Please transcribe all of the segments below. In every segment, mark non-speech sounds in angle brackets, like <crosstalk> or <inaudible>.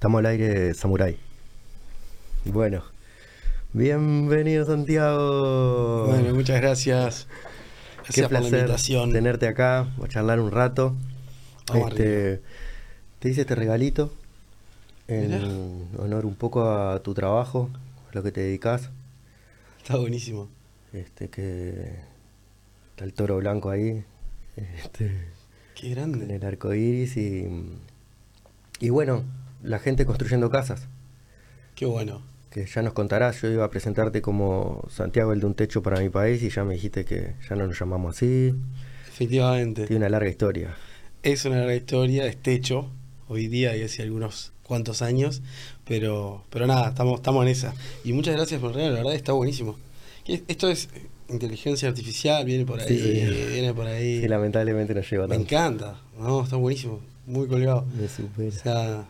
Estamos al aire, Samurai. Bueno, bienvenido Santiago. Bueno, muchas gracias. Gracias Qué por la placer invitación. tenerte acá, a charlar un rato. Vamos Este, te hice este regalito en Mirá. honor un poco a tu trabajo, a lo que te dedicas. Está buenísimo. Este, que está el toro blanco ahí, este, Qué en grande. el arco iris y, y bueno, la gente construyendo casas. Qué bueno. Que ya nos contarás, yo iba a presentarte como Santiago el de un techo para mi país y ya me dijiste que ya no nos llamamos así. Efectivamente. Tiene una larga historia. Es una larga historia, es techo hoy día y hace algunos cuantos años, pero pero nada, estamos estamos en esa. Y muchas gracias por la verdad está buenísimo. Esto es inteligencia artificial, viene por ahí, Sí. viene por ahí. Sí, lamentablemente no llegó Me tanto. encanta. No, está buenísimo, muy colgado. Me O supera. sea,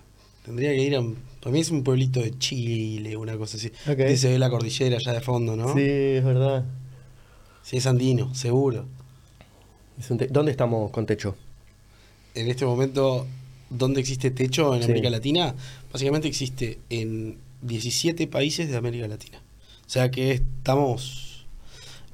tendría que ir a. un- Para mí es un pueblito de Chile, una cosa así. Ok. Y se ve la cordillera allá de fondo, ¿no? Sí, es verdad. Sí, es andino, seguro. Es un te- ¿Dónde estamos con techo? En este momento, ¿dónde existe techo en Sí. América Latina? Básicamente existe en 17 países de América Latina. O sea que estamos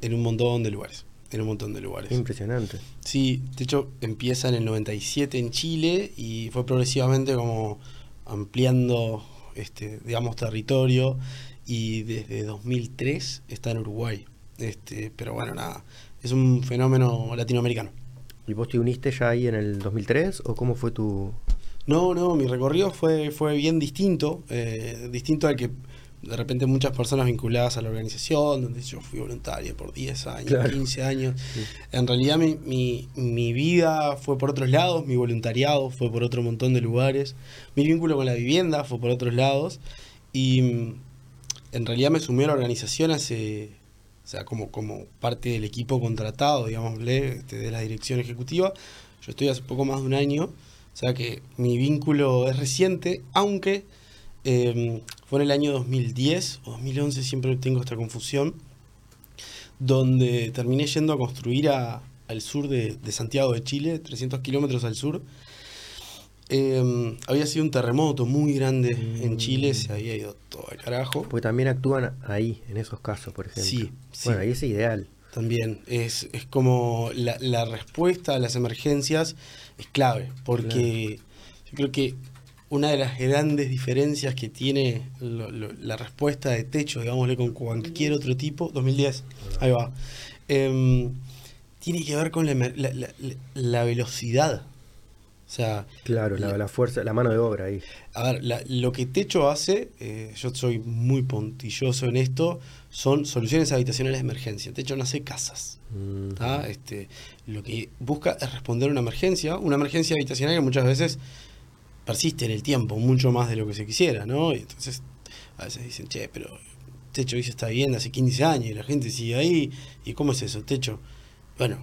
en un montón de lugares. En un montón de lugares. Impresionante. Sí, de hecho empieza en el 97 en Chile y fue progresivamente como ampliando, este, digamos, territorio y desde 2003 está en Uruguay. Este, pero bueno, nada, es un fenómeno latinoamericano. ¿Y vos te uniste ya ahí en el 2003 o cómo fue tu...? No, no, mi recorrido fue, fue bien distinto, eh, distinto al que de repente muchas personas vinculadas a la organización, donde yo fui voluntario por 10 años, Claro. 15 años. En realidad mi, mi, mi vida fue por otros lados, mi voluntariado fue por otro montón de lugares, mi vínculo con la vivienda fue por otros lados y mm, en realidad me sumé a la organización hace, o sea, como, como parte del equipo contratado, digámosle, este, de la dirección ejecutiva. Yo estoy hace poco más de un año, o sea que mi vínculo es reciente, aunque eh, fue en el año 2010 o 2011, siempre tengo esta confusión, donde terminé yendo a construir a- al sur de, de Santiago de Chile, 300 kilómetros al sur. Eh, había sido un terremoto muy grande en. Chile, se había ido todo al carajo. Porque también actúan ahí, en esos casos, por ejemplo. Sí, sí. Bueno, ahí es ideal. También es, es como la, la respuesta a las emergencias es clave, porque yo creo que una de las grandes diferencias que tiene lo- lo- la respuesta de techo, digámosle, con cualquier otro tipo, 2010, ahí va, em, tiene que ver con la, emer- la- la- la- la velocidad. O sea, Claro, la, fuerza, la mano de obra ahí. a ver, lo que Techo hace, eh, yo soy muy puntilloso en esto, son soluciones habitacionales de emergencia. Techo no hace casas. Mm. Este, lo que busca es responder a una emergencia, una emergencia habitacional que muchas veces persiste en el tiempo, mucho más de lo que se quisiera, ¿no? Y entonces, a veces dicen, che, pero Techo hizo esta vivienda hace 15 años y la gente sigue ahí, ¿y cómo es eso, Techo? Bueno,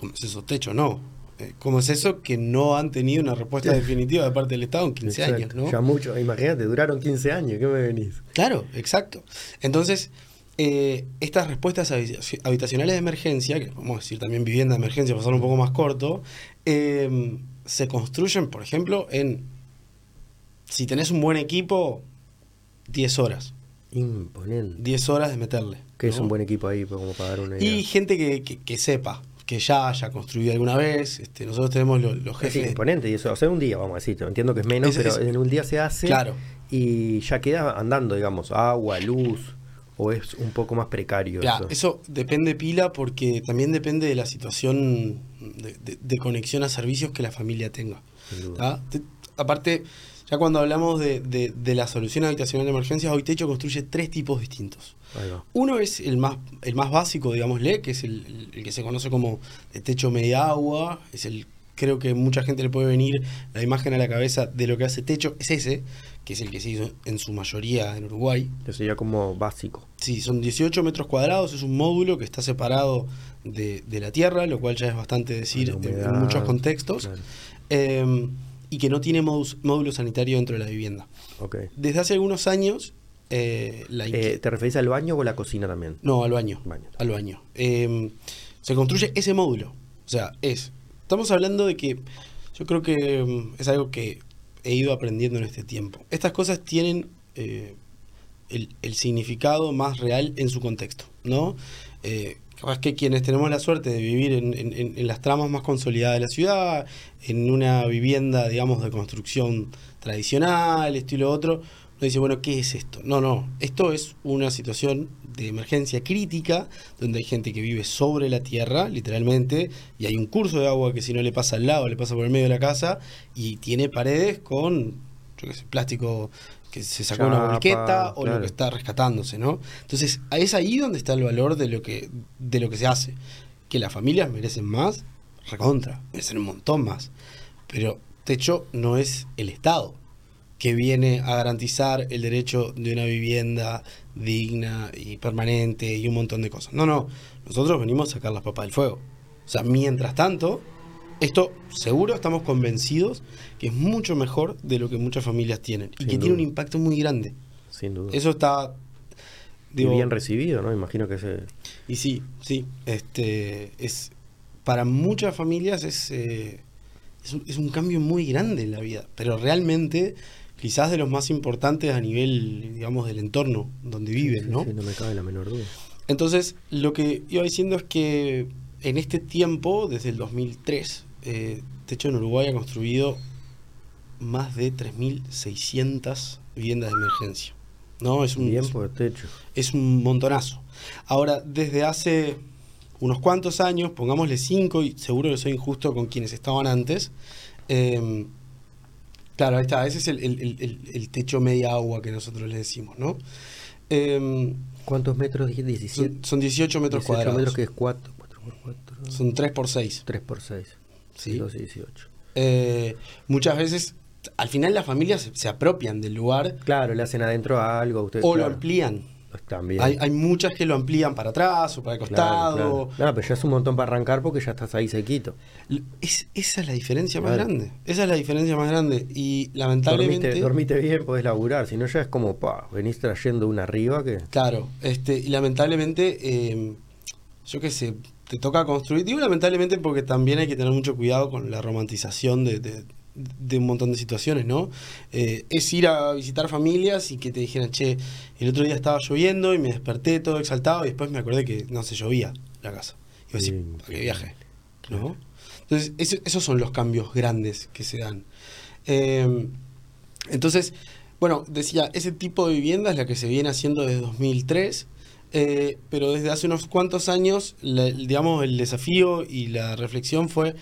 ¿cómo es eso, Techo? No. Eh, ¿Cómo es eso que no han tenido una respuesta <laughs> definitiva de parte del Estado en 15 años. ¿no? Ya mucho, imagínate, duraron 15 años, ¿qué me venís? Claro, exacto. Entonces, eh, estas respuestas habi- habitacionales de emergencia, que vamos a decir también vivienda de emergencia, hacerlo un poco más corto, eh, se construyen, por ejemplo, en, si tenés un buen equipo, 10 horas. Imponente. 10 horas de meterle. Que es un buen equipo ahí, pues, como para dar una idea. Y gente que, que- que sepa, que ya haya construido alguna vez. Este, nosotros tenemos lo- los, Sí, jefes. imponente, y eso, o sea, un día, vamos a decir, entiendo que es menos, Es- pero es- en un día se hace Claro. y ya queda andando, digamos, agua, luz, o es un poco más precario eso. eso depende pila porque también depende de la situación de, de- de conexión a servicios que la familia tenga. Sin duda. ¿tá? Te- aparte, ya cuando hablamos de, de- de la solución habitacional de emergencias, hoy Techo construye tres tipos distintos. Uno es el más, el más básico, digámosle, que es el, el- el que se conoce como de techo media agua. Es el, creo que mucha gente le puede venir la imagen a la cabeza de lo que hace techo. Es ese, que es el que se hizo en su mayoría en Uruguay. Eso sería como básico. Sí, son 18 metros cuadrados, es un módulo que está separado de, de la tierra, lo cual ya es bastante decir en- muchos contextos, claro. eh, y que no tiene módulo sanitario dentro de la vivienda. Ok. Desde hace algunos años, eh, la Eh, ¿Te referís al baño o a la cocina también? No, al baño. Baño. Al baño. Eh, se construye ese módulo. O sea, es. Estamos hablando de que yo creo que mm, es algo que he ido aprendiendo en este tiempo. Estas cosas tienen eh, el, el significado más real en su contexto, ¿no? Eh, capaz que quienes tenemos la suerte de vivir en, las tramas más consolidadas de la ciudad, en una vivienda, digamos, de construcción tradicional, esto y lo otro, uno dice, bueno, ¿qué es esto? No, no, esto es una situación de emergencia crítica, donde hay gente que vive sobre la tierra, literalmente, y hay un curso de agua que si no le pasa al lado, le pasa por el medio de la casa, y tiene paredes con, plástico que se sacó una volqueta o lo que está rescatándose, ¿no? Entonces, es ahí donde está el valor de lo que, de lo que se hace. Que las familias merecen más, recontra, merecen un montón más. Pero techo no es el Estado que viene a garantizar el derecho de una vivienda digna y permanente y un montón de cosas. No, no, nosotros venimos a sacar las papas del fuego. O sea, mientras tanto, esto seguro estamos convencidos que es mucho mejor de lo que muchas familias tienen y Sin que tiene un impacto muy grande. Sin duda. Eso está y digo, bien recibido, ¿no? Imagino que se... y sí, sí, este es para muchas familias es, eh, es, un, es un cambio muy grande en la vida, pero realmente quizás de los más importantes a nivel, digamos, del entorno donde viven, sí, ¿no? sí, no me cabe la menor duda. Entonces, lo que iba diciendo es que en este tiempo, desde el 2003, eh, Techo en Uruguay ha construido más de 3.600 viviendas de emergencia. ¿No? Es un, Bien por techo. es un montonazo. Ahora, desde hace unos cuantos años, pongámosle cinco, y seguro que soy injusto con quienes estaban antes, eh, claro, ahí está, ese es el, el- el- el- el techo media agua que nosotros le decimos, ¿no? Eh, ¿Cuántos metros? Dije 17. son, son 18 metros 18 cuadrados. metros que es 4, 4 por 4. Son 3 por 6. 3 por 6. Sí. 2 y 18. Eh, muchas veces, al final las familias se, se apropian del lugar Claro, le hacen adentro a algo. Usted, o lo amplían. También. Hay, hay muchas que lo amplían para atrás o para el costado. claro. No, pero ya es un montón para arrancar porque ya estás ahí sequito. Es, esa es la diferencia más grande. Esa es la diferencia más grande. Y lamentablemente. Dormite, dormite bien, podés laburar. Si no, ya es como, pa, venís trayendo una arriba que. Claro, este, y lamentablemente, eh, yo qué sé, te toca construir. Digo lamentablemente porque también hay que tener mucho cuidado con la romantización de, de- de un montón de situaciones, ¿no? Eh, es ir a visitar familias y que te dijeran, che, el otro día estaba lloviendo y me desperté todo exaltado y después me acordé que no se llovía la casa. Y yo decía. ¿para qué viaje? ¿No? Entonces, eso- esos son los cambios grandes que se dan. Eh, entonces, bueno, decía, ese tipo de vivienda es la que se viene haciendo desde 2003, eh, pero desde hace unos cuantos años, la- digamos, el desafío y la reflexión fue,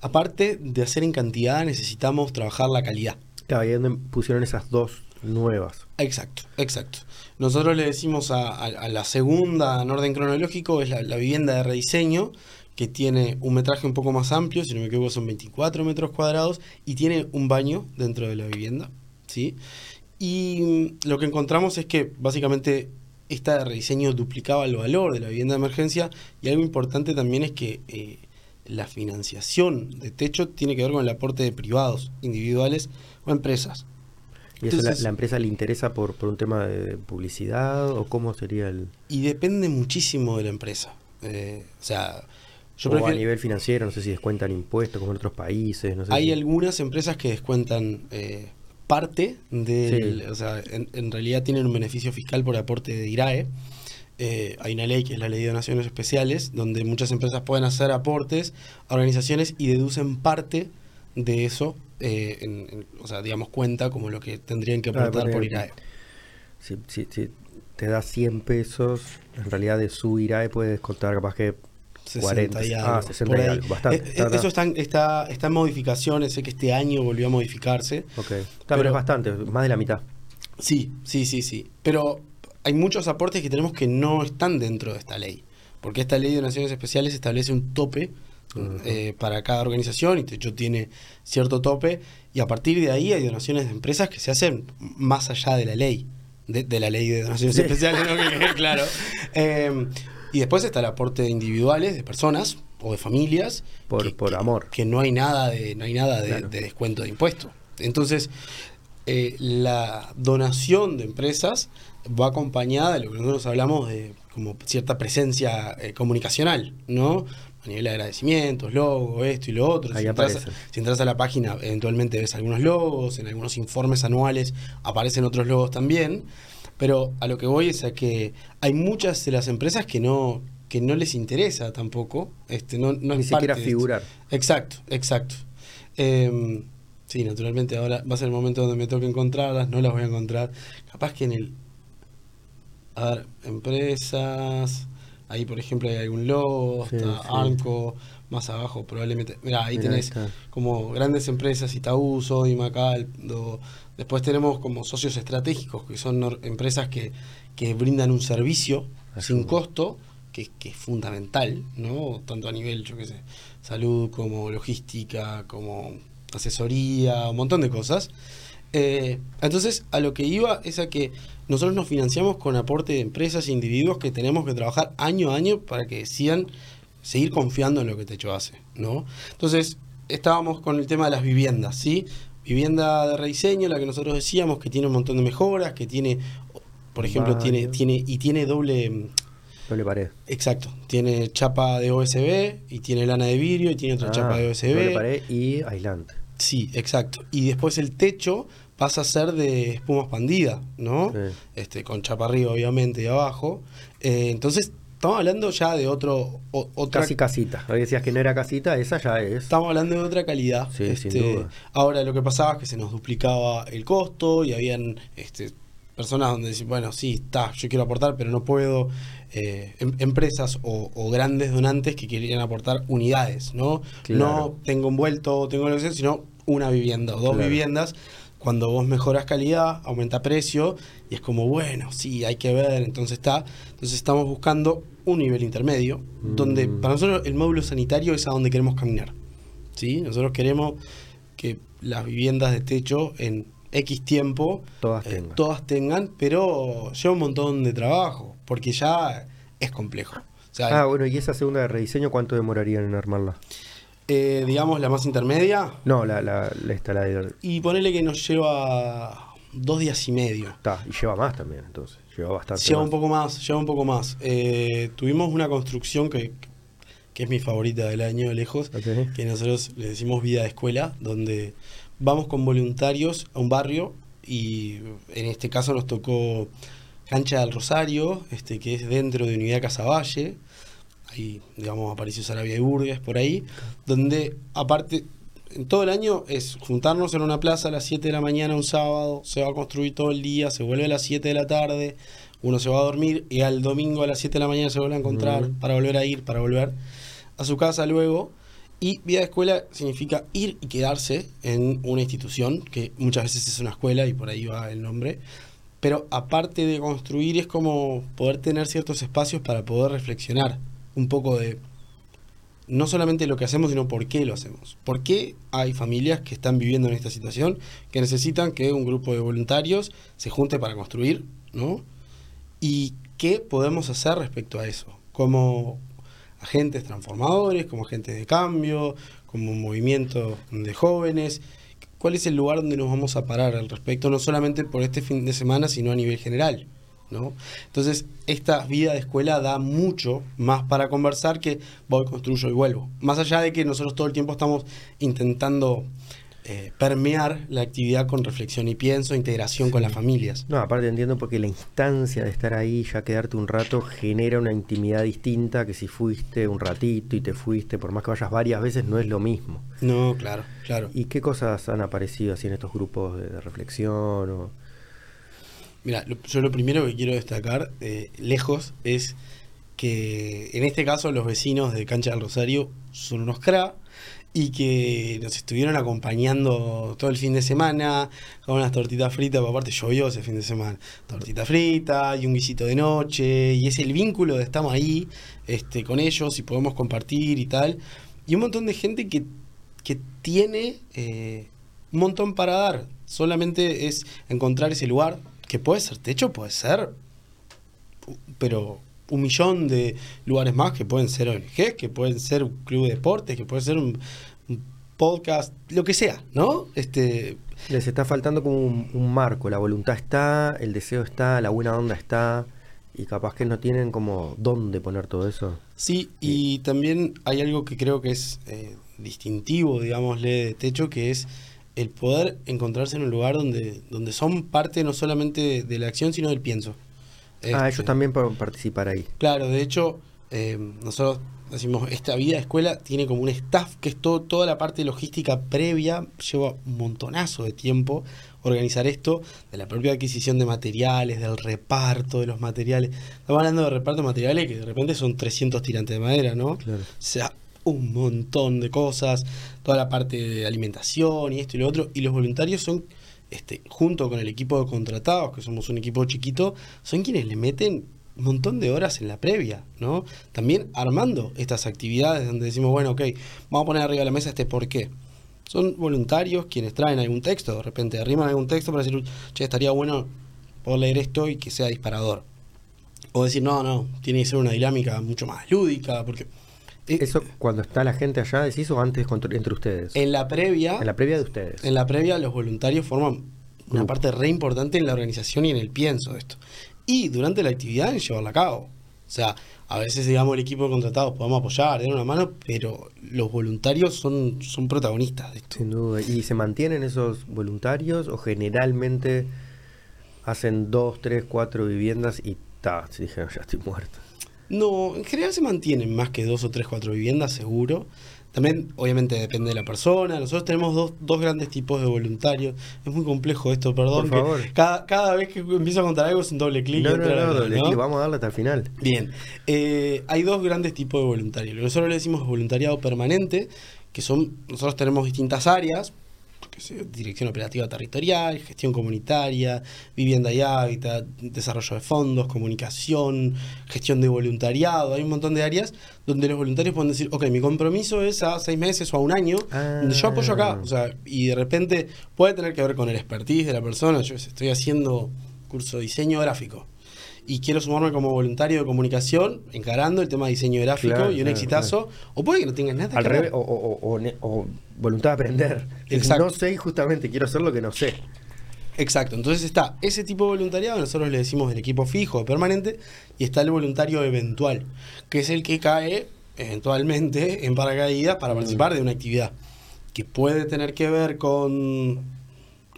aparte de hacer en cantidad, necesitamos trabajar la calidad. Claro, donde pusieron esas dos nuevas. Exacto, exacto. Nosotros le decimos a, a- a la segunda en orden cronológico, es la, la vivienda de rediseño, que tiene un metraje un poco más amplio, si no me equivoco son 24 metros cuadrados, y tiene un baño dentro de la vivienda. ¿sí? Y lo que encontramos es que básicamente esta de rediseño duplicaba el valor de la vivienda de emergencia, y algo importante también es que eh, la financiación de techo tiene que ver con el aporte de privados, individuales o empresas. ¿Y eso Entonces- la empresa le interesa por, por un tema de publicidad o cómo sería el... Y depende muchísimo de la empresa. Eh, o sea, yo o a nivel financiero, no sé si descuentan impuestos como en otros países, no sé Hay si- algunas empresas que descuentan eh, parte del... Sí. O sea, en, en realidad tienen un beneficio fiscal por aporte de IRAE. Eh, hay una ley que es la Ley de Donaciones Especiales, donde muchas empresas pueden hacer aportes a organizaciones y deducen parte de eso, eh, en- en- o sea, digamos, cuenta como lo que tendrían que Claro, aportar por IRAE. Si, si- si te da 100 pesos, en realidad de su IRAE puedes descontar capaz que 40. 60 y Ah, algo, 60 por y algo, bastante. Eh, eh. Eso está, en- está, está en modificaciones, sé que este año volvió a modificarse. Ok. Claro, pero Pero- es bastante, más de la mitad. Sí, sí, sí, sí. Pero hay muchos aportes que tenemos que no están dentro de esta ley. Porque esta ley de donaciones especiales establece un tope eh, para cada organización y de hecho tiene cierto tope. Y a partir de ahí hay donaciones de empresas que se hacen más allá de la ley. De, de la ley de donaciones Sí. especiales, <laughs> claro. <laughs> Eh, y después está el aporte de individuales, de personas o de familias. Por- que- por que- amor. Que no hay nada de, no hay nada de, Claro. de descuento de impuestos. Entonces, eh, la donación de empresas va acompañada de lo que nosotros hablamos de como cierta presencia eh, comunicacional, ¿no? A nivel de agradecimientos, logos, esto y lo otro. Ahí si, entras, si entras a la página, eventualmente ves algunos logos, en algunos informes anuales aparecen otros logos también. Pero a lo que voy es a que hay muchas de las empresas que no, que no les interesa tampoco. Este, no, no Ni es siquiera figurar. Exacto, exacto. Eh, sí, naturalmente ahora va a ser el momento donde me toque encontrarlas, no las voy a encontrar. Capaz que en el... A ver, empresas... Ahí, por ejemplo, hay algún logo, Sí, está sí. Arco, más abajo probablemente... Mira, ahí Mirá, tenés como grandes empresas, Itaú, Sodima, Caldo. Después tenemos como socios estratégicos, que son empresas que, que brindan un servicio sin costo, que, que es fundamental, ¿no? Tanto a nivel, yo qué sé, salud como logística, como asesoría, un montón de cosas. Eh, entonces, a lo que iba es a que nosotros nos financiamos con aporte de empresas e individuos que tenemos que trabajar año a año para que decidan seguir confiando en lo que Techo hace, ¿no? Entonces, estábamos con el tema de las viviendas, ¿sí? Vivienda de rediseño, la que nosotros decíamos, que tiene un montón de mejoras, que tiene, por ejemplo, Baño. tiene, tiene, y tiene doble, Doble pared. exacto, tiene chapa de OSB, y tiene lana de vidrio, y tiene otra Ah, chapa de Doble OSB. pared y aislante. Sí, exacto. Y después el techo pasa a ser de espuma expandida, ¿no? Sí. Este, con chapa arriba, obviamente, y abajo. Eh, entonces, estamos hablando ya de otro, o- otra Casi casita. Ahora decías que no era casita, esa ya es. Estamos hablando de otra calidad. Sí, sin Este, duda. Ahora lo que pasaba es que se nos duplicaba el costo y habían este, personas donde decían, bueno, sí, está, yo quiero aportar, pero no puedo. eh, em- empresas o, o grandes donantes que querían aportar unidades, ¿no? Claro. No tengo envuelto, tengo lo que sea, sino una vivienda o dos Claro. viviendas. Cuando vos mejoras calidad, aumenta precio y es como, bueno, sí, hay que ver, entonces está. Entonces estamos buscando un nivel intermedio, donde Mm. para nosotros el módulo sanitario es a donde queremos caminar. ¿sí? Nosotros queremos que las viviendas de techo en X tiempo Todas eh, tengan. todas tengan, pero lleva un montón de trabajo, porque ya es complejo. O sea, Ah, bueno, ¿y esa segunda de rediseño cuánto demorarían en armarla? Eh, digamos la más intermedia, No, la, la, la, esta, la de- y ponele que nos lleva dos días y medio. Está, y lleva más también, entonces. Lleva bastante. Lleva más. un poco más, lleva un poco más. Eh, tuvimos una construcción que, que es mi favorita del año, lejos, Ok. que nosotros le decimos vida de escuela, donde vamos con voluntarios a un barrio y en este caso nos tocó Cancha del Rosario, este que es dentro de Unidad Casaballe, ahí digamos apareció Sarabia y Burgues por ahí, donde aparte en todo el año es juntarnos en una plaza a las 7 de la mañana un sábado, se va a construir todo el día, se vuelve a las 7 de la tarde, uno se va a dormir y al domingo a las 7 de la mañana se vuelve a encontrar para volver a ir, para volver a su casa luego. Y vida de escuela significa ir y quedarse en una institución, que muchas veces es una escuela y por ahí va el nombre. Pero aparte de construir es como poder tener ciertos espacios para poder reflexionar un poco de no solamente lo que hacemos, sino por qué lo hacemos. ¿Por qué hay familias que están viviendo en esta situación que necesitan que un grupo de voluntarios se junte para construir, ¿no? ¿Y qué podemos hacer respecto a eso? Como agentes transformadores, como agentes de cambio, como un movimiento de jóvenes. ¿Cuál es el lugar donde nos vamos a parar al respecto? No solamente por este fin de semana, sino a nivel general. ¿No? Entonces, esta vida de escuela da mucho más para conversar que voy, construyo y vuelvo. Más allá de que nosotros todo el tiempo estamos intentando eh, permear la actividad con reflexión y pienso, integración con las familias. No, aparte entiendo porque la instancia de estar ahí, ya quedarte un rato, genera una intimidad distinta que si fuiste un ratito y te fuiste, por más que vayas varias veces, no es lo mismo. No, claro, claro. ¿Y qué cosas han aparecido así en estos grupos de, de reflexión? O... Mira, yo lo primero que quiero destacar, eh, lejos, es que en este caso los vecinos de Cancha del Rosario son unos cra y que nos estuvieron acompañando todo el fin de semana con unas tortitas fritas, porque aparte llovió ese fin de semana, tortita frita y un guisito de noche, y es el vínculo de estamos ahí este, con ellos y podemos compartir y tal, y un montón de gente que, que tiene eh, un montón para dar, solamente es encontrar ese lugar, que puede ser techo, puede ser, pero un millón de lugares más que pueden ser ONGs, que pueden ser un club de deportes, que puede ser un, un podcast, lo que sea, ¿no? Este, Les está faltando como un, un marco, la voluntad está, el deseo está, la buena onda está, y capaz que no tienen como dónde poner todo eso. Sí, y también hay algo que creo que es eh, distintivo, digámosle, de Techo, que es el poder encontrarse en un lugar donde, donde son parte no solamente de la acción, sino del pienso. ah, ellos Este, también pueden participar ahí. Claro, de hecho, eh, nosotros decimos, esta vida de escuela tiene como un staff que es todo, toda la parte logística previa, lleva un montonazo de tiempo organizar esto, de la propia adquisición de materiales, del reparto de los materiales. Estamos hablando de reparto de materiales que de repente son 300 tirantes de madera, ¿no? Claro. O sea, un montón de cosas, toda la parte de alimentación y esto y lo otro, y los voluntarios son, este, junto con el equipo de contratados, que somos un equipo chiquito, son quienes le meten un montón de horas en la previa, ¿no? También armando estas actividades donde decimos, bueno, ok, vamos a poner arriba de la mesa este por qué. Son voluntarios quienes traen algún texto, de repente arriman algún texto para decir, che, estaría bueno poder leer esto y que sea disparador. O decir, no, no, tiene que ser una dinámica mucho más lúdica, porque... Eso cuando está la gente allá, decís, o antes entre ustedes. En la previa, En la previa de ustedes. en la previa los voluntarios forman una parte re importante en la organización y en el pienso de esto. Y durante la actividad en llevarla a cabo. O sea, a veces, digamos, el equipo de contratados podemos apoyar, dar una mano, pero los voluntarios son, son protagonistas de esto. Sin duda. ¿Y se mantienen esos voluntarios o generalmente hacen dos, tres, cuatro viviendas y ta, se dijeron, ya estoy muerto? No, en general se mantienen más que dos o tres, cuatro viviendas, seguro. También, obviamente, depende de la persona. Nosotros tenemos dos, dos grandes tipos de voluntarios. Es muy complejo esto, perdón. Por favor. Cada, cada vez que empiezo a contar algo es un doble clic. No, no, no, doble clic, vamos a darle hasta el final. Bien, eh, hay dos grandes tipos de voluntarios. Lo que nosotros le decimos voluntariado permanente, que son, nosotros tenemos distintas áreas, dirección operativa territorial, gestión comunitaria, vivienda y hábitat, desarrollo de fondos, comunicación, gestión de voluntariado, hay un montón de áreas donde los voluntarios pueden decir, ok, mi compromiso es a seis meses o a un año, Ah. donde yo apoyo acá, o sea, y de repente puede tener que ver con el expertise de la persona, yo estoy haciendo curso de diseño gráfico y quiero sumarme como voluntario de comunicación, encarando el tema de diseño gráfico Claro, y un claro, exitazo, o puede que no tengas nada Al que revés, o, o- o- o ne- o voluntad de aprender. Exacto. No sé y justamente quiero hacer lo que no sé. Exacto, entonces está ese tipo de voluntariado, nosotros le decimos el equipo fijo permanente, y está el voluntario eventual, que es el que cae eventualmente en paracaídas para participar de una actividad que puede tener que ver con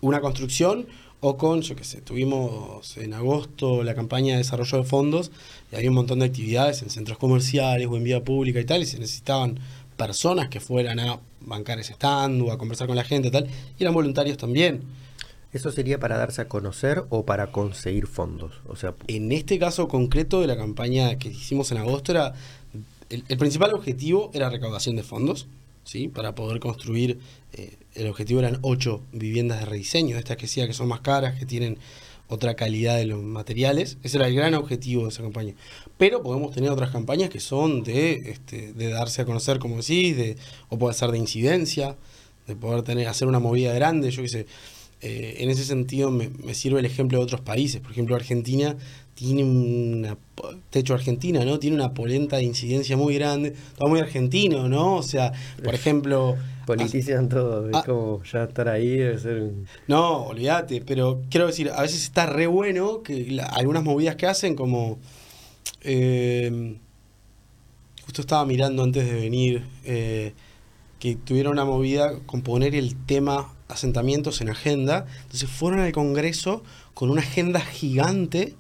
una construcción o con, yo qué sé, tuvimos en agosto la campaña de desarrollo de fondos y había un montón de actividades en centros comerciales o en vía pública y tal, y se necesitaban personas que fueran a bancar ese stand o a conversar con la gente y tal, y eran voluntarios también. ¿Eso sería para darse a conocer o para conseguir fondos? O sea, En este caso concreto de la campaña que hicimos en agosto era el, el principal objetivo era recaudación de fondos, ¿sí? Para poder construir, eh, el objetivo eran ocho viviendas de rediseño, estas que decía que son más caras, que tienen otra calidad de los materiales. Ese era el gran objetivo de esa campaña. Pero podemos tener otras campañas que son de, este, de darse a conocer, como decís, de, o puede ser de incidencia, de poder tener, hacer una movida grande, yo qué sé. Eh, en ese sentido me sirve el ejemplo de otros países. Por ejemplo, Argentina tiene una techo Argentina, ¿no? Tiene una polenta de incidencia muy grande, todo muy argentino, ¿no? O sea, por ejemplo, politizan todo. Es ah. como ya estar ahí debe ser un- No, olvídate, pero quiero decir, a veces está re bueno que la- algunas movidas que hacen como... eh, justo estaba mirando antes de venir eh, que tuvieron una movida con poner el tema asentamientos en agenda. Entonces fueron al Congreso con una agenda gigante,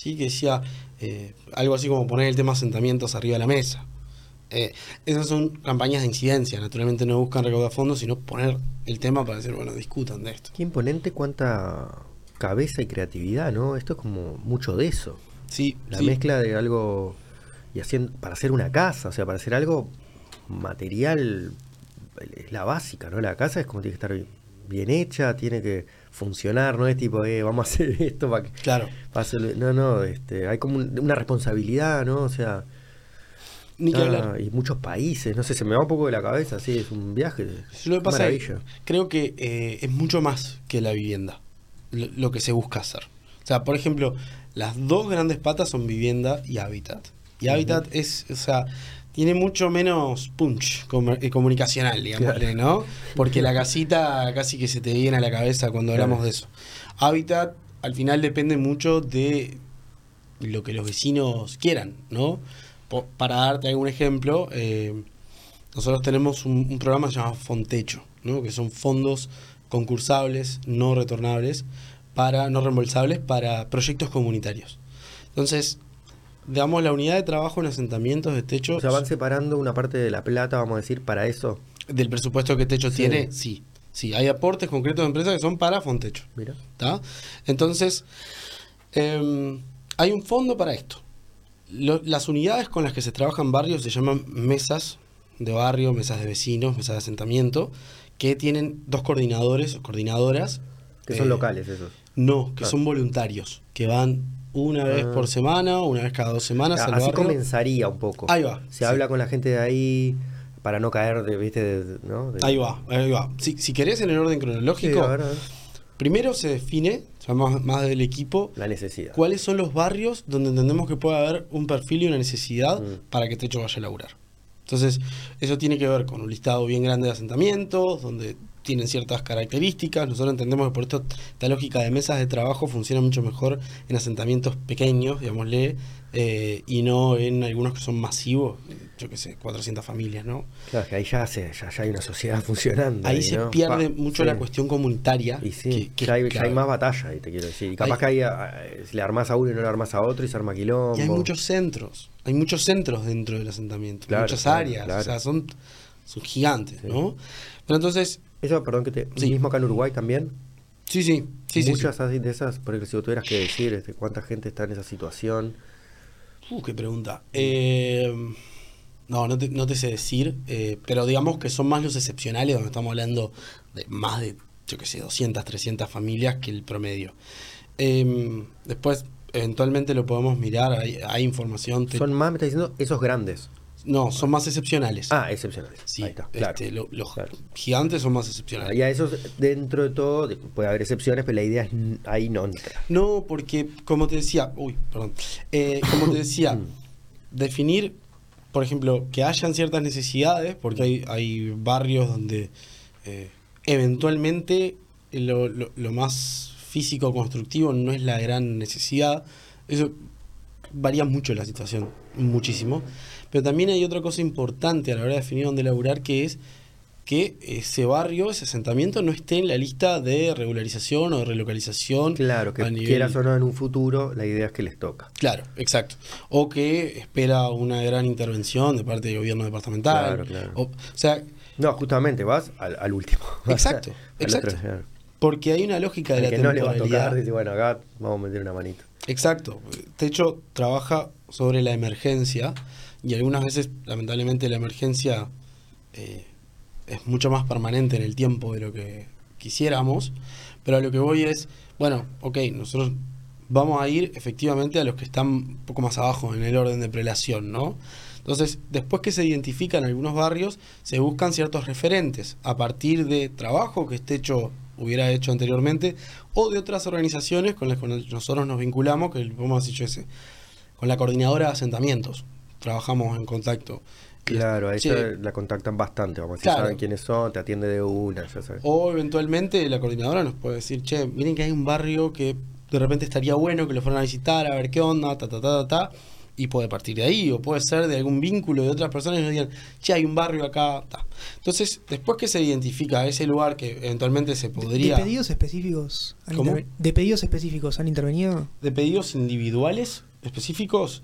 ¿sí? que decía eh, algo así como poner el tema asentamientos arriba de la mesa. Eh, esas son campañas de incidencia, naturalmente no buscan recaudar fondos, sino poner el tema para decir, bueno, discutan de esto. Qué imponente cuánta cabeza y creatividad, ¿no? Esto es como mucho de eso. Sí, La sí. mezcla de algo y haciendo para hacer una casa, o sea, para hacer algo material es la básica, ¿no? La casa es como tiene que estar bien hecha, tiene que funcionar, no es tipo, eh, vamos a hacer <laughs> esto para que Claro. no, no, este, hay como un- una responsabilidad, ¿no? O sea, Ni que ah, hablar. y muchos países, no sé, se me va un poco de la cabeza, sí, es un viaje. Lo que pasa es maravilla. creo que eh, es mucho más que la vivienda, lo, lo que se busca hacer. O sea, por ejemplo, las dos grandes patas son vivienda y hábitat. Y hábitat es, o sea, tiene mucho menos punch eh, comunicacional, digamos, Claro. ¿no? Porque la casita casi que se te viene a la cabeza cuando Claro. hablamos de eso. Hábitat al final depende mucho de lo que los vecinos quieran, ¿no? Para darte algún ejemplo, eh, nosotros tenemos un, un programa que se llama Fontecho, ¿no? que son fondos concursables, no retornables, para, no reembolsables para proyectos comunitarios. Entonces, digamos, la unidad de trabajo en asentamientos de techo O sea, van separando una parte de la plata, vamos a decir, para eso. del presupuesto que Techo Sí. tiene, sí. Sí, hay aportes concretos de empresas que son para Fontecho. Mira. ¿tá? Entonces, em, hay un fondo para esto. Lo- las unidades con las que se trabaja en barrios se llaman mesas de barrio, mesas de vecinos, mesas de asentamiento, que tienen dos coordinadores o coordinadoras. Que son eh, locales esos. No, que Claro. son voluntarios, que van una vez Ah. por semana, una vez cada dos semanas al Así barrio. comenzaría un poco. Ahí va, Se sí. habla con la gente de ahí para no caer de, viste, de- ¿no? De- Ahí va, ahí va. Si, si querés en el orden Sí, cronológico, a ver, a ver. primero se define, o sea, más, más del equipo, La necesidad. cuáles son los barrios donde entendemos que puede haber un perfil y una necesidad Mm. para que Techo vaya a laburar. Entonces, eso tiene que ver con un listado bien grande de asentamientos, donde tienen ciertas características. Nosotros entendemos que por esto esta lógica de mesas de trabajo funciona mucho mejor en asentamientos pequeños, digámosle, eh, y no en algunos que son masivos, yo qué sé, 400 familias, ¿no? Claro, que ahí ya, se, ya, ya hay una sociedad <laughs> funcionando. Ahí se ¿no? pierde Pa- mucho sí. la cuestión comunitaria. Y sí, que- que ya, hay, ya hay más batalla, ahí te quiero decir. Y capaz Hay- que ahí ah, si le armás a uno y no le armás a otro y se arma quilombo. Y hay muchos centros, hay muchos centros dentro del asentamiento, Claro, muchas claro, áreas, claro. o sea, son, son gigantes, Sí. ¿no? Pero entonces, Eso, perdón, que te. Sí. Mismo acá en Uruguay también. sí, sí, sí, sí, Muchas así de esas, porque si vos tuvieras que decir este, cuánta gente está en esa situación. sí. Uh, qué pregunta. Eh, no, no te, no te sé decir, eh, pero digamos que son más los excepcionales, donde estamos hablando de más de, yo qué sé, 200, 300 familias que el promedio. Eh, después, eventualmente lo podemos mirar, hay, hay información. te- Son más, me está diciendo, esos grandes. No, son más excepcionales. Ah, excepcionales. Sí, Ahí está, claro. este, lo- los Claro. gigantes son más excepcionales. Y a esos, dentro de todo, de- puede haber excepciones, pero la idea es ahí no. No, porque como te decía, uy, perdón, Eh, como te decía, <coughs> definir, por ejemplo, que hayan ciertas necesidades, porque hay, hay barrios donde eh, eventualmente lo, lo- lo más físico constructivo no es la gran necesidad. Eso varía mucho la situación, muchísimo. Pero también hay otra cosa importante a la hora de definir dónde laburar, que es que ese barrio, ese asentamiento, no esté en la lista de regularización o de relocalización. Claro, que nivel- quieras o no en un futuro, la idea es que les toca. Claro, exacto. O que espera una gran intervención de parte del gobierno departamental. Claro, claro. O, o sea, No, justamente vas al, al último. <laughs> Exacto, exacto. otro, porque hay una lógica de la que no le va a tocar, dice, bueno, acá vamos a meter una manita. Exacto. Techo trabaja sobre la emergencia y algunas veces, lamentablemente, la emergencia eh, es mucho más permanente en el tiempo de lo que quisiéramos. Pero a lo que voy es, bueno, ok, nosotros vamos a ir efectivamente a los que están un poco más abajo en el orden de prelación, ¿no? Entonces, después que se identifican algunos barrios, se buscan ciertos referentes a partir de trabajo que este hecho hubiera hecho anteriormente o de otras organizaciones con las que nosotros nos vinculamos, que podemos decir yo ese, con la coordinadora de asentamientos. Trabajamos en contacto. Claro, a Che, ella la contactan bastante, vamos Claro. saben quiénes son, te atiende de una, ya sabes. O eventualmente la coordinadora nos puede decir, che, miren que hay un barrio que de repente estaría bueno que lo fueran a visitar, a ver qué onda, ta, ta, ta, ta, ta, y puede partir de ahí, o puede ser de algún vínculo de otras personas y nos digan, che, hay un barrio acá, ta. Entonces, después que se identifica ese lugar que eventualmente se podría... ¿De pedidos específicos han ¿De pedidos específicos han intervenido? de pedidos individuales específicos,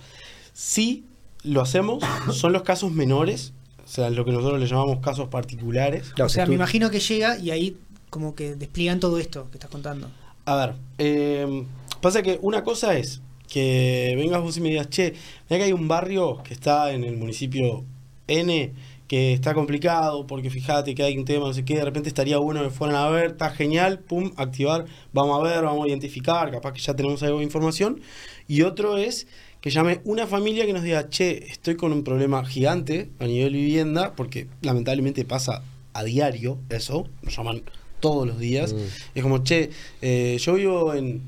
sí lo hacemos, son los casos menores, o sea, lo que nosotros le llamamos casos particulares. Claro, o sea, me imagino que llega y ahí como que despliegan todo esto que estás contando. A ver, eh, pasa que una cosa es que vengas vos y me digas, che, mira que hay un barrio que está en el municipio N que está complicado porque fíjate que hay un tema, no sé qué, de repente estaría bueno que fueran a ver, está genial, pum, activar, vamos a ver, vamos a identificar, capaz que ya tenemos algo de información. Y otro es que llame una familia que nos diga, che, estoy con un problema gigante a nivel vivienda, porque lamentablemente pasa a diario eso, nos llaman todos los días. Mm. Es como, che, eh, yo vivo en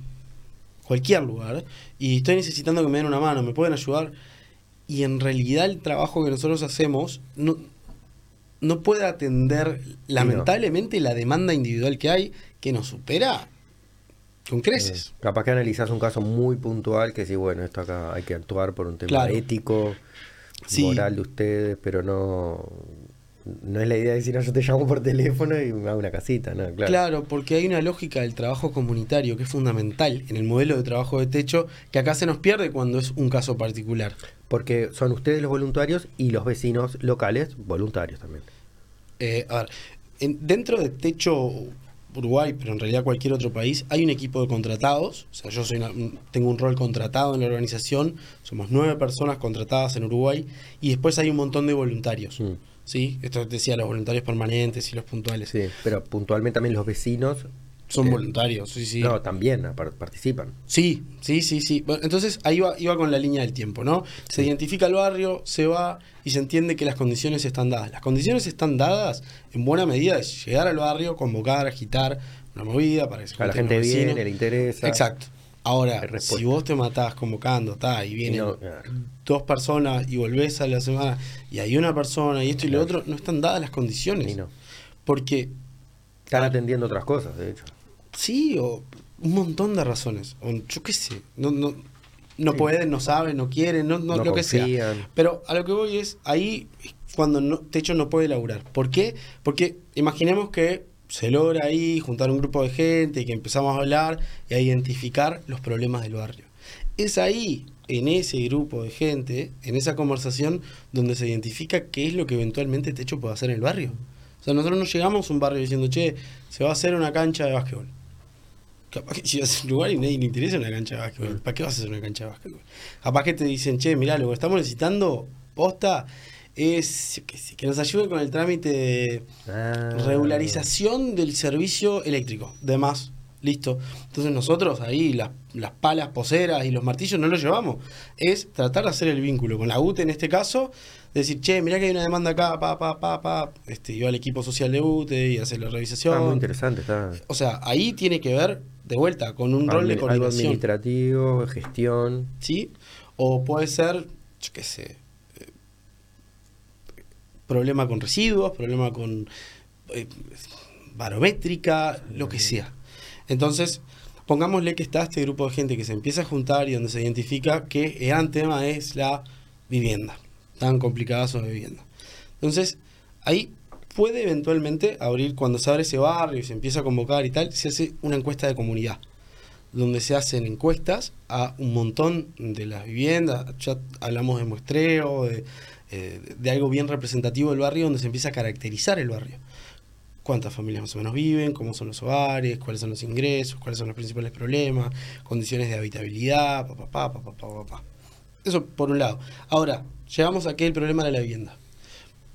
cualquier lugar y estoy necesitando que me den una mano, ¿me pueden ayudar? Y en realidad el trabajo que nosotros hacemos no, no puede atender lamentablemente la demanda individual que hay, que nos supera con creces. Eh, capaz que analizás un caso muy puntual que sí, bueno, esto acá hay que actuar por un tema Claro. ético, Sí. moral de ustedes, pero no no es la idea de decir, no, yo te llamo por teléfono y me hago una casita, ¿no? Claro. Claro, porque hay una lógica del trabajo comunitario que es fundamental en el modelo de trabajo de techo que acá se nos pierde cuando es un caso particular. Porque son ustedes los voluntarios y los vecinos locales voluntarios también. Eh, a ver, en- dentro de Techo Uruguay, pero en realidad cualquier otro país, hay un equipo de contratados. O sea, yo soy una- un- tengo un rol contratado en la organización. Somos nueve personas contratadas en Uruguay y después hay un montón de voluntarios. Mm. ¿sí? Esto decía los voluntarios permanentes y los puntuales. Sí, pero puntualmente también los vecinos. Son eh, voluntarios, sí, sí. No, también participan. Sí, sí, sí, sí. Bueno, entonces ahí va, iba con la línea del tiempo, ¿no? Se identifica el barrio, se va y se entiende que las condiciones están dadas. Las condiciones están dadas en buena medida de llegar al barrio, convocar, agitar una movida para que se A la gente viene, le interesa. Exacto. Ahora, si vos te matás convocando, ta, y vienen no, claro. dos personas y volvés a la semana y hay una persona y esto y lo Claro. otro, no están dadas las condiciones. No. Porque Están atendiendo otras cosas, de hecho. Sí, o un montón de razones. O yo qué sé. No, no, no Sí. pueden, no saben, no quieren, no, no, No lo que sea. Pero a lo que voy es, ahí cuando no, Techo no puede laburar. ¿Por qué? Porque imaginemos que se logra ahí juntar un grupo de gente y que empezamos a hablar y a identificar los problemas del barrio. Es ahí, en ese grupo de gente, en esa conversación, donde se identifica qué es lo que eventualmente Techo puede hacer en el barrio. O sea, nosotros no llegamos a un barrio diciendo, che, se va a hacer una cancha de básquetbol. Capaz que llegas a un lugar y nadie le interesa una cancha de básquetbol. ¿Para qué vas a hacer una cancha de básquetbol? Capaz que te dicen, che, mirá, lo que estamos necesitando, posta, es que nos ayude con el trámite de Ah. regularización del servicio eléctrico. De más, listo. Entonces nosotros ahí las, las palas poseras y los martillos no los llevamos. Es tratar de hacer el vínculo con la UTE en este caso. Decir, che, mirá que hay una demanda acá, pa, pa, pa, pa. Este, iba al equipo social de UTE y hacer la revisación. Ah, muy interesante, está. O sea, ahí tiene que ver, de vuelta, con un rol de Admi- Algo coordinación. administrativo, gestión. ¿Sí? O puede ser, yo qué sé, eh, problema con residuos, problema con eh, barométrica, lo que sea. Entonces, pongámosle que está este grupo de gente que se empieza a juntar y donde se identifica que el gran tema es la vivienda, tan complicadas o de vivienda. Entonces, ahí puede eventualmente abrir, cuando se abre ese barrio y se empieza a convocar y tal, se hace una encuesta de comunidad, donde se hacen encuestas a un montón de las viviendas, ya hablamos de muestreo, de, eh, algo bien representativo del barrio, donde se empieza a caracterizar el barrio cuántas familias más o menos viven, cómo son los hogares, cuáles son los ingresos, cuáles son los principales problemas, condiciones de habitabilidad, papá, papá, papá, papá. Pa, pa, pa. Eso por un lado. Ahora, llegamos a que el problema de la vivienda.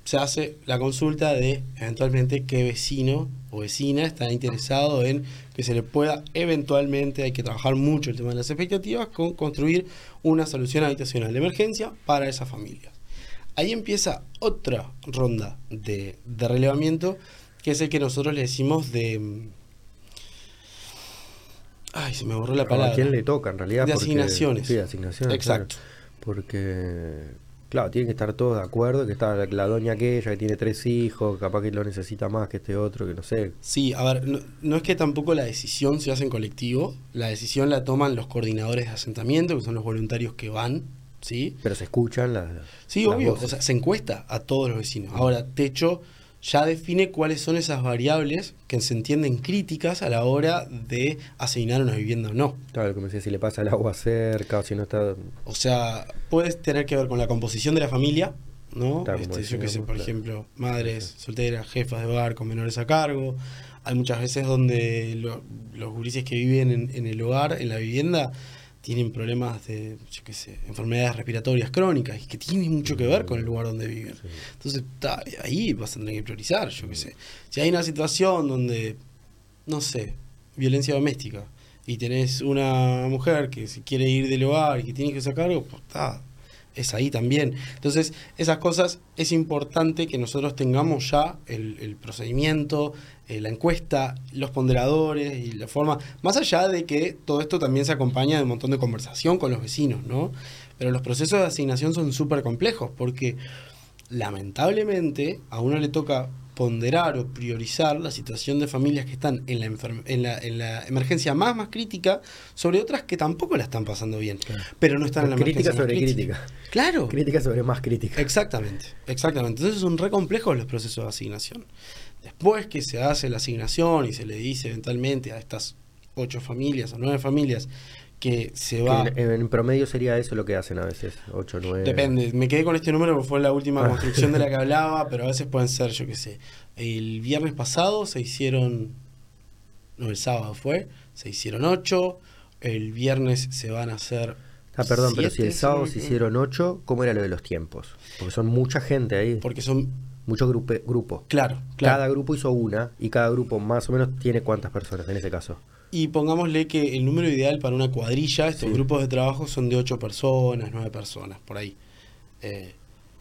Se hace la consulta de eventualmente qué vecino o vecina está interesado en que se le pueda eventualmente, hay que trabajar mucho el tema de las expectativas, con construir una solución habitacional de emergencia para esas familias. Ahí empieza otra ronda de, de relevamiento, que es el que nosotros le decimos de... mm, Ay, se me borró la palabra. ¿A quién le toca en realidad? De Porque- asignaciones. Sí, de asignaciones. Exacto. claro. Porque, claro, tienen que estar todos de acuerdo, que está la, la doña aquella que tiene tres hijos, capaz que lo necesita más que este otro, que no sé. Sí, a ver, no, no es que tampoco la decisión se hace en colectivo, la decisión la toman los coordinadores de asentamiento, que son los voluntarios que van, ¿sí? Pero se escuchan las. Sí, las obvio, voces. o sea, se encuesta a todos los vecinos. Ahora, Techo ya define cuáles son esas variables que se entienden críticas a la hora de asignar una vivienda o no. Claro, como decía, si le pasa el agua cerca o si no está. O sea, puedes tener que ver con la composición de la familia, ¿no? Este, yo qué sé, por claro. ejemplo, madres solteras, jefas de hogar con menores a cargo. Hay muchas veces donde lo- los gurises que viven en, en el hogar, en la vivienda, tienen problemas de, yo qué sé, enfermedades respiratorias crónicas y que tienen mucho que ver con el lugar donde viven. Sí. Entonces, ta, ahí vas a tener que priorizar, yo qué sé. Si hay una situación donde, no sé, violencia doméstica, y tenés una mujer que se quiere ir del hogar y que tiene que sacarlo, pues está, es ahí también. Entonces, esas cosas es importante que nosotros tengamos ya el, el procedimiento, eh, la encuesta, los ponderadores y la forma, más allá de que todo esto también se acompaña de un montón de conversación con los vecinos, ¿no? Pero los procesos de asignación son súper complejos porque lamentablemente a uno le toca ponderar o priorizar la situación de familias que están en la, enfer- en la, en la emergencia más más crítica sobre otras que tampoco la están pasando bien, pero no están en la Crítica emergencia más sobre crítica. crítica. Claro. Crítica sobre más crítica. Exactamente, exactamente. Entonces son re complejos los procesos de asignación. Después que se hace la asignación y se le dice eventualmente a estas ocho familias o nueve familias que se va... En, en promedio sería eso lo que hacen a veces, 8, 9. Depende, me quedé con este número porque fue la última Ah. construcción de la que <laughs> hablaba, pero a veces pueden ser, yo qué sé. El viernes pasado se hicieron, no, el sábado fue, se hicieron ocho, el viernes se van a hacer... Ah, perdón, pero si el sábado se hicieron 8, ¿cómo era lo de los tiempos? Porque son mucha gente ahí, Porque son, muchos grupos. claro, claro. Cada grupo hizo una y cada grupo más o menos tiene cuántas personas en ese caso. Y pongámosle que el número ideal para una cuadrilla, estos Sí. grupos de trabajo son de 8 personas, 9 personas, por ahí. Eh,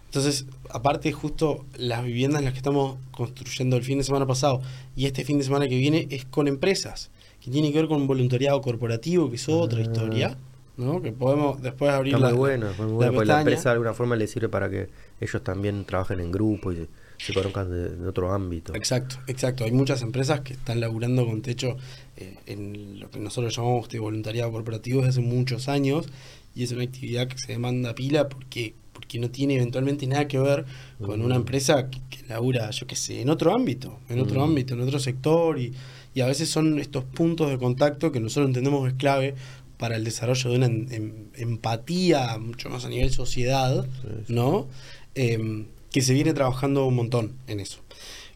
entonces, aparte justo las viviendas en las que estamos construyendo el fin de semana pasado y este fin de semana que viene es con empresas, que tiene que ver con voluntariado corporativo, que es otra Ah. historia, ¿no? Que podemos después abrir Está la, muy bueno, muy la empresa de alguna forma le sirve para que ellos también trabajen en grupo y se, conozcan de, de otro ámbito. Exacto, exacto. Hay muchas empresas que están laburando con techo eh, en lo que nosotros llamamos de voluntariado corporativo desde hace muchos años y es una actividad que se demanda pila porque porque no tiene eventualmente nada que ver con una empresa que, que labura, yo qué sé, en otro ámbito, en otro ámbito, en otro sector y, y a veces son estos puntos de contacto que nosotros entendemos es clave para el desarrollo de una em- em- empatía mucho más a nivel sociedad, Sí, sí. ¿no? Em, que se viene trabajando un montón en eso.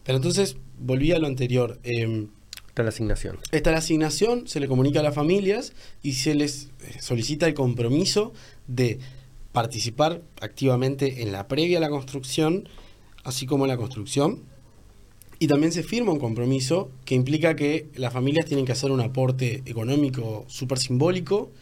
Pero entonces, volví a lo anterior. em, Está la asignación. esta la asignación, se le comunica a las familias y se les eh, solicita el compromiso de participar activamente en la previa a la construcción, así como en la construcción. Y también se firma un compromiso que implica que las familias tienen que hacer un aporte económico súper simbólico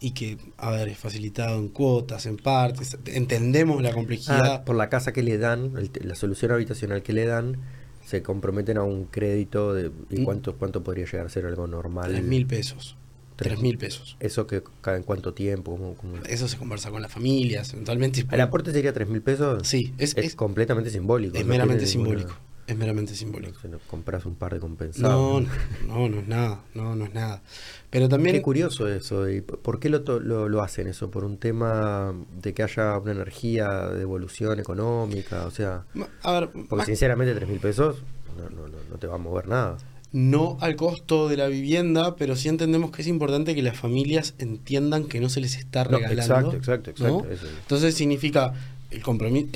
y que, a ver, es facilitado en cuotas, en partes. Entendemos la complejidad. Ah, por la casa que le dan, el- la solución habitacional que le dan, se comprometen a un crédito de ¿y Mm. cuánto, cuánto podría llegar a ser algo normal. Tres mil pesos. Tres mil pesos. Eso que cae en cuánto tiempo. ¿Cómo- cómo? Eso se conversa con las familias, eventualmente. ¿El aporte sería tres mil pesos? Sí, es, Es, es- completamente simbólico. es no meramente ninguna- simbólico. Es meramente simbólico. no no compras un par de No, compensados. no, no es nada. No, no es nada. Pero también. Qué curioso eso. ¿Y por qué lo, lo, lo hacen eso? ¿Por un tema de que haya una energía de evolución económica? O sea, A ver, porque sinceramente tres mil pesos no, no, no, no te va a mover nada. no al costo de la vivienda, pero sí entendemos que es importante que las familias entiendan que no se les está No, regalando. exacto, exacto, exacto. ¿no? eso. Entonces significa el,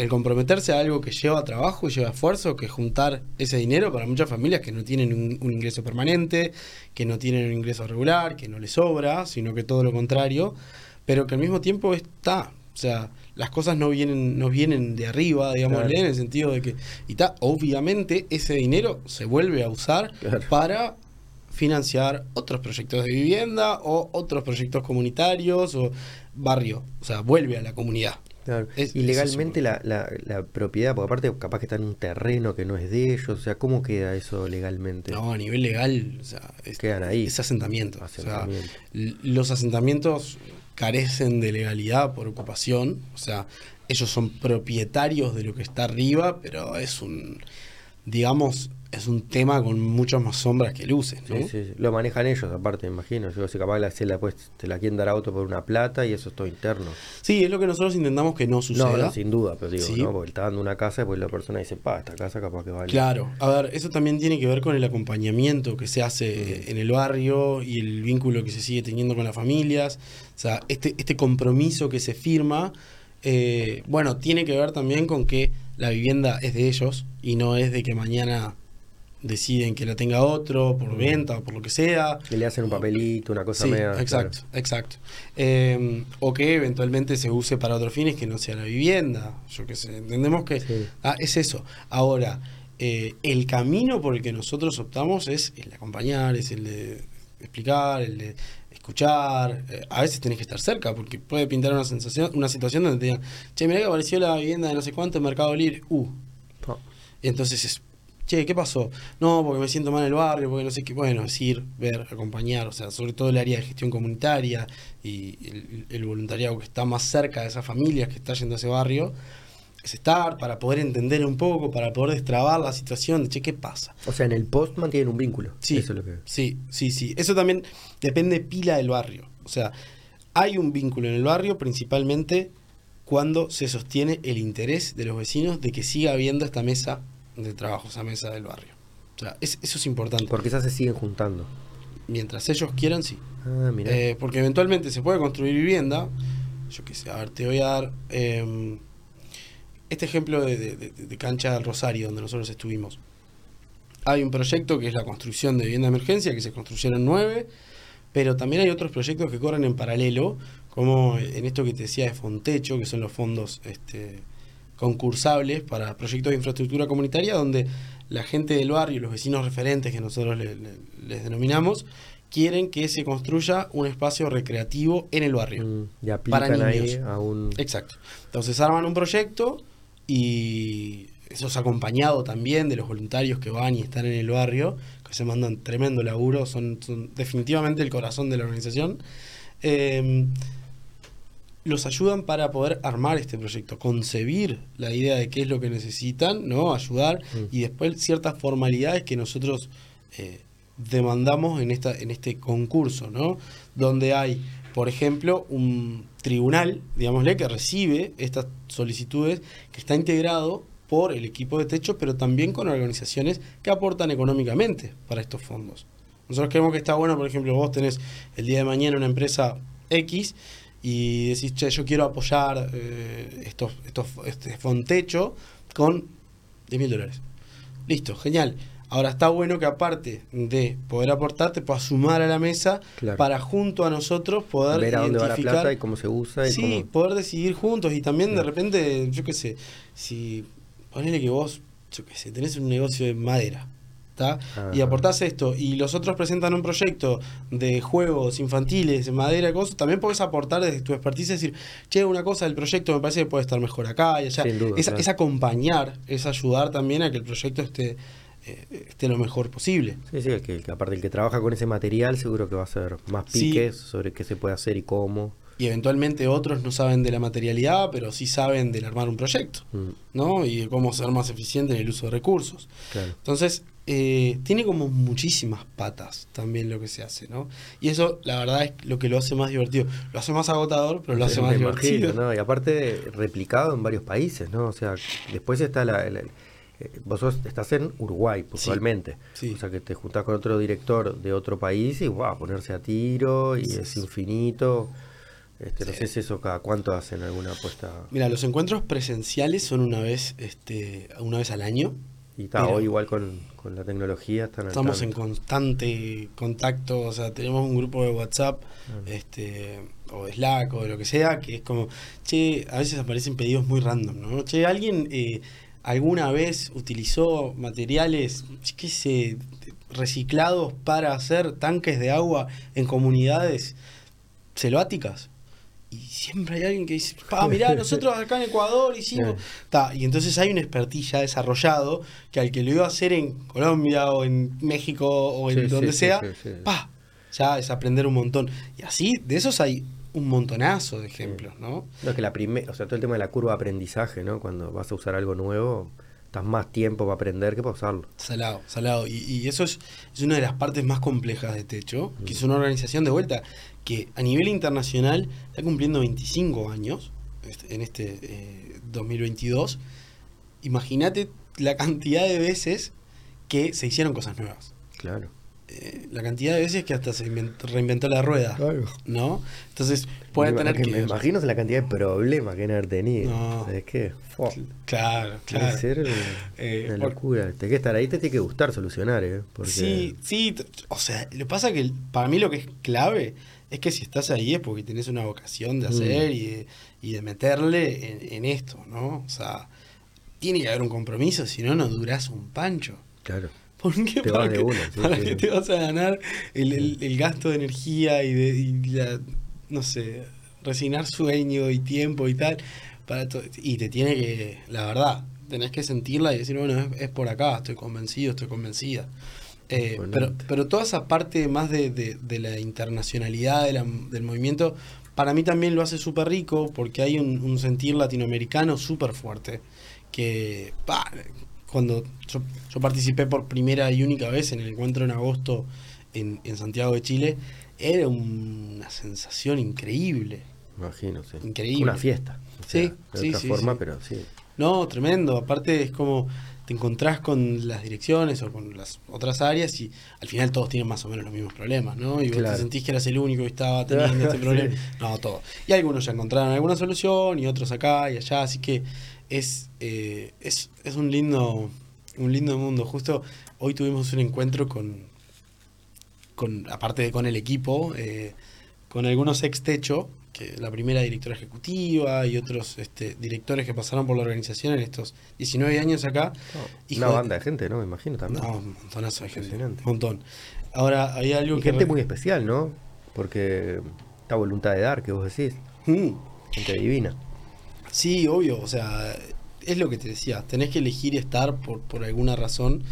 comprometerse a algo que lleva trabajo y lleva esfuerzo, que juntar ese dinero para muchas familias que no tienen un, un ingreso permanente, que no tienen un ingreso regular, que no les sobra, sino que todo lo contrario, pero que al mismo tiempo está, o sea, las cosas no vienen, no vienen de arriba, digamos, Claro. en el sentido de que, y está, obviamente ese dinero se vuelve a usar Claro. para financiar otros proyectos de vivienda o otros proyectos comunitarios o barrio, o sea, vuelve a la comunidad. Claro. Es- y legalmente la, la, la propiedad, porque aparte capaz que está en un terreno que no es de ellos, o sea, ¿cómo queda eso legalmente? No, a nivel legal, o sea, es, Quedan ahí. es asentamiento. O sea, los asentamientos carecen de legalidad por ocupación, o sea, ellos son propietarios de lo que está arriba, pero es un, digamos, es un tema con muchas más sombras que luces, ¿no? Sí, sí, sí. Lo manejan ellos, aparte, me imagino. Yo sé, capaz la, se la, pues, te la quieren dar a otro por una plata y eso es todo interno. Sí, es lo que nosotros intentamos que no suceda. No, no, sin duda, pero digo, Sí. ¿no? Porque está dando una casa y pues la persona dice, pa, esta casa capaz que vale. Claro, a ver, eso también tiene que ver con el acompañamiento que se hace Mm. en el barrio y el vínculo que se sigue teniendo con las familias. O sea, este, este compromiso que se firma, eh, bueno, tiene que ver también con que la vivienda es de ellos y no es de que mañana deciden que la tenga otro por Mm. venta o por lo que sea. Que le hacen un papelito, una cosa Sí, media. exacto, exacto. Eh, o que eventualmente se use para otros fines que no sea la vivienda. Yo qué sé, entendemos que Sí. ah, es eso. Ahora, eh, el camino por el que nosotros optamos es el de acompañar, es el de explicar, el de escuchar. Eh, a veces tenés que estar cerca porque puede pintar una sensación, una situación donde te digan, che, mirá que apareció la vivienda de no sé cuánto en Mercado Libre. Uh, y entonces es, che, ¿qué pasó? No, porque me siento mal en el barrio, porque no sé qué. Bueno, es ir, ver, acompañar, o sea, sobre todo el área de gestión comunitaria y el, el voluntariado que está más cerca de esas familias que está yendo a ese barrio, es estar, para poder entender un poco, para poder destrabar la situación de, che, ¿qué pasa? O sea, en el post mantienen un vínculo. Sí, Eso es lo que... sí, sí, sí. Eso también depende pila del barrio. O sea, hay un vínculo en el barrio principalmente cuando se sostiene el interés de los vecinos de que siga habiendo esta mesa de trabajo, esa mesa del barrio. O sea, es- eso es importante. Porque esas se siguen juntando. Mientras ellos quieran, sí. Ah, mira. Eh, porque eventualmente se puede construir vivienda. Yo qué sé, a ver, te voy a dar eh, este ejemplo de, de- de- de cancha del Rosario, donde nosotros estuvimos. Hay un proyecto que es la construcción de vivienda de emergencia, que se construyeron nueve, pero también hay otros proyectos que corren en paralelo, como en esto que te decía de Fontecho, que son los fondos este, concursables para proyectos de infraestructura comunitaria, donde la gente del barrio, los vecinos referentes que nosotros le- le- les denominamos, quieren que se construya un espacio recreativo en el barrio. Mm, y para aplican ahí niños. a un... Exacto. Entonces arman un proyecto y eso es acompañado también de los voluntarios que van y están en el barrio, que se mandan tremendo laburo, son, son definitivamente el corazón de la organización. Eh, los ayudan para poder armar este proyecto, concebir la idea de qué es lo que necesitan, ¿no? Ayudar Mm. y después ciertas formalidades que nosotros eh, demandamos en esta en este concurso, ¿no? Donde hay, por ejemplo, un tribunal, digámosle, que recibe estas solicitudes, que está integrado por el equipo de techo, pero también con organizaciones que aportan económicamente para estos fondos. Nosotros creemos que está bueno, por ejemplo, vos tenés el día de mañana una empresa X y decís, che, yo quiero apoyar eh, estos, estos, este Fontecho con 10 mil dólares. Listo, genial. Ahora está bueno que aparte de poder aportar, te puedas sumar a la mesa Claro. para junto a nosotros poder ver a dónde va la identificar plata y cómo se usa y Sí, cómo... poder decidir juntos y también de repente, yo qué sé, si ponele que vos, yo qué sé, tenés un negocio de madera. Y Ajá. aportás esto y los otros presentan un proyecto de juegos infantiles, de madera, cosas, también podés aportar desde tu expertise y decir, che, una cosa del proyecto me parece que puede estar mejor acá y allá. Sin duda, es, claro. es acompañar, es ayudar también a que el proyecto esté, esté lo mejor posible. Sí, sí, el que, el que aparte el que trabaja con ese material seguro que va a hacer más Sí. piques sobre qué se puede hacer y cómo. Y eventualmente otros no saben de la materialidad, pero sí saben del armar un proyecto. Mm, ¿no? Y de cómo ser más eficiente en el uso de recursos. claro. Entonces, eh, tiene como muchísimas patas también lo que se hace, ¿no? Y eso, la verdad, es lo que lo hace más divertido. Lo hace más agotador, pero lo hace Sí, más divertido. imagino, ¿no? Y aparte replicado en varios países, ¿no? O sea, después está la... la- eh, vos sos- estás en Uruguay, puntualmente. sí. O sea, que te juntás con otro director de otro país y, wow, ponerse a tiro y Sí, es infinito. Este, No sé si eso cada cuánto hacen alguna apuesta. Mira, los encuentros presenciales son una vez, este, una vez al año. Y está, hoy igual con, con la tecnología están Estamos en constante contacto, o sea, tenemos un grupo de WhatsApp, Ah. este, o Slack, o de lo que sea, que es como, che, a veces aparecen pedidos muy random, ¿no? Che, alguien eh, alguna vez utilizó materiales, qué sé, reciclados para hacer tanques de agua en comunidades selváticas. Y siempre hay alguien que dice, pa, mirá, <laughs> nosotros acá en Ecuador hicimos... Ta, y entonces hay un expertise ya desarrollado que al que lo iba a hacer en Colombia o en México o en Sí, donde sí, sea, sí. pa, ya es aprender un montón. Y así, de esos hay un montonazo de ejemplos, ¿no? No, es que la primera, o sea, todo el tema de la curva de aprendizaje, ¿no? Cuando vas a usar algo nuevo, estás más tiempo para aprender que para usarlo. Salado, salado. Y, y eso es, es una de las partes más complejas de Techo, que es una organización de vuelta que a nivel internacional está cumpliendo 25 años este- en este eh, 2022. Imagínate la cantidad de veces que se hicieron cosas nuevas. Claro. Eh, la cantidad de veces que hasta se inventó- reinventó la rueda, ¿no? Entonces pueden Me- tener que me imagino la cantidad de problemas que deben haber tenido. No. Es que, fo, Claro, debe claro. ser una, Eh, una por- locura. Te que estar ahí, te tiene que gustar solucionar, ¿eh? Porque, Sí, sí, o sea, lo que pasa que para mí lo que es clave es que si estás ahí es porque tenés una vocación de Mm. hacer y, de, y de meterle en, en esto, ¿no? O sea, tiene que haber un compromiso, si no, no durás un pancho. Claro. ¿Por qué? Te ¿Para, vas de qué, una, sí, para sí. qué te vas a ganar el, el- el gasto de energía y, de, y la, no sé, resignar sueño y tiempo y tal? Para y te tiene que, la verdad, tenés que sentirla y decir, bueno, es, es por acá, estoy convencido, estoy convencida. Eh, pero, pero toda esa parte más de, de- de la internacionalidad de la- del movimiento para mí también lo hace súper rico porque hay un, un sentir latinoamericano súper fuerte. Que pa, cuando yo, yo participé por primera y única vez en el encuentro en agosto en, en Santiago de Chile, era un- una sensación increíble. Imagino, sí. Increíble. Una fiesta. o Sí, de sí, otra sí, forma, sí. pero sí. No, tremendo. Aparte es como te encontrás con las direcciones o con las otras áreas y al final todos tienen más o menos los mismos problemas, ¿no? Y vos te sentís que eras el único que estaba <laughs> teniendo este problema. Sí. No, todo. Y algunos ya encontraron alguna solución y otros acá y allá, así que es, eh, es, es un lindo un lindo mundo. Justo hoy tuvimos un encuentro con, con aparte de con el equipo, eh, con algunos ex techo, que la primera directora ejecutiva y otros este, directores que pasaron por la organización en estos 19 años acá. Una banda de gente, ¿no? Me imagino también. No, un montonazo de gente. Un montón. Ahora, hay algo y que... gente muy especial, ¿no? Porque esta voluntad de dar que vos decís, Mm, gente divina. Sí, obvio, o sea, es lo que te decía, tenés que elegir estar por, por alguna razón.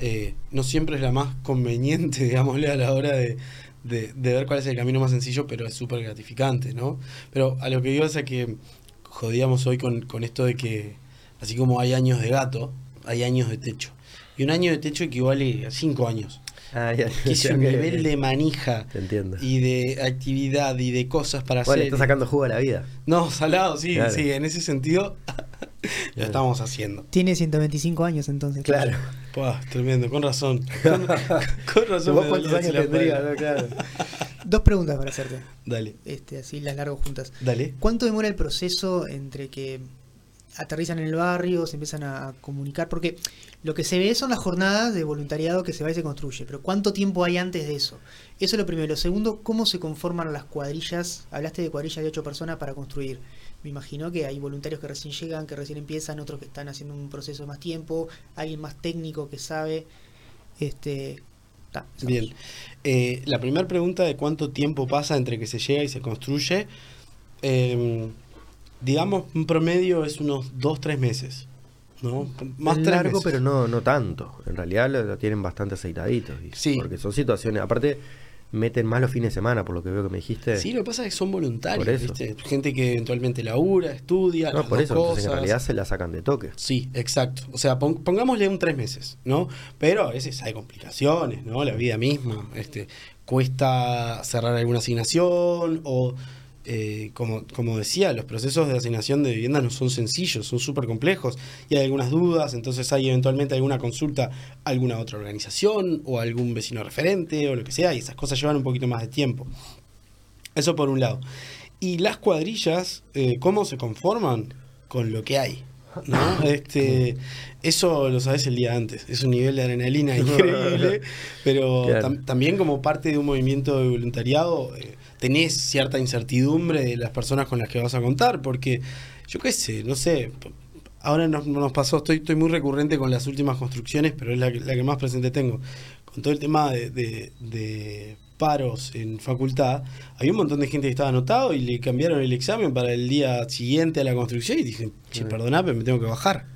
Eh, no siempre es la más conveniente, <laughs> digámosle, a la hora de, de- ver cuál es el camino más sencillo, pero es súper gratificante, ¿no? Pero a lo que digo es a que jodíamos hoy con, con esto de que, así como hay años de gato, hay años de techo. Y un año de techo equivale a cinco años. Ah, ya, <laughs> Que es un nivel de manija Te entiendo. y de actividad y de cosas para Bueno, hacer. está sacando jugo a la vida. No, salado, sí, Claro. sí, en ese sentido <laughs> lo estamos haciendo. Tiene 125 años entonces. Claro. Pua, tremendo, con razón. <laughs> Con, con razón. ¿Vos me cuántos dolía años decir la tendrías? palabra. no? Claro. Dos preguntas para hacerte. Dale, Este, así las largo juntas. dale. ¿Cuánto demora el proceso entre que aterrizan en el barrio, se empiezan a comunicar? Porque lo que se ve son las jornadas de voluntariado que se va y se construye, pero ¿cuánto tiempo hay antes de eso? Eso es lo primero. Lo segundo, ¿cómo se conforman las cuadrillas? Hablaste de cuadrillas de ocho personas para construir. Me imagino que hay voluntarios que recién llegan, que recién empiezan, otros que están haciendo un proceso de más tiempo, alguien más técnico que sabe. Este, Bien. Eh, la primera pregunta de cuánto tiempo pasa entre que se llega y se construye, eh, digamos, un promedio es unos 2-3 meses. ¿No? Más es largo, pero no, no tanto. En realidad lo, lo tienen bastante aceitaditos. Sí. Porque son situaciones. Aparte, meten más los fines de semana, por lo que veo que me dijiste. Sí, lo que pasa es que son voluntarios, Por eso. ¿viste? Gente que eventualmente labura, estudia, no, por eso. Entonces, en realidad se la sacan de toque. Sí, exacto. O sea, pon- pongámosle un tres meses, ¿no? Pero a veces hay complicaciones, ¿no? La vida misma, este, cuesta cerrar alguna asignación o, eh, como, como decía, los procesos de asignación de vivienda no son sencillos, son súper complejos y hay algunas dudas, entonces hay eventualmente alguna consulta a alguna otra organización o a algún vecino referente o lo que sea y esas cosas llevan un poquito más de tiempo. Eso por un lado. Y las cuadrillas, eh, ¿cómo se conforman? Con lo que hay. ¿no? <laughs> Este, eso lo sabes el día antes. Es un nivel de adrenalina <laughs> increíble. pero tam- también como parte de un movimiento de voluntariado, eh, tenés cierta incertidumbre de las personas con las que vas a contar. Porque, yo qué sé, no sé. Ahora nos, nos pasó, estoy, estoy muy recurrente con las últimas construcciones, pero es la que, la que más presente tengo. Con todo el tema de, de- de paros en facultad, había un montón de gente que estaba anotado y le cambiaron el examen para el día siguiente a la construcción y dije, che, perdona, pero me tengo que bajar.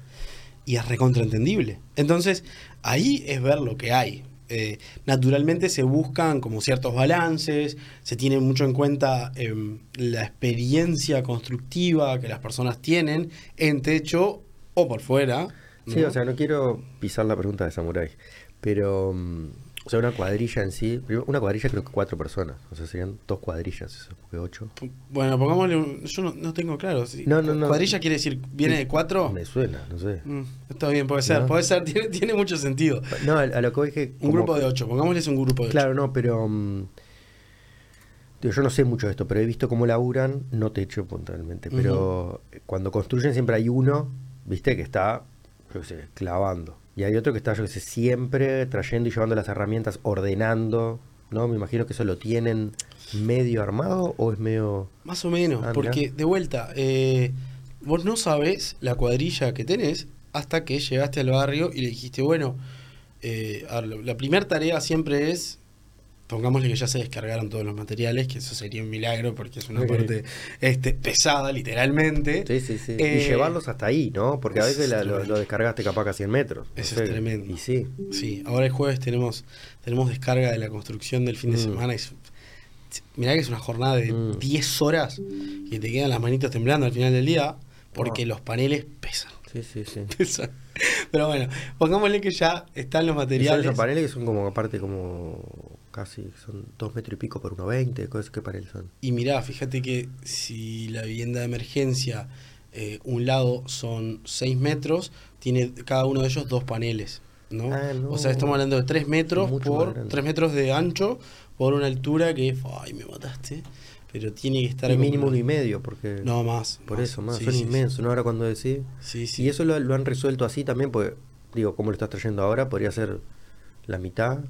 Y es recontraentendible. Entonces, ahí es ver lo que hay. Eh, naturalmente se buscan como ciertos balances, se tiene mucho en cuenta em, la experiencia constructiva que las personas tienen en techo o por fuera. Sí, o sea, no quiero pisar la pregunta de Samurai, pero, mm, o sea, una cuadrilla en sí, una cuadrilla creo que cuatro personas, o sea, serían dos cuadrillas, eso, porque ocho. Bueno, pongámosle un- Yo no, no tengo claro. si- No, no, no. ¿Cuadrilla quiere decir, viene de cuatro? Me suena, no sé. Mm, está bien, puede ser, puede ser, <laughs> tiene, tiene mucho sentido. No, a, lo que voy es que... Un grupo de ocho, pongámosles un grupo de ocho. Claro, no, pero... mm, yo no sé mucho de esto, pero he visto cómo laburan, no te echo puntualmente, pero cuando construyen siempre hay uno, viste, que está, yo qué sé, clavando. Y hay otro que está, yo qué sé, siempre trayendo y llevando las herramientas, ordenando, ¿no? Me imagino que eso lo tienen medio armado o es medio... Más o menos, Ah, mirá. porque de vuelta, eh, vos no sabés la cuadrilla que tenés hasta que llegaste al barrio y le dijiste, bueno, eh, la primera tarea siempre es, pongámosle que ya se descargaron todos los materiales, que eso sería un milagro porque es una parte este, pesada, literalmente. Sí, sí, sí. Eh, y llevarlos hasta ahí, ¿no? Porque a es veces la- lo, descargaste capaz que a 100 metros. Eso es tremendo. Y sí. Sí, ahora el jueves tenemos, tenemos descarga de la construcción del fin de Mm. semana. y mirá que es una jornada de Mm. 10 horas que te quedan las manitos temblando al final del día porque Ah. los paneles pesan. Sí, sí, sí. <laughs> pesan. Pero bueno, pongámosle que ya están los Y son materiales. esos paneles que son como, aparte, como casi, son dos metros y pico por uno veinte. ¿Qué paneles son? Y mirá, fíjate que si la vivienda de emergencia, eh, un lado son 6 metros, tiene cada uno de ellos dos paneles. ¿no? Ah, no. O sea, estamos hablando de 3 metros Mucho por grande. 3 metros de ancho por una altura que, ay, me mataste. Pero tiene que estar Y como- mínimo uno y medio, porque... No, más. Por eso, más. Sí, son sí, ¿no? Ahora cuando decís... Sí, sí. Y eso lo, lo han resuelto así también, pues, digo, ¿cómo lo estás trayendo ahora? Podría ser la mitad,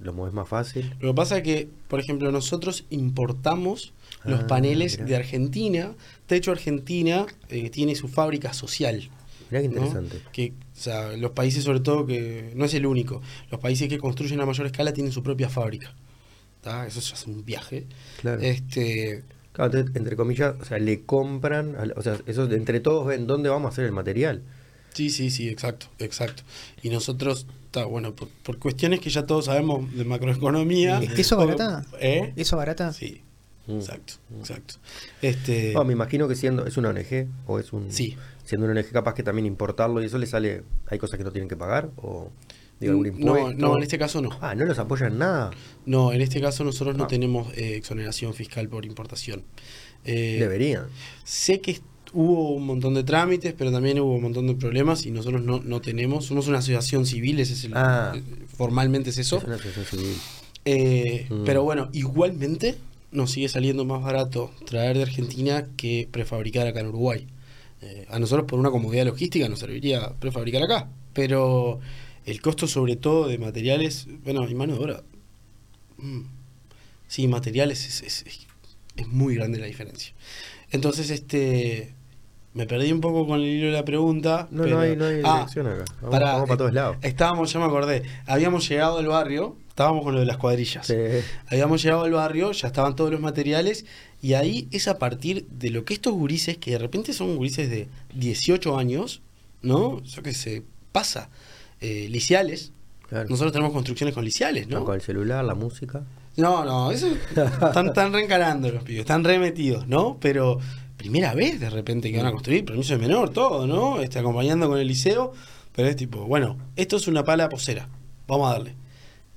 lo mueves más fácil. Lo que pasa es que, por ejemplo, nosotros importamos los Ah, paneles mirá. de Argentina. Techo Argentina eh, tiene su fábrica social. Mirá qué ¿no? interesante. Que, o sea, los países, sobre todo, que no es el único, los países que construyen a mayor escala tienen su propia fábrica. ¿tá? Eso es un viaje. Claro. Este, Claro, entonces, entre comillas, o sea, le compran, o sea, eso de entre todos ven dónde vamos a hacer el material. sí, sí, sí, exacto, exacto. Y nosotros, tá, bueno, por, por cuestiones que ya todos sabemos de macroeconomía. ¿Es que eso barata? ¿Eh? ¿Eso barata? Sí, Mm. exacto, exacto. Este, No, me imagino que siendo, es una ONG o es un... Sí. Siendo una ONG capaz que también importarlo y eso le sale, hay cosas que no tienen que pagar o digo, algún no, impuesto. no, en este caso no. Ah, no los apoyan nada. No, en este caso nosotros no Ah. tenemos eh, exoneración fiscal por importación. Eh, Deberían. Sé que hubo un montón de trámites, pero también hubo un montón de problemas y nosotros no, no tenemos. Somos una asociación civil, ese es el, Ah. eh, formalmente es eso. Es una asociación civil. Eh, Mm. Pero bueno, igualmente nos sigue saliendo más barato traer de Argentina que prefabricar acá en Uruguay. Eh, a nosotros por una comodidad logística nos serviría prefabricar acá, pero el costo sobre todo de materiales, bueno, y mano de obra, mm, sí, materiales es, es- es- es muy grande la diferencia. Entonces, este, me perdí un poco con el hilo de la pregunta. No, pero- no hay, no hay Ah, dirección acá. Vamos, para todos eh, lados. Estábamos, ya me acordé, habíamos llegado al barrio, estábamos con lo de las cuadrillas. Sí. Habíamos llegado al barrio, ya estaban todos los materiales, y ahí es a partir de lo que estos gurises, que de repente son gurises de 18 años, ¿no? Yo qué sé, pasa. Eh, liciales. Claro. Nosotros tenemos construcciones con liciales, ¿no? Con el celular, la música. No, no, eso están, están reencarando los pibes, están remetidos, ¿no? Pero primera vez de repente que van a construir, permiso de menor, todo, ¿no? Este, acompañando con el liceo, pero es tipo, bueno, esto es una pala posera, vamos a darle.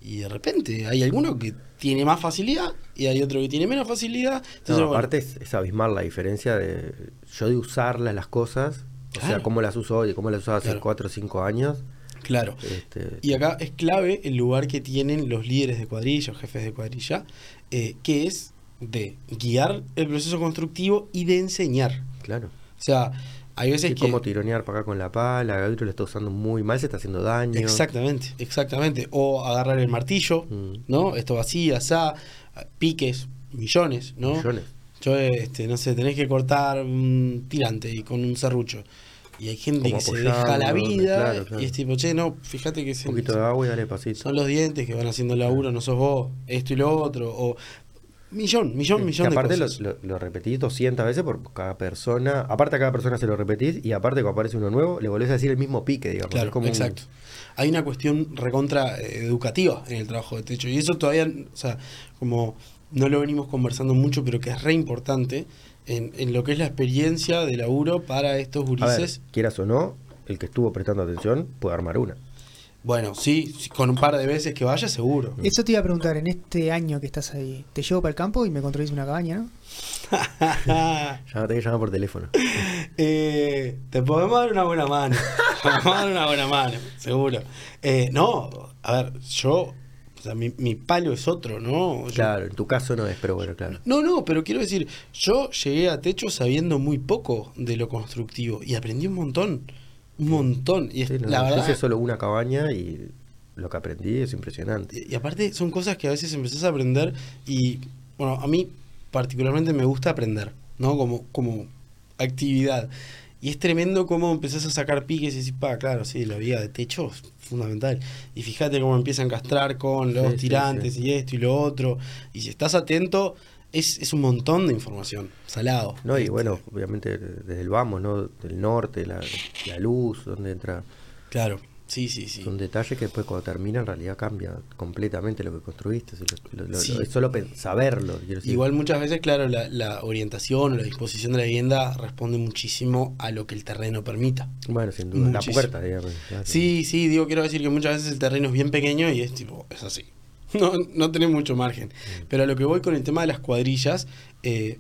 Y de repente hay alguno que tiene más facilidad y hay otro que tiene menos facilidad. Entonces, No, bueno, aparte es, es abismal la diferencia de yo de usarlas las cosas, o sea, cómo las uso hoy y cómo las usaba hace Claro. 4 o 5 años. claro. Este, Y acá es clave el lugar que tienen los líderes de cuadrilla jefes de cuadrilla, eh, que es de guiar el proceso constructivo y de enseñar. claro. O sea, hay veces Y que... cómo tironear para acá con la pala, el otro lo está usando muy mal, se está haciendo daño. Exactamente, exactamente. O agarrar el martillo, Mm. ¿no? Esto así, asá, piques, millones, ¿no? Millones. Yo, este, no sé, tenés que cortar un tirante y con un serrucho. Y hay gente Como que se deja la vida claro, claro. y es tipo, che, no, fíjate que Un se- poquito de agua y dale pasito. son los dientes que van haciendo el laburo, no sos vos, esto y lo otro. O millón, millón, millón de aparte lo, cosas. lo- lo repetís 200 veces por cada persona. Aparte a cada persona se lo repetís y aparte cuando aparece uno nuevo le volvés a decir el mismo pique, digamos. Claro, como un- exacto. Hay una cuestión recontra eh, educativa en el trabajo de techo. Y eso todavía, o sea, como no lo venimos conversando mucho, pero que es re importante en, en lo que es la experiencia de laburo para estos a ver, gurises. quieras o no, el que estuvo prestando atención puede armar una. Bueno, sí, sí, con un par de veces que vaya, seguro. Eso te iba a preguntar, en este año que estás ahí, te llevo para el campo y me construís una cabaña, ¿no? <laughs> Llámate que llama por teléfono. Eh, te podemos dar una buena mano. Te podemos dar una buena mano, seguro. Eh, no, a ver, yo, o sea, mi, mi palo es otro, ¿no? Yo- Claro, en tu caso no es, pero bueno, claro. No, no, pero quiero decir, yo llegué a techo sabiendo muy poco de lo constructivo y aprendí un montón, un montón. Y es- Sí, no, la yo verdad, hice solo una cabaña y lo que aprendí es impresionante. y, y aparte son cosas que a veces empezás a aprender y, bueno, a mí particularmente me gusta aprender, ¿no? Como, como actividad. Y es tremendo cómo empezás a sacar piques y decís, pa, claro, sí, la vida de techo es fundamental. Y fíjate cómo empiezan a castrar con los sí, tirantes sí. y esto y lo otro. Y si estás atento, es, es un montón de información, salado. No, y Este, bueno, obviamente desde el vamos, ¿no? Del norte, la, la luz, donde entra. Claro, Sí, sí, sí. Son detalles que después cuando termina en realidad cambia completamente lo que construiste. lo- Sí. Es solo saberlo. decir. Igual muchas veces, claro, la, la orientación o la disposición de la vivienda responde muchísimo a lo que el terreno permita. Bueno, sin duda. La puerta, digamos. claro. Sí, sí, digo, quiero decir que muchas veces el terreno es bien pequeño y es tipo, es así. <laughs> No, no tenés mucho margen. Pero a lo que voy con el tema de las cuadrillas, eh,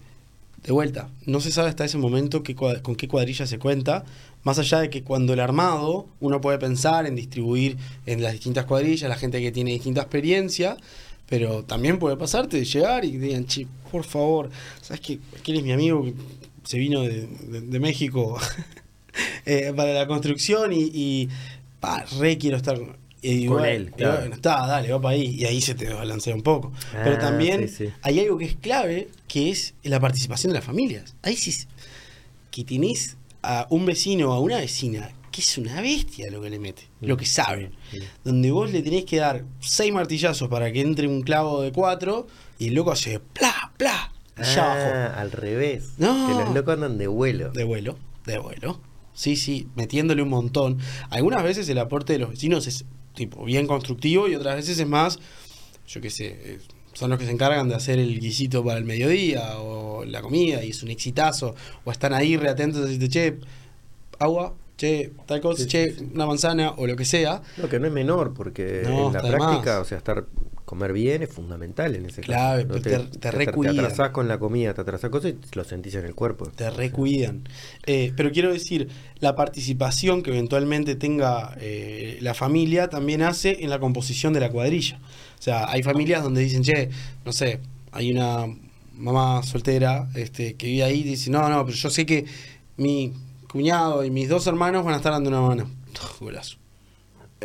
de vuelta, no se sabe hasta ese momento qué con qué cuadrilla se cuenta, más allá de que cuando el armado uno puede pensar en distribuir en las distintas cuadrillas, la gente que tiene distinta experiencia, pero también puede pasarte de llegar y que digan, che, por favor, ¿sabes qué? ¿Quién es mi amigo que se vino de, de- de México <laughs> eh, para la construcción y, y pa, re quiero estar y Con él, claro. bueno, está, dale, va para ahí. Y ahí se te balancea un poco. Pero Ah, también sí, sí. hay algo que es clave, que es la participación de las familias. Ahí sí que tenés a un vecino o a una vecina que es una bestia lo que le mete, lo que sabe. Sí. Donde vos le tenés que dar seis martillazos para que entre un clavo de cuatro y el loco hace pla, pla, ya. Ah, al revés. No. Que los locos andan de vuelo. De vuelo, de vuelo. Sí, sí, metiéndole un montón. Algunas veces el aporte de los vecinos es tipo bien constructivo y otras veces es más, yo qué sé, eh, son los que se encargan de hacer el guisito para el mediodía o la comida y es un exitazo. O están ahí reatentos a decirte, che, agua, che, tal cosa, Sí, che, sí, una manzana o lo que sea. No, que no es menor, porque No, en la práctica, más. o sea, estar comer bien es fundamental en ese Clave, caso. pero te- te recuidan. atrasás con la comida, te atrasás cosas y lo sentís en el cuerpo. Te recuidan. Eh, pero quiero decir, la participación que eventualmente tenga eh, la familia también hace en la composición de la cuadrilla. O sea, hay familias donde dicen, che, no sé, hay una mamá soltera este, que vive ahí y dice, no, no, pero yo sé que mi cuñado y mis dos hermanos van a estar dando una mano. <laughs> Golazo.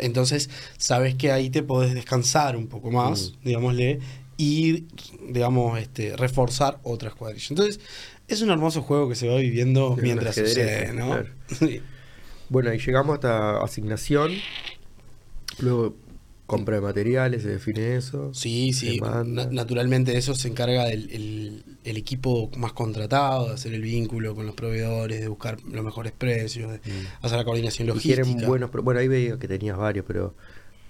Entonces, sabes que ahí te podés descansar un poco más, digámosle, y, digamos, este, reforzar otras cuadrillas. Entonces, es un hermoso juego que se va viviendo mientras sucede, ¿no? claro. <laughs> Sí. Bueno, y llegamos hasta asignación. Luego, compra de materiales, se define eso. Sí, sí. Na- naturalmente de eso se encarga el, el- el equipo más contratado, de hacer el vínculo con los proveedores, de buscar los mejores precios, de Mm. hacer la coordinación Y logística. quieren buenos. Bueno, ahí veía que tenías varios, pero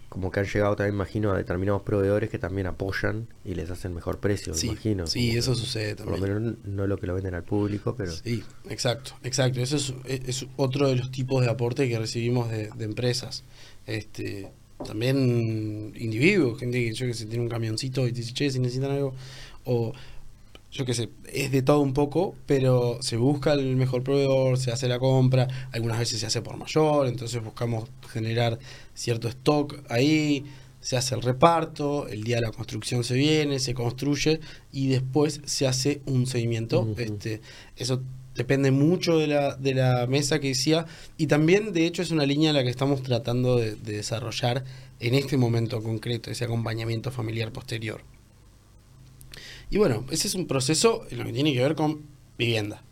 como que han llegado también, imagino, a determinados proveedores que también apoyan y les hacen mejor precio, me Sí, imagino. sí, eso que- sucede Por lo también. menos no lo que lo venden al público, pero. Sí, exacto, exacto. Eso es, es otro de los tipos de aporte que recibimos de, de empresas. Este, también individuos, gente que yo que sé, tiene un camioncito y te dice, che, si necesitan algo, o yo qué sé, es de todo un poco, pero se busca el mejor proveedor, se hace la compra, algunas veces se hace por mayor, entonces buscamos generar cierto stock ahí, se hace el reparto, el día de la construcción se viene, se construye y después se hace un seguimiento. Ujú. este, eso depende mucho de la, de la mesa que decía y también de hecho es una línea en la que estamos tratando de, de desarrollar en este momento concreto, ese acompañamiento familiar posterior. Y bueno, ese es un proceso en lo que tiene que ver con vivienda.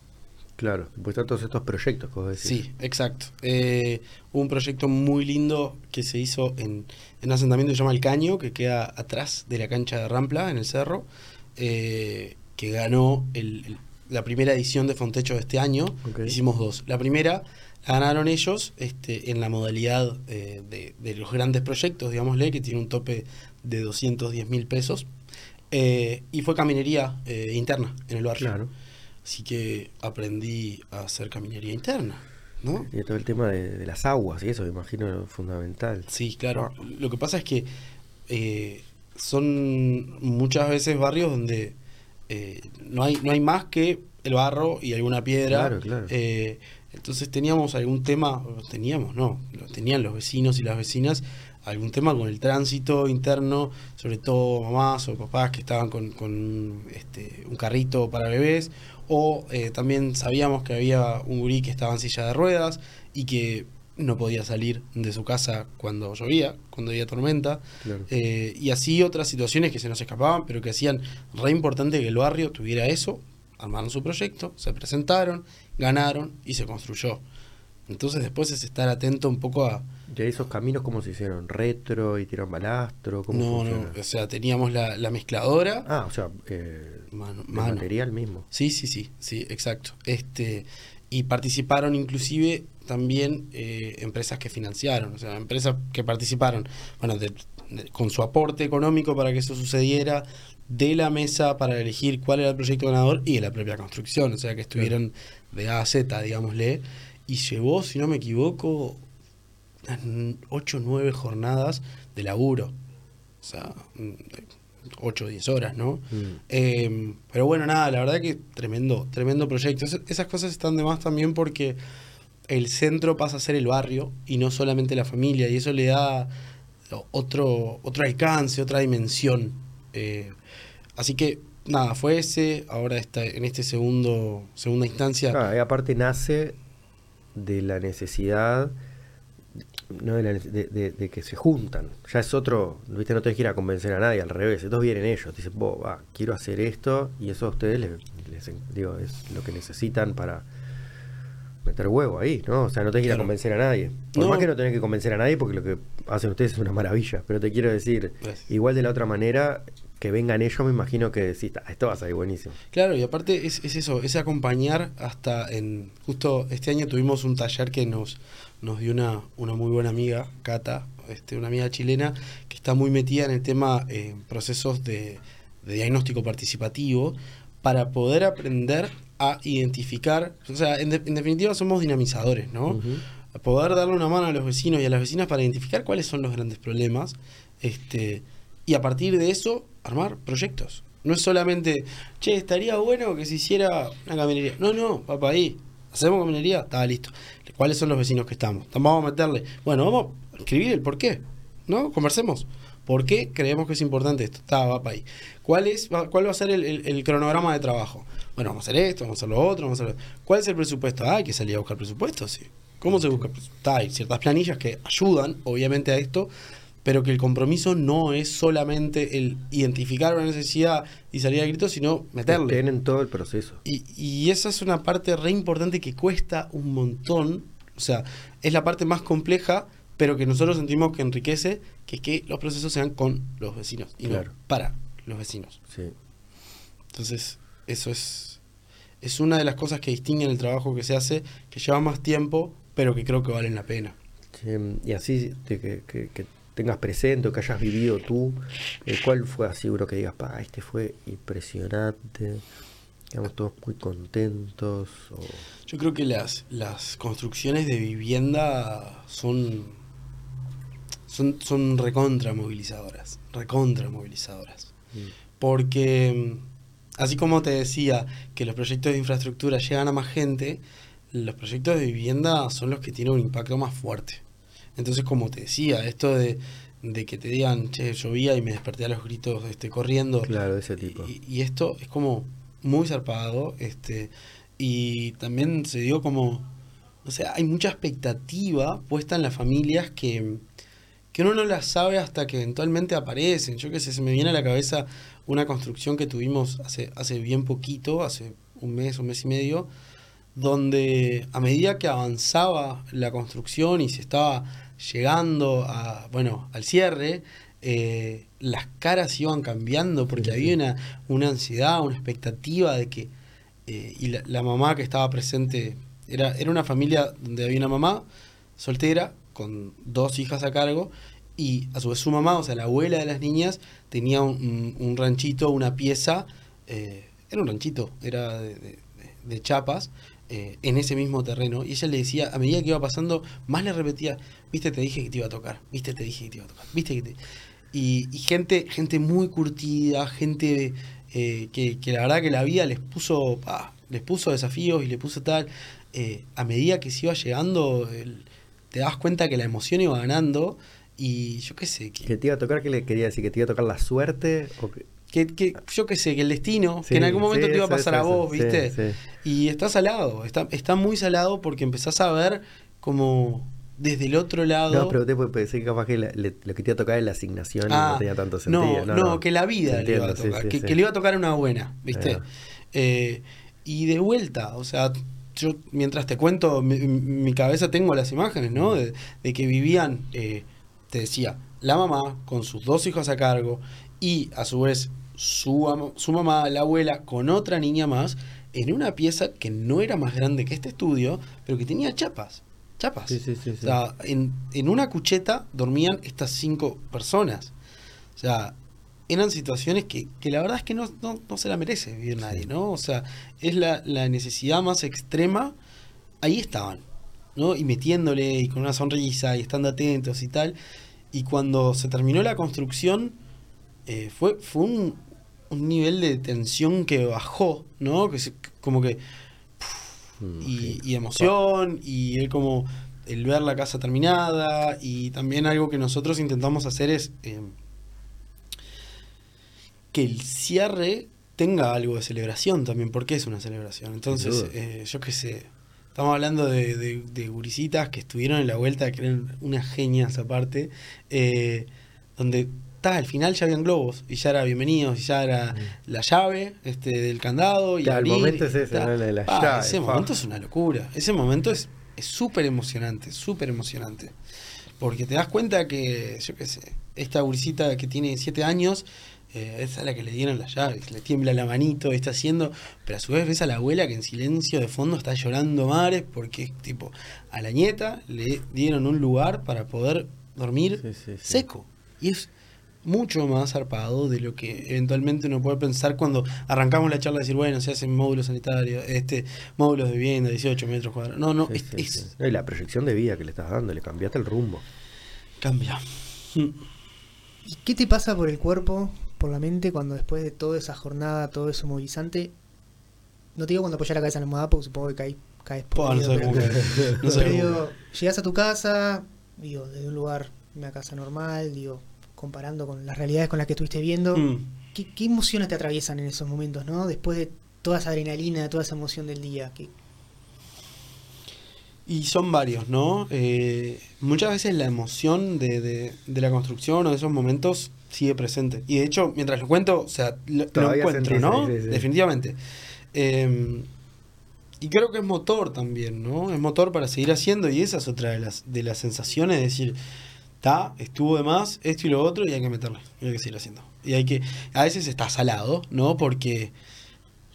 Claro, pues están todos estos proyectos que vos decís. Sí, exacto. Eh, hubo un proyecto muy lindo que se hizo en, en un asentamiento que se llama El Caño, que queda atrás de la cancha de Rampla, en el cerro, eh, que ganó el- el- la primera edición de Fontecho de este año. Hicimos dos. La primera la ganaron ellos este, en la modalidad eh, de, de los grandes proyectos, digámosle, que tiene un tope de 210 mil pesos. Eh, y fue caminería eh, interna en el barrio. Claro. Así que aprendí a hacer caminería interna, ¿no? Y todo el tema de, de las aguas y eso, me imagino, fundamental. Sí, claro. Lo que pasa es que eh, son muchas veces barrios donde eh, no, hay, no hay más que el barro y alguna piedra. Claro, claro. Eh, entonces teníamos algún tema, teníamos, no, lo tenían los vecinos y las vecinas, algún tema con el tránsito interno, sobre todo mamás o papás que estaban con, con, este, un carrito para bebés, o eh, también sabíamos que había un gurí que estaba en silla de ruedas y que no podía salir de su casa cuando llovía, cuando había tormenta, Claro. eh, y así otras situaciones que se nos escapaban, pero que hacían re importante que el barrio tuviera eso, armaron su proyecto, se presentaron, ganaron y se construyó. Entonces después es estar atento un poco a... ¿Y ahí esos caminos cómo se hicieron? ¿Retro y tiran balastro? ¿Cómo No, funciona? no, o sea, teníamos la, la mezcladora. Ah, o sea, eh, Mano, de mano. material mismo. Sí, sí, sí, sí, exacto. Este, y participaron inclusive también eh, empresas que financiaron, o sea, empresas que participaron, bueno, con su aporte económico para que eso sucediera, de la mesa para elegir cuál era el proyecto ganador y de la propia construcción, o sea, que estuvieron de A a Z, digámosle, y llevó, si no me equivoco, 8 o 9 jornadas de laburo, o sea, 8 o 10 horas, ¿no? Mm. Em, pero bueno, nada, la verdad que tremendo, tremendo proyecto. esas cosas están de más también porque el centro pasa a ser el barrio y no solamente la familia, y eso le da otro, otro alcance, otra dimensión. Eh, así que nada, fue ese, ahora está en este segundo, segunda instancia. y aparte nace de la necesidad ¿no? de, que se juntan. Ya es otro, ¿viste? no tenés que ir a convencer a nadie, al revés. Estos vienen ellos, dicen, vos, va, quiero hacer esto, y eso a ustedes les, digo, es lo que necesitan para meter huevo ahí, ¿no? O sea, no tenés que ir a convencer a nadie. Por más que no tenés que convencer a nadie, porque lo que hacen ustedes es una maravilla. Pero te quiero decir, igual de la otra manera, que vengan ellos, me imagino que sí, esto va a salir buenísimo. Claro, y aparte es, es eso, es acompañar hasta en. Justo este año tuvimos un taller que nos, nos dio una, una muy buena amiga, Cata, este, una amiga chilena, que está muy metida en el tema eh, procesos de, de diagnóstico participativo para poder aprender a identificar, o sea, en, definitiva somos dinamizadores, ¿no? Poder darle una mano a los vecinos y a las vecinas para identificar cuáles son los grandes problemas, este, y a partir de eso armar proyectos. No es solamente, che, estaría bueno que se hiciera una camionería. No, no, papá, ahí, hacemos camionería, está listo. ¿Cuáles son los vecinos que estamos? Vamos a meterle, bueno, vamos a escribir el por qué, ¿no? Conversemos. ¿Por qué creemos que es importante esto? Está, va para ahí. ¿Cuál, es, ¿Cuál va a ser el, cronograma de trabajo? Bueno, vamos a hacer esto, vamos a hacer lo otro, vamos a hacer... ¿Cuál es el presupuesto? Ah, hay que salir a buscar presupuesto, sí. ¿Cómo se busca presupuesto? Hay ciertas planillas que ayudan, obviamente, a esto, pero que el compromiso no es solamente el identificar una necesidad y salir a grito, sino meterle. Tienen todo el proceso. Y, y esa es una parte re importante que cuesta un montón. O sea, es la parte más compleja, pero que nosotros sentimos que enriquece, que es que los procesos sean con los vecinos y no para los vecinos. Sí. Entonces, eso es, es una de las cosas que distinguen el trabajo que se hace, que lleva más tiempo, pero que creo que valen la pena. y así que, que tengas presente o que hayas vivido tú, eh, ¿cuál fue así uno que digas, pa, este fue impresionante? Estamos todos muy contentos. Yo creo que las, las construcciones de vivienda son, son, son recontra movilizadoras, recontra movilizadoras. Mm. Porque, así como te decía que los proyectos de infraestructura llegan a más gente, los proyectos de vivienda son los que tienen un impacto más fuerte. Entonces, como te decía, esto de, que te digan, che, llovía y me desperté a los gritos este, corriendo. Claro, de ese tipo. Y, esto es como muy zarpado. Este, y también se dio como, o sea, hay mucha expectativa puesta en las familias que, que uno no las sabe hasta que eventualmente aparecen. Yo qué sé, se me viene a la cabeza una construcción que tuvimos hace, hace bien poquito, hace un mes, un mes y medio, donde a medida que avanzaba la construcción y se estaba llegando a, bueno, al cierre, eh, las caras iban cambiando porque había una, una, ansiedad, una expectativa de que... Eh, y la, mamá que estaba presente, era, era una familia donde había una mamá soltera con dos hijas a cargo y a su vez su mamá, o sea, la abuela de las niñas, tenía un, ranchito, una pieza, eh, era un ranchito, era de, de chapas, eh, en ese mismo terreno. Y ella le decía, a medida que iba pasando, más le repetía, viste, te dije que te iba a tocar, viste, te dije que te iba a tocar, viste que te... Y, gente, gente muy curtida, gente eh, que, la verdad que la vida les puso, les puso desafíos y le puso tal. Eh, a medida que se iba llegando, te das cuenta que la emoción iba ganando. Y yo qué sé. Que, te iba a tocar, ¿qué le quería decir? ¿Que te iba a tocar la suerte? O que que, yo qué sé, que el destino, que en algún momento te iba a pasar a vos, ¿viste? Y está salado, está, está muy salado porque empezás a ver como desde el otro lado. No, pero te puede que capaz que lo que te iba a tocar es la asignación y no ah, tenía tanto sentido. No, no, que la vida le iba a tocar, que, le iba a tocar una buena, ¿viste? Eh, y de vuelta, o sea, yo mientras te cuento, mi, mi cabeza tengo las imágenes, ¿no? De, que vivían, eh, te decía, la mamá con sus dos hijos a cargo y a su vez su, su mamá, la abuela, con otra niña más, en una pieza que no era más grande que este estudio, pero que tenía chapas. Chapas. Sí, sí, sí. O sea, en, en una cucheta dormían estas cinco personas. O sea, eran situaciones que, que la verdad es que no, no, no se la merece vivir nadie, ¿no? O sea, es la, la necesidad más extrema. Ahí estaban, ¿no? Y metiéndole y con una sonrisa y estando atentos y tal. Y cuando se terminó la construcción, eh, fue, fue un, un nivel de tensión que bajó, ¿no? Que se- como que y, sí. y emoción y el como el ver la casa terminada y también algo que nosotros intentamos hacer es eh, que el cierre tenga algo de celebración también porque es una celebración entonces eh, yo qué sé estamos hablando de, de, de gurisitas que estuvieron en la vuelta que eran unas genias aparte eh, donde al final ya habían globos y ya era bienvenidos y ya era la llave este del candado y Claro, el momento es ese. ¿no? La de la Ah, llave, ese momento es una locura ese momento es es súper emocionante súper emocionante porque te das cuenta que yo qué sé esta gurisita que tiene siete años eh, es a la que le dieron las llaves, le tiembla la manito, está haciendo, pero a su vez ves a la abuela que en silencio de fondo está llorando mares porque es tipo, a la nieta le dieron un lugar para poder dormir Sí, sí, sí. seco. Y es mucho más zarpado de lo que eventualmente uno puede pensar cuando arrancamos la charla de decir, bueno, se hacen módulos sanitarios, este módulos de vivienda, 18 metros cuadrados. No, no, Sí, es, sí, es- sí. No, y la proyección de vida que le estás dando, le cambiaste el rumbo. cambia. ¿Y qué te pasa por el cuerpo, por la mente, cuando después de toda esa jornada, todo eso movilizante, no te digo cuando apoyas la cabeza en la almohada, porque supongo que caes, caes <laughs> Po, no sé no sé llegas a tu casa, digo, desde un lugar, una casa normal, digo, comparando con las realidades con las que estuviste viendo, Mm. ¿qué, qué emociones te atraviesan en esos momentos, no? Después de toda esa adrenalina, toda esa emoción del día. ¿qué- Y son varios, ¿no? Eh, muchas veces la emoción de, de- de la construcción o de esos momentos sigue presente. Y de hecho, mientras lo cuento, o sea, lo, encuentro, sentís, ¿no? sí, sí, sí. Definitivamente. Eh, y creo que es motor también, ¿no? Es motor para seguir haciendo y esa es otra de las, de las sensaciones de decir, está, estuvo de más, esto y lo otro y hay que meterle, y hay que seguir haciendo. Y hay que, a veces está salado, ¿no? Porque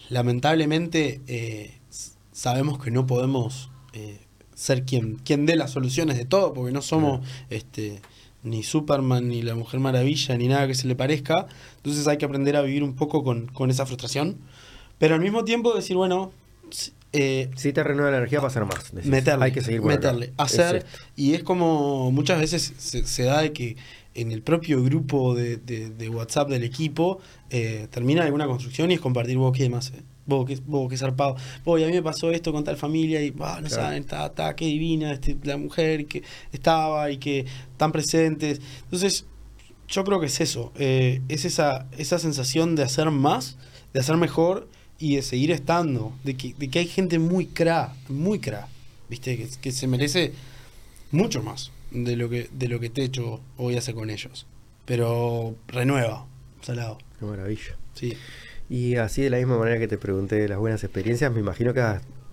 lamentablemente eh, sabemos que no podemos eh, ser quien, quien dé las soluciones de todo, porque no somos este, ni Superman, ni la Mujer Maravilla, ni nada que se le parezca. Entonces hay que aprender a vivir un poco con, con esa frustración. Pero al mismo tiempo decir, bueno, eh, Si te renueva la energía, va a ser más. decís. meterle, Hay que seguir acá. meterle, Es hacer. esto. y es como muchas veces se, se da de que en el propio grupo de, de- de WhatsApp del equipo eh, termina alguna construcción y es compartir vos qué más, eh. vos qué, vos qué zarpado. Vos, y a mí me pasó esto con tal familia y bah, no Claro. saben, está, está, qué divina este, la mujer que estaba y que están presentes. Entonces, yo creo que es eso, eh, es esa, esa sensación de hacer más, de hacer mejor y de seguir estando, de que, de que hay gente muy cra, muy cra, ¿viste? Que, que se merece mucho más de lo que de lo que Techo hoy hace con ellos. Pero renueva, salado. Qué maravilla. Sí. Y así de la misma manera que te pregunté de las buenas experiencias, me imagino que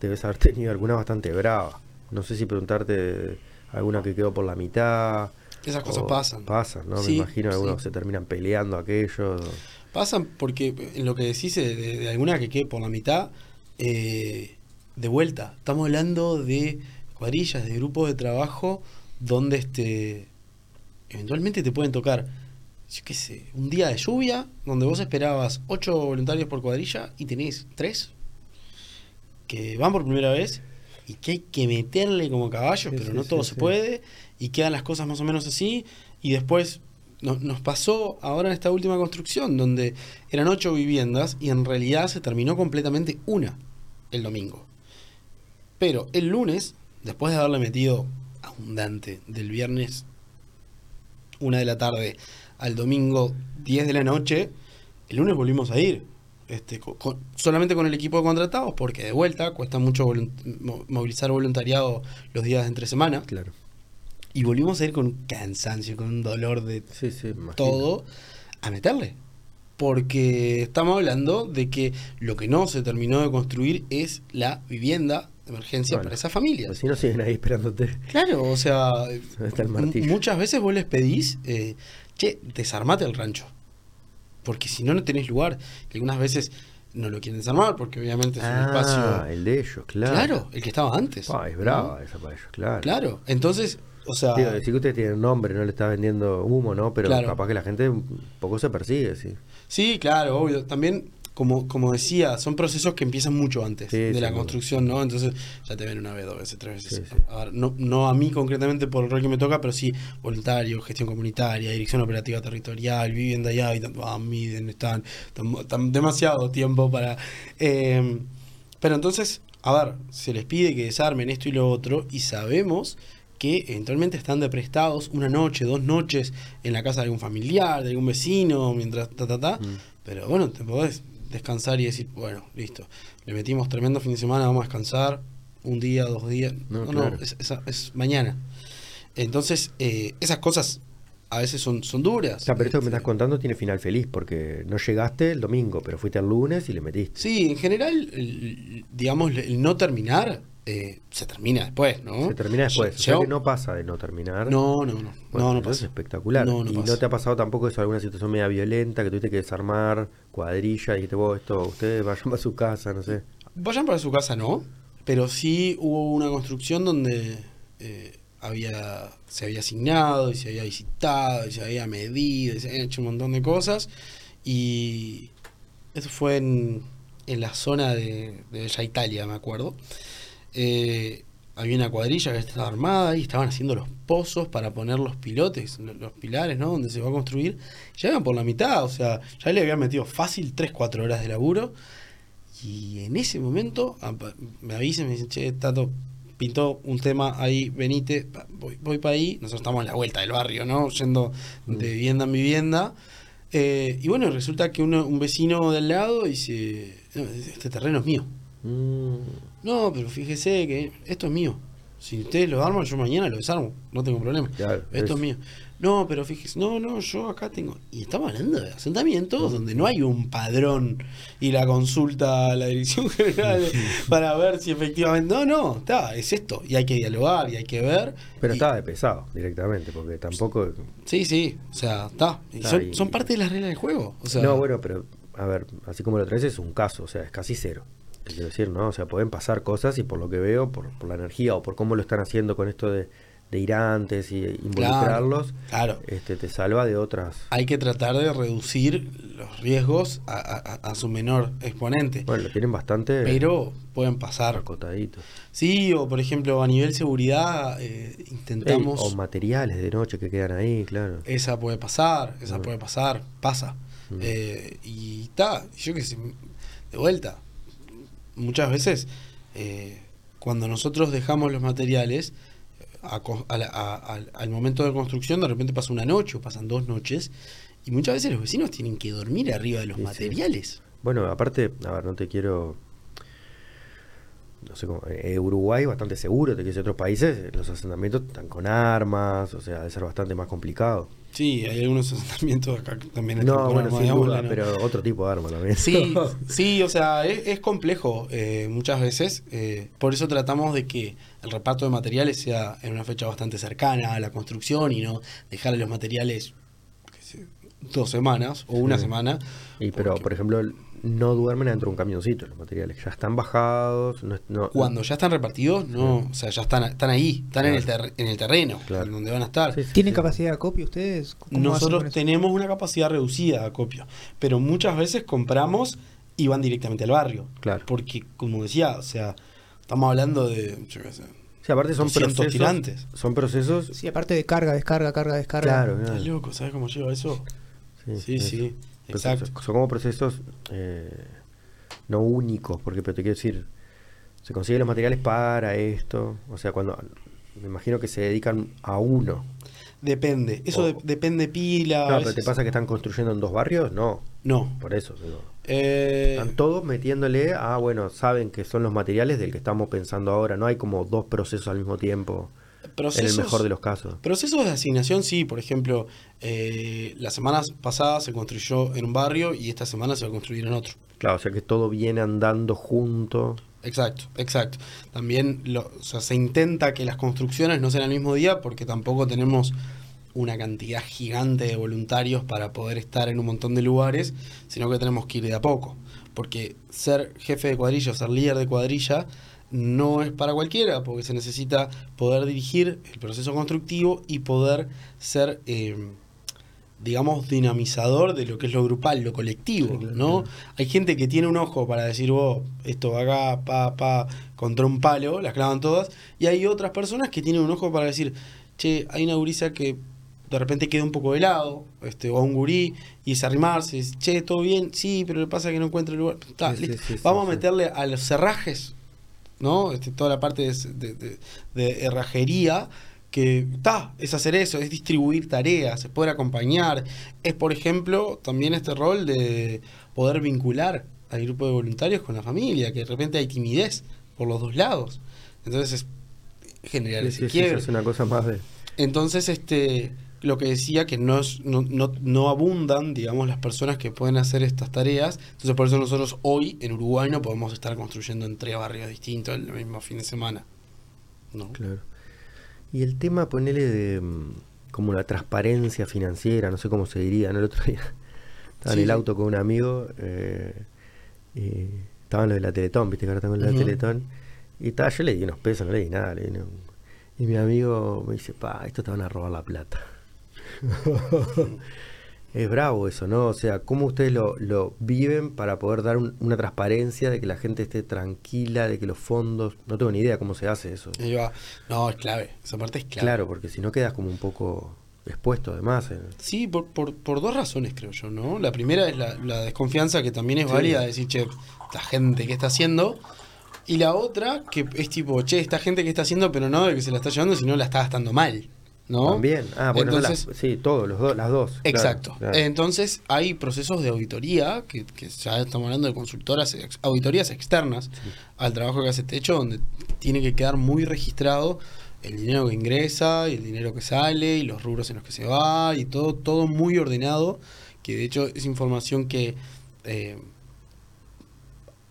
debes haber tenido alguna bastante brava. No sé si preguntarte alguna que quedó por la mitad. Esas cosas pasan. Pasan, ¿no? Sí, me imagino algunos sí. se terminan peleando aquellos. Pasan porque en lo que decís de, de- de alguna que quede por la mitad, eh, de vuelta, estamos hablando de cuadrillas, de grupos de trabajo donde este eventualmente te pueden tocar, yo qué sé, un día de lluvia donde vos esperabas 8 voluntarios por cuadrilla y tenés 3 que van por primera vez y que hay que meterle como caballos, Sí, pero sí, no todo sí. se puede y quedan las cosas más o menos así y después no- nos pasó ahora en esta última construcción donde eran ocho viviendas y en realidad se terminó completamente una el domingo. Pero el lunes, después de haberle metido abundante del viernes una de la tarde al domingo 10 de la noche, el lunes volvimos a ir. Este, co- con- solamente con el equipo de contratados, porque de vuelta cuesta mucho movilizar voluntariado los días de entre semana. Claro. Y volvimos a ir con un cansancio, con un dolor de Sí, sí, todo a meterle. Porque estamos hablando de que lo que no se terminó de construir es la vivienda de emergencia Bueno, para esas familias. si no siguen ahí esperándote. Claro, o sea, <laughs> muchas veces vos les pedís, eh, che, desarmate el rancho. Porque si no, no tenés lugar. Que algunas veces no lo quieren desarmar porque obviamente es un Ah, espacio. el de ellos, claro. Claro, el que estaba antes. Pa, es ¿no? brava esa para ellos, claro. Claro, entonces, o sea, Digo, decir que usted tiene un nombre, no le está vendiendo humo, ¿no? Pero Claro. capaz que la gente un poco se persigue, sí. sí, claro, obvio. También, como, como decía, son procesos que empiezan mucho antes Sí, de la construcción, ¿no? Entonces, ya te ven una vez, dos veces, tres veces. Sí, sí. A ver, no, no a mí concretamente por el rol que me toca, pero sí voluntario, gestión comunitaria, dirección operativa territorial, vivienda y hábitat, ah, miden, están, están demasiado tiempo para... eh, pero entonces, a ver, se les pide que desarmen esto y lo otro y sabemos que eventualmente están de prestados una noche, dos noches en la casa de algún familiar, de algún vecino, mientras ta, ta, ta. Mm. Pero bueno, te podés descansar y decir, bueno, listo, le metimos tremendo fin de semana, vamos a descansar un día, dos días. No, No, no, es, es- es mañana. Entonces, eh, esas cosas a veces son, son duras. O sea, pero esto que me Este, estás contando tiene final feliz, porque no llegaste el domingo, pero fuiste el lunes y le metiste. Sí, en general, el- digamos, el no terminar eh, se termina después, ¿no? Se termina después. O sea que no pasa de no terminar. No, no, no. Bueno, no, no eso es pasa. espectacular. No, no y pasa. no te ha pasado tampoco eso, alguna situación media violenta que tuviste que desarmar, cuadrilla, y dijiste, vos, esto, ustedes vayan para su casa, no sé. Vayan para su casa, no. Pero sí hubo una construcción donde eh, había se había asignado y se había visitado y se había medido y se habían hecho un montón de cosas. Y eso fue en, en la zona de, de Bella Italia, me acuerdo. Eh, había una cuadrilla que estaba armada y estaban haciendo los pozos para poner los pilotes, lo- los pilares, ¿no? Donde se va a construir. Ya iban por la mitad, o sea, ya le habían metido fácil 3-4 horas de laburo. Y en ese momento me avisan, me dicen, che, Tato, pintó un tema ahí, venite, voy, voy para ahí. Nosotros estamos en la vuelta del barrio, ¿no? Yendo de vivienda en vivienda. Eh, y bueno, resulta que uno, un vecino de al lado dice, "No, este terreno es mío. Mm, No, pero fíjese que esto es mío. Si ustedes lo arman, yo mañana lo desarmo, no tengo problema. Claro, esto es- es mío. No, pero fíjese, no, no, yo acá tengo. Y estamos hablando de asentamientos donde no hay un padrón y la consulta a la dirección general <laughs> para ver si efectivamente. No, no, está, es esto. Y hay que dialogar y hay que ver. Pero Y- estaba de pesado directamente, porque tampoco... Sí, sí, o sea, está. Son, y- son parte de las reglas del juego. O sea, no, bueno, pero, a ver, así como lo traes es un caso, o sea, es casi cero. Quiero decir, ¿no? O sea, pueden pasar cosas y por lo que veo, por, por la energía o por cómo lo están haciendo con esto de, de ir antes y involucrarlos, Claro. este, te salva de otras... Hay que tratar de reducir los riesgos a, a- a su menor exponente. Bueno, lo tienen bastante pero pueden pasar. acotadito. Sí, o por ejemplo, a nivel seguridad, eh, intentamos. Ey, o materiales de noche que quedan ahí, claro. esa puede pasar, esa Mm. puede pasar, pasa. Mm. Eh, y está, yo qué sé, de vuelta. Muchas veces, eh, cuando nosotros dejamos los materiales, a a a- al- momento de construcción, de repente pasa una noche o pasan dos noches, y muchas veces los vecinos tienen que dormir arriba de los Sí, sí. materiales. Bueno, aparte, a ver, no te quiero. No sé cómo. eh, Uruguay bastante seguro, te quiero decir, otros países, los asentamientos están con armas, o sea, debe ser bastante más complicado. Sí, hay algunos asentamientos acá también No, bueno, sin duda, pero otro tipo de arma también. Sí, <laughs> sí, o sea, es, es complejo eh, muchas veces. eh, por eso tratamos de que el reparto de materiales sea en una fecha bastante cercana a la construcción y no dejarle los materiales qué sé, dos semanas o una Sí. semana. Y pero, porque por ejemplo, no duermen dentro de un camioncito los materiales, ya están bajados. No, es- no- cuando ya están repartidos, no, o sea, ya están, están ahí, están en, el ter- en el terreno, Claro. en donde van a estar. Sí, sí, ¿Tienen sí. capacidad de acopio ustedes? ¿Cómo hacen Nosotros tenemos una capacidad reducida de acopio, pero muchas veces compramos y van directamente al barrio. Claro. Porque, como decía, o sea, estamos hablando de, yo qué sé, Sí, aparte son 200 procesos. tirantes. Son procesos. Sí, aparte de carga, descarga, carga, descarga. Claro, Estás claro. loco, ¿sabes cómo lleva eso? Sí, sí, exacto. son- Son como procesos eh, no únicos, porque pero te quiero decir, se consiguen los materiales para esto, o sea, cuando me imagino que se dedican a uno. Depende, eso O- de- depende pila. No, pero te pasa que están construyendo en dos barrios, no, No. por eso. digo. Eh, Están todos metiéndole a, bueno, saben que son los materiales del que estamos pensando ahora, no hay como dos procesos al mismo tiempo, en el procesos, mejor de los casos. procesos de asignación, sí. Por ejemplo, eh, las semanas pasadas se construyó en un barrio y esta semana se va a construir en otro. Claro, o sea que todo viene andando junto. Exacto, exacto. También lo- o sea, se intenta que las construcciones no sean al mismo día porque tampoco tenemos una cantidad gigante de voluntarios para poder estar en un montón de lugares, sino que tenemos que ir de a poco. Porque ser jefe de cuadrilla o ser líder de cuadrilla no es para cualquiera, porque se necesita poder dirigir el proceso constructivo y poder ser, eh, digamos, dinamizador de lo que es lo grupal, lo colectivo, Sí, claro, ¿no? claro. Hay gente que tiene un ojo para decir, vos, esto va acá, pa, pa, contra un palo, las clavan todas, y hay otras personas que tienen un ojo para decir, che, hay una gurisa que de repente queda un poco de lado, este, o a un gurí, y es arrimarse, es, che, todo bien, sí, pero le pasa que no encuentra el lugar. Sí, sí, sí, Vamos a meterle a los cerrajes, ¿no? Este, toda la parte de, de- herrajería, que está, es hacer eso, es distribuir tareas, es poder acompañar, es por ejemplo también este rol de poder vincular al grupo de voluntarios con la familia, que de repente hay timidez por los dos lados. Entonces es generar Sí, ese sí, sí, quiebre. es una cosa más de. Entonces, este, lo que decía que no, es- no, no, no abundan, digamos, las personas que pueden hacer estas tareas. Entonces, por eso nosotros hoy en Uruguay no podemos estar construyendo en tres barrios distintos el mismo fin de semana. ¿no? Claro. Y el tema, ponele de mm, como la transparencia financiera, no sé cómo se diría, ¿no? El otro día <laughs> estaba Sí, en el auto con un amigo, eh, y estaba en lo de la Teletón, viste que ahora tengo en la Ujú. Teletón, y estaba, yo le di unos pesos, no le di nada, le di un- y mi amigo me dice, pa, esto te van a robar la plata. <laughs> es bravo eso, ¿no? O sea, ¿cómo ustedes lo, lo viven para poder dar un- una transparencia de que la gente esté tranquila, de que los fondos, no tengo ni idea cómo se hace eso. No, es clave. Esa parte es clave. Claro, porque si no quedas como un poco expuesto además. eh. Sí, por, por, por dos razones creo yo, ¿no? La primera es la, la desconfianza que también es Sí. válida, decir, che, la gente que está haciendo. Y la otra, que es tipo, che, esta gente que está haciendo, pero no de que se la está llevando, sino la está gastando mal, ¿no? También. Ah, bueno, no Entonces, las- sí, todos, los dos, las dos. Exacto. claro. Entonces hay procesos de auditoría, que, que ya estamos hablando de consultoras, auditorías externas al trabajo que hace Techo, donde tiene que quedar muy registrado el dinero que ingresa y el dinero que sale y los rubros en los que se va y todo, todo muy ordenado, que de hecho es información que eh,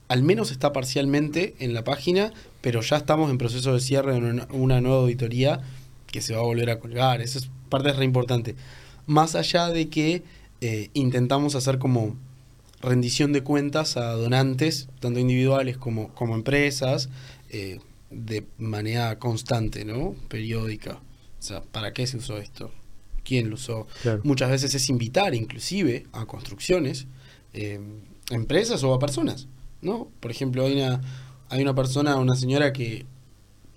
al menos está parcialmente en la página, pero ya estamos en proceso de cierre de una nueva auditoría que se va a volver a colgar. Eso es parte re importante. Más allá de que eh, intentamos hacer como rendición de cuentas a donantes, tanto individuales como, como empresas, eh, de manera constante, ¿no? Periódica. O sea, ¿para qué se usó esto? ¿Quién lo usó? Claro. Muchas veces es invitar inclusive a construcciones, eh, empresas o a personas, ¿no? Por ejemplo, hay una, hay una persona, una señora que,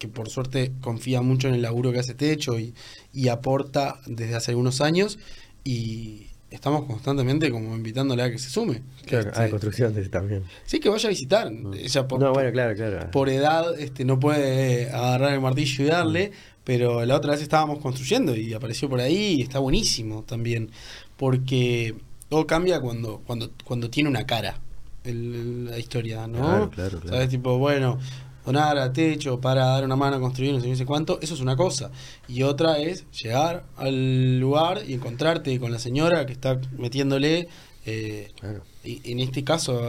que por suerte confía mucho en el laburo que hace Techo y, y aporta desde hace algunos años y estamos constantemente como invitándola a que se sume. Claro, Este, ah, de construcción de- también. sí, que vaya a visitar. Ella por, no, bueno, claro, claro. por edad este, no puede agarrar el martillo y darle, pero la otra vez estábamos construyendo y apareció por ahí y está buenísimo también, porque todo cambia cuando, cuando, cuando tiene una cara el- la historia, ¿no? Claro, claro, claro. ¿Sabes? Tipo, bueno, donar a techo para dar una mano a construir no sé, no sé cuánto, eso es una cosa. Y otra es llegar al lugar y encontrarte con la señora que está metiéndole... eh, Claro. y en este caso,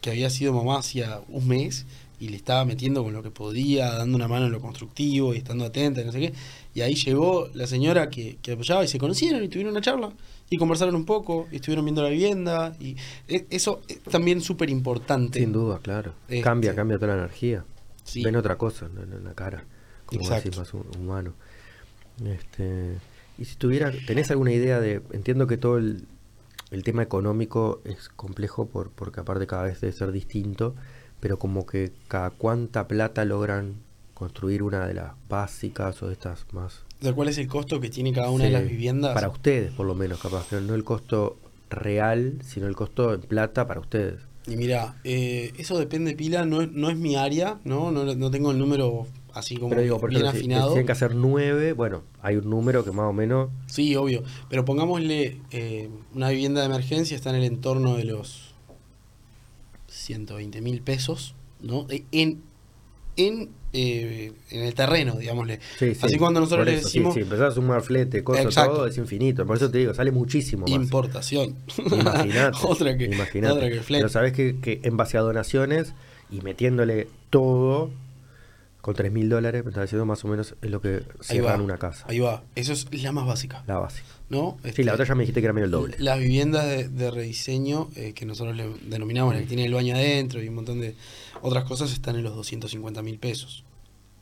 que había sido mamá hacía un mes y le estaba metiendo con lo que podía, dando una mano en lo constructivo y estando atenta y no sé qué. Y ahí llegó la señora que, que apoyaba y se conocieron y tuvieron una charla y conversaron un poco y estuvieron viendo la vivienda. Y e- eso es también súper importante. Sin duda, claro. Este- Cambia, cambia toda la energía. Sí. Ven otra cosa en, la cara. Como decís, más hu- humano. Este, y si tuviera, ¿tenés alguna idea de, entiendo que todo el, el tema económico es complejo por, porque aparte cada vez debe ser distinto, pero como que cada cuánta plata logran construir una de las básicas o de estas más... Sea, ¿Cuál es el costo que tiene cada una de las viviendas? Para ustedes, por lo menos, capaz, que no el costo real, sino el costo en plata para ustedes. Y mira, eh, eso depende, Pila, no es, no es mi área, ¿no? No, no tengo el número así como Pero digo, por bien ejemplo, si afinado. tienen que hacer nueve, bueno, hay un número que más o menos... Sí, obvio. Pero pongámosle eh, una vivienda de emergencia está en el entorno de los 120 mil pesos, ¿no? En, en, eh, en el terreno, digámosle. Sí, sí, Así cuando nosotros le sí, decimos Sí, empezás a sumar flete, cosas, Exacto. todo, es infinito. Por eso te digo, sale muchísimo más. importación. Imagínate. <laughs> otra que, imagínate. otra que flete. Pero sabes que, que en base a donaciones y metiéndole todo, Con 3 mil dólares, me estaba diciendo más o menos es lo que Ahí va. cierran una casa. Ahí va. Eso es la más básica. La básica. ¿No? Sí, Este, la otra ya me dijiste que era medio el doble. Las viviendas de, de rediseño, eh, que nosotros le denominamos la que tiene el baño adentro y un montón de otras cosas, están en los 250 mil pesos.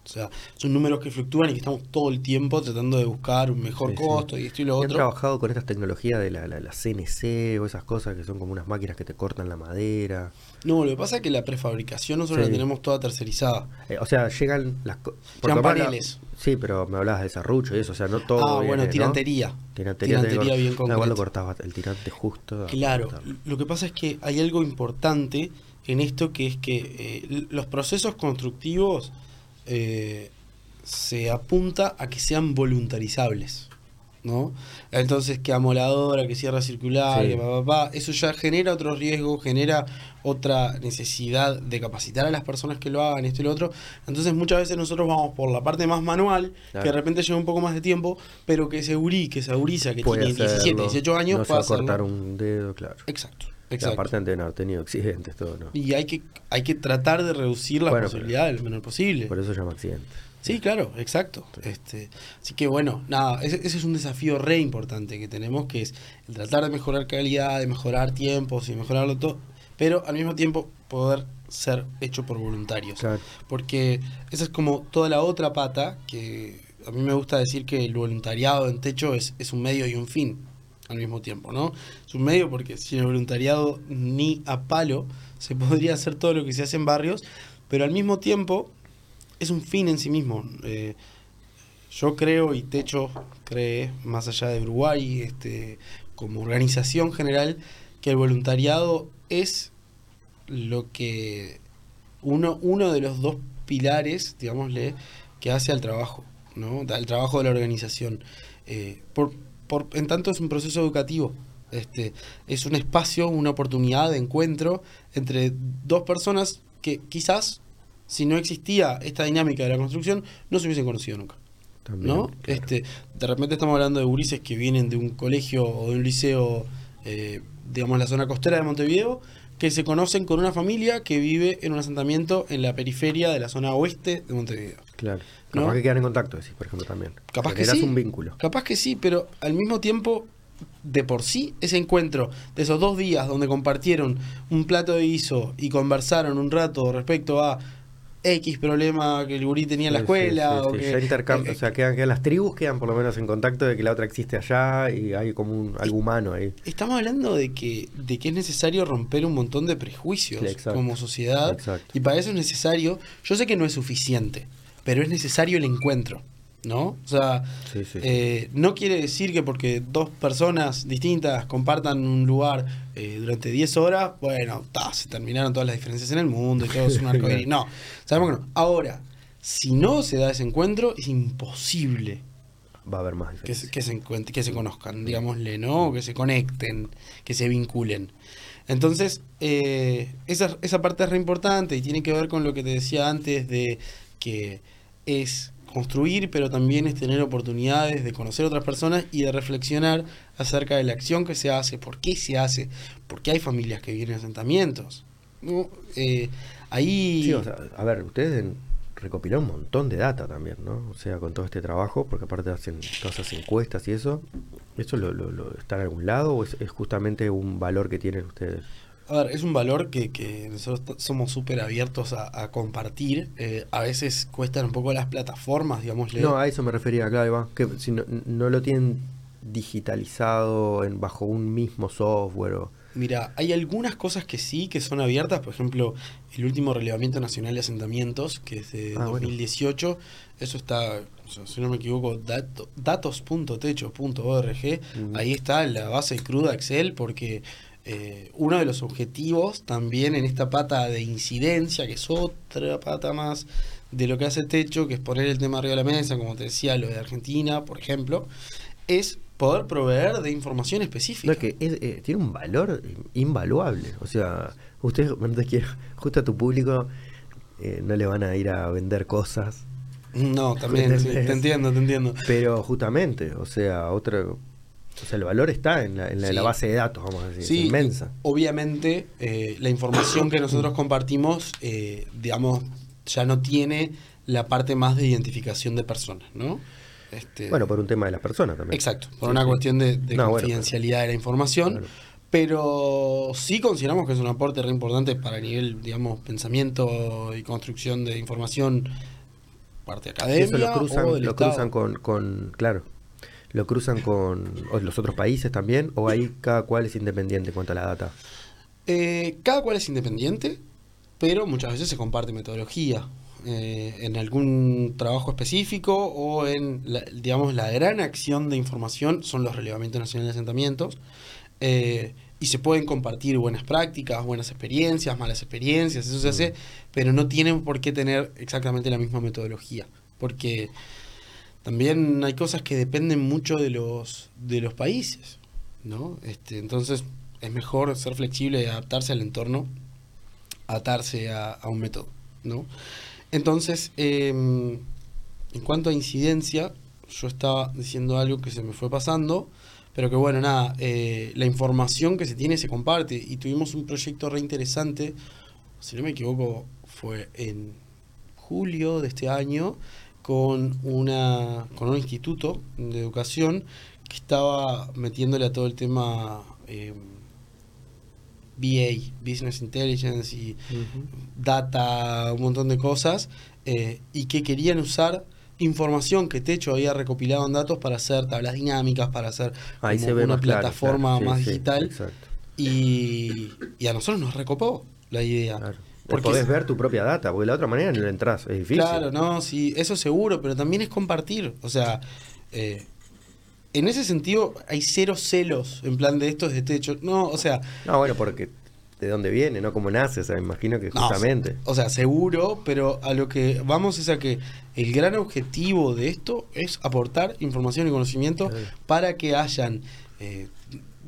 O sea, son números que fluctúan y que estamos todo el tiempo tratando de buscar un mejor Sí, sí. costo y esto y lo ¿Han otro. trabajado con estas tecnologías de la, la, la CNC o esas cosas que son como unas máquinas que te cortan la madera? No, lo que pasa es que la prefabricación nosotros Sí. la tenemos toda tercerizada. Eh, o sea, llegan las Llegan la- paneles. Sí, pero me hablabas de serrucho y eso, o sea, no todo. ah, viene, bueno, ¿no? tirantería. Tirantería, Tirantería bien Ah, igual lo concreta. cortabas el tirante justo. Claro, lo que pasa es que hay algo importante en esto que es que eh, los procesos constructivos eh, se apunta a que sean voluntarizables, ¿no? Entonces que amoladora, que cierra circular, Sí. que pa, pa, pa, eso ya genera otro riesgo, genera otra necesidad de capacitar a las personas que lo hagan, esto y lo otro. Entonces muchas veces nosotros vamos por la parte más manual, Claro. que de repente lleva un poco más de tiempo, pero que segurí, que seguriza, que Puede tiene 17, hacerlo, 18 años, No se va a cortar un dedo, claro. Exacto, exacto. aparte han de haber tenido accidentes, todo, ¿no? Y hay que, hay que tratar de reducir la Bueno, posibilidad lo menor posible. Por eso se llama accidente. Sí, claro, exacto. Este, así que bueno, nada, ese, ese es un desafío re importante que tenemos, que es el tratar de mejorar calidad, de mejorar tiempos y mejorarlo todo, pero al mismo tiempo poder ser hecho por voluntarios. Claro. Porque esa es como toda la otra pata, que a mí me gusta decir que el voluntariado en techo es, es un medio y un fin al mismo tiempo, ¿no? Es un medio porque sin el voluntariado ni a palo se podría hacer todo lo que se hace en barrios, pero al mismo tiempo es un fin en sí mismo. Eh, yo creo y Techo cree, más allá de Uruguay, este, como organización general, que el voluntariado es lo que uno, uno de los dos pilares, digámosle, que hace al trabajo, ¿no? Al trabajo de la organización. Eh, por, por, en tanto es un proceso educativo. Este, es un espacio, una oportunidad de encuentro entre dos personas que quizás, si no existía esta dinámica de la construcción, no se hubiesen conocido nunca. También, ¿no? claro. Este, de repente estamos hablando de gurises que vienen de un colegio o de un liceo, eh, digamos, en la zona costera de Montevideo, que se conocen con una familia que vive en un asentamiento en la periferia de la zona oeste de Montevideo. Claro. ¿No? Capaz que quedan en contacto, decís, por ejemplo, también. Capaz que Generás sí. un vínculo. Capaz que sí, pero al mismo tiempo, de por sí, ese encuentro de esos dos días donde compartieron un plato de guiso y conversaron un rato respecto a X problema que el gurí tenía en la escuela. sí, sí, o que- Ya intercam- eh, o sea, quedan, quedan las tribus, quedan por lo menos en contacto de que la otra existe allá y hay como un, algo humano ahí. Estamos hablando de que, de que es necesario romper un montón de prejuicios exacto. como sociedad. Exacto. Y para eso es necesario, yo sé que no es suficiente, pero es necesario el encuentro, ¿no? O sea, Sí, sí, sí. eh, no quiere decir que porque dos personas distintas compartan un lugar eh, durante 10 horas, bueno, ta, se terminaron todas las diferencias en el mundo y todo es un <laughs> arcoíris. No, sabemos que no. Ahora, si no se da ese encuentro, es imposible Va a haber más que se, que se que se conozcan, digámosle, ¿no? Que se conecten, que se vinculen. Entonces, eh, esa, esa parte es re importante y tiene que ver con lo que te decía antes de que es construir, pero también es tener oportunidades de conocer otras personas y de reflexionar acerca de la acción que se hace, por qué se hace, por qué hay familias que viven en asentamientos. ¿no? Eh, ahí... A ver, ustedes recopilaron un montón de data también, ¿no? O sea, con todo este trabajo, porque aparte hacen todas esas encuestas y eso. ¿Eso lo, lo- lo- está en algún lado o es, es justamente un valor que tienen ustedes? A ver, es un valor que, que nosotros somos súper abiertos a, a compartir. Eh, a veces cuestan un poco las plataformas, digamos. No, a eso me refería, claro, Iván, que si no, no lo tienen digitalizado en, bajo un mismo software o... Mira, hay algunas cosas que sí, que son abiertas. Por ejemplo, el último relevamiento nacional de asentamientos, que es de Ah, bueno. 2018. Eso está, si no me equivoco, dato- datos.techo.org. Mm. Ahí está la base cruda Excel, porque eh, uno de los objetivos también en esta pata de incidencia, que es otra pata más de lo que hace Techo, que es poner el tema arriba de la mesa, como te decía, lo de Argentina, por ejemplo, es poder proveer de información específica. No, que es, eh, tiene un valor invaluable. O sea, ustedes, justo a tu público, eh, no le van a ir a vender cosas. No, también, <laughs> te entiendo, te entiendo. Pero justamente, o sea, otro... O sea, el valor está en la, en la, Sí. la base de datos, vamos a decir, Sí, es inmensa. Obviamente, eh, la información que nosotros compartimos, eh, digamos, ya no tiene la parte más de identificación de personas, ¿no? Este, Bueno, por un tema de las personas también. Exacto, por Sí, una cuestión de, de No, bueno, confidencialidad de la información. Pero sí consideramos que es un aporte re importante para nivel, digamos, pensamiento y construcción de información, parte académica eso lo cruzan, o del lo Estado. cruzan con, con, claro, lo cruzan con los otros países también, o ahí cada cual es independiente en cuanto a la data. Eh, cada cual es independiente, pero muchas veces se comparte metodología. eh, en algún trabajo específico o en, la, digamos, la gran acción de información son los relevamientos nacionales de asentamientos. eh, y se pueden compartir buenas prácticas, buenas experiencias, malas experiencias, eso se hace, pero no tienen por qué tener exactamente la misma metodología. Porque también hay cosas que dependen mucho de los, de los países, ¿no? Este, entonces es mejor ser flexible y adaptarse al entorno, atarse a, a un método, ¿no? Entonces, em, en cuanto a incidencia, yo estaba diciendo algo que se me fue pasando, pero que bueno, nada, eh, la información que se tiene se comparte y tuvimos un proyecto re interesante, si no me equivoco, fue en julio de este año con una con un instituto de educación que estaba metiéndole a todo el tema eh, BA, Business Intelligence y data, un montón de cosas, eh, y que querían usar información que Techo había recopilado en datos para hacer tablas dinámicas, para hacer Ahí como se ve una claro, plataforma claro. Sí, más sí, digital. Y, y a nosotros nos recopó la idea. claro. Porque Podés ver tu propia data, porque de la otra manera no entras, es difícil. Claro, no, sí, eso seguro, pero también es compartir. O sea, eh, en ese sentido hay cero celos en plan de esto es de techo. No, o sea, No, bueno, porque de dónde viene, ¿no? Cómo nace, o sea, me imagino que No, justamente. O sea, seguro, pero a lo que vamos es a que el gran objetivo de esto es aportar información y conocimiento Claro. para que hayan, eh,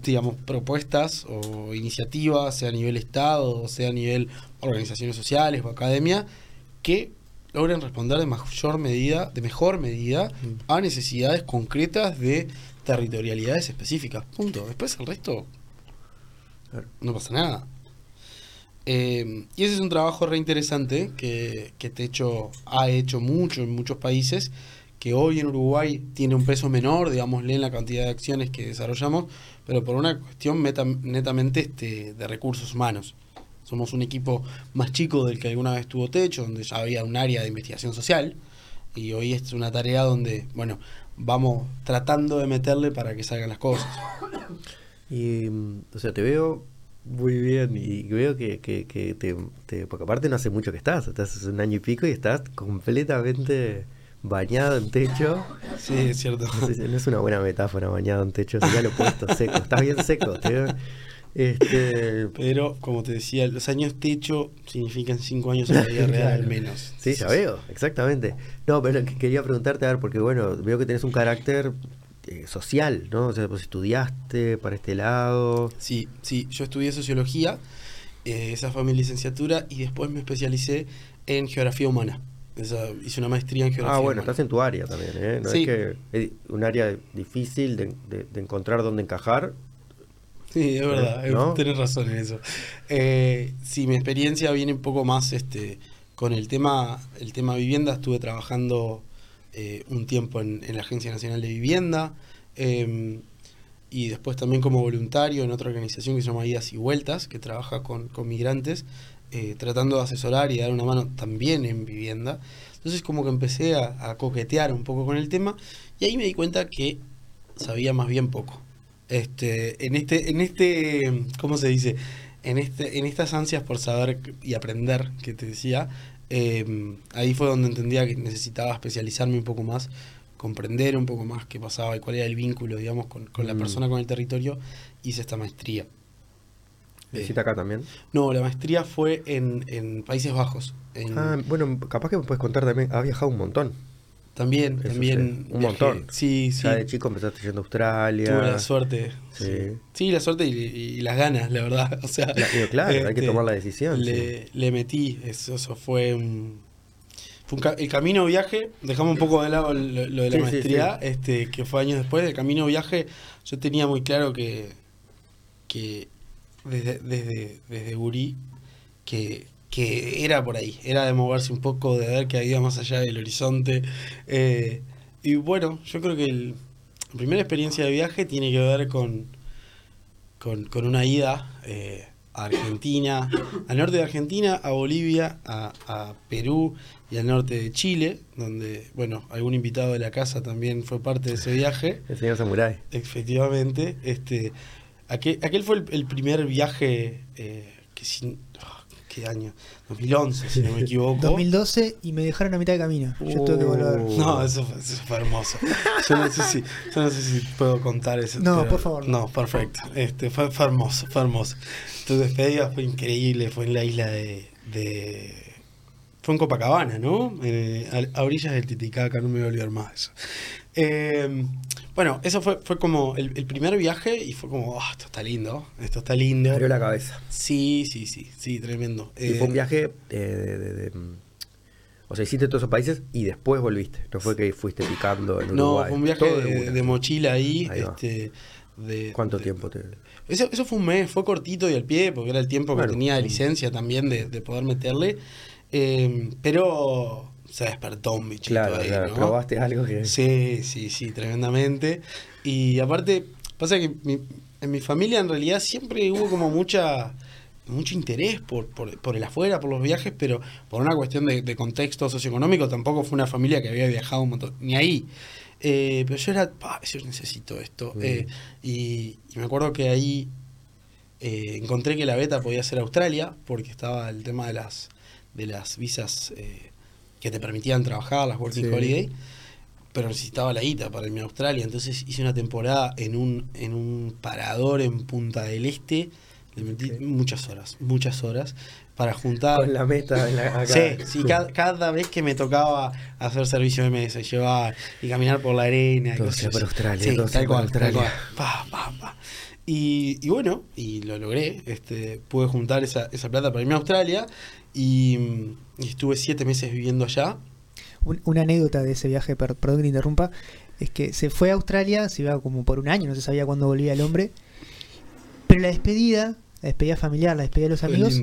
digamos, propuestas o iniciativas, sea a nivel Estado, sea a nivel organizaciones sociales o academia, que logren responder de mayor medida, de mejor medida, a necesidades concretas de territorialidades específicas. Punto. Después el resto no pasa nada. Eh, y ese es un trabajo re interesante que, que Techo ha hecho mucho en muchos países, que hoy en Uruguay tiene un peso menor, digámosle, en la cantidad de acciones que desarrollamos, pero por una cuestión netamente este, de recursos humanos. Somos un equipo más chico del que alguna vez tuvo Techo, donde ya había un área de investigación social, y hoy es una tarea donde, bueno, vamos tratando de meterle para que salgan las cosas. <coughs> Y, mm, o sea, te veo muy bien y veo que, que, que te, te- Porque aparte no hace mucho que estás, estás hace un año y pico y estás completamente bañado en techo. Sí, es cierto. No, sé si- no es una buena metáfora bañado en techo, sería lo opuesto, seco. Estás bien seco. te veo. Este, Pero, como te decía, los años techo significan cinco años en la vida real al <laughs> menos. Sí, ya veo, exactamente. No, pero que- quería preguntarte, a ver, porque bueno, veo que tenés un carácter eh, social, ¿no? O sea, pues estudiaste para este lado. Sí, sí, yo estudié sociología, eh, esa fue mi licenciatura, y después me especialicé en geografía humana. Esa- hice una maestría en geografía Ah, bueno, humana. estás en tu área también, ¿eh? No Sí. es que es un área difícil de, de- de encontrar dónde encajar. Sí, es verdad, eh, ¿No? tenés razón en eso. Eh, sí, mi experiencia viene un poco más este, con el tema, el tema vivienda. Estuve trabajando eh, un tiempo en, en la Agencia Nacional de Vivienda eh, y después también como voluntario en otra organización que se llama Idas y Vueltas, que trabaja con, con migrantes, eh, tratando de asesorar y dar una mano también en vivienda. Entonces como que empecé a, a coquetear un poco con el tema y ahí me di cuenta que sabía más bien poco. Este, en este, en este, ¿cómo se dice? En este, en estas ansias por saber y aprender que te decía, eh, ahí fue donde entendía que necesitaba especializarme un poco más, comprender un poco más qué pasaba y cuál era el vínculo, digamos, con, con la Mm. persona, con el territorio. Hice esta maestría. ¿Lo Eh, hiciste acá también? no, la maestría fue en, en Países Bajos. en- Ah, bueno, capaz que me puedes contar también. Has viajado un montón. también, eso también. sí, un viajé. montón. Sí, sí. Ya de chico empezaste yendo a Australia. Tuve la suerte. Sí. Sí, Sí, la suerte y, y las ganas, la verdad. <laughs> O sea, La- claro, hay que este, tomar la decisión. le, le metí, eso, eso fue un, fue un ca- el camino viaje, dejamos un poco de lado lo, lo de la maestría, este, que fue años después, el camino viaje, yo tenía muy claro que, que desde, desde, desde Uri, que que era por ahí, era de moverse un poco, de ver que había más allá del horizonte. Eh, y bueno, yo creo que el, la primera experiencia de viaje tiene que ver con, con, con una ida eh, a Argentina, al norte de Argentina, a Bolivia, a, a Perú y al norte de Chile, donde, bueno, algún invitado de la casa también fue parte de ese viaje. El señor Samurai. Efectivamente, este, aquel, aquel fue el, el primer viaje eh, que sin, oh, ¿qué año? 2011, si no me equivoco. 2012 y me dejaron a mitad de camino. Yo tuve que volver. Uh. No, eso, fue- eso fue hermoso. Yo no sé si, yo no sé si puedo contar eso. No, por favor. No, perfecto. Este, fue, fue hermoso, fue hermoso. Tu despedida fue increíble, fue en la isla de. de- fue en Copacabana, ¿no? Eh, a, a orillas del Titicaca, no me voy a olvidar más de eso. Eh, bueno, eso fue, fue como el, el primer viaje y fue como, "Ah, esto está lindo, esto está lindo. Abrió la cabeza. Sí, sí, sí, sí, tremendo. Y Eh, fue un viaje eh, de, de- de, mm, O sea, hiciste todos esos países y después volviste. No fue que fuiste picando en No, Uruguay. fue un viaje Todo de, de mochila ahí. Este, de, ¿Cuánto tiempo te.? Eso, eso fue un mes, fue cortito y al pie, porque era el tiempo Bueno, que tenía de licencia también de, de poder meterle. Eh, pero se despertó un bichito Claro, ahí, claro. ¿no? Probaste algo que. Sí, sí, sí, tremendamente. Y aparte, pasa que mi- en mi familia en realidad siempre hubo como mucha mucho interés por, por, por el afuera, por los viajes, pero por una cuestión de, de contexto socioeconómico tampoco fue una familia que había viajado un montón, ni ahí. Eh, pero yo era, "Pa, yo necesito esto. Mm. Eh, y, y me acuerdo que ahí eh, encontré que la beta podía ser Australia, porque estaba el tema de las, de las visas que te permitían trabajar, las Working Sí. Holiday pero necesitaba la guita para irme a Australia. Entonces hice una temporada en un, en un parador en Punta del Este. Le metí Ok. muchas horas, muchas horas, para juntar. Con la meta en la, acá. Sí, sí, cada, cada vez que me tocaba hacer servicio de mesa, llevar y caminar por la arena. Todo sea por así. Australia, Sí, todo tal cual, tal Australia. cual. Pa, pa, pa. Y, y bueno, y lo logré. Este, pude juntar esa, esa plata para irme a Australia y, y estuve siete meses viviendo allá. Un- una anécdota de ese viaje, per- perdón que te interrumpa, es que se fue a Australia, se iba como por un año, no se sabía cuándo volvía el hombre. Pero la despedida, la despedida familiar, la despedida de los amigos,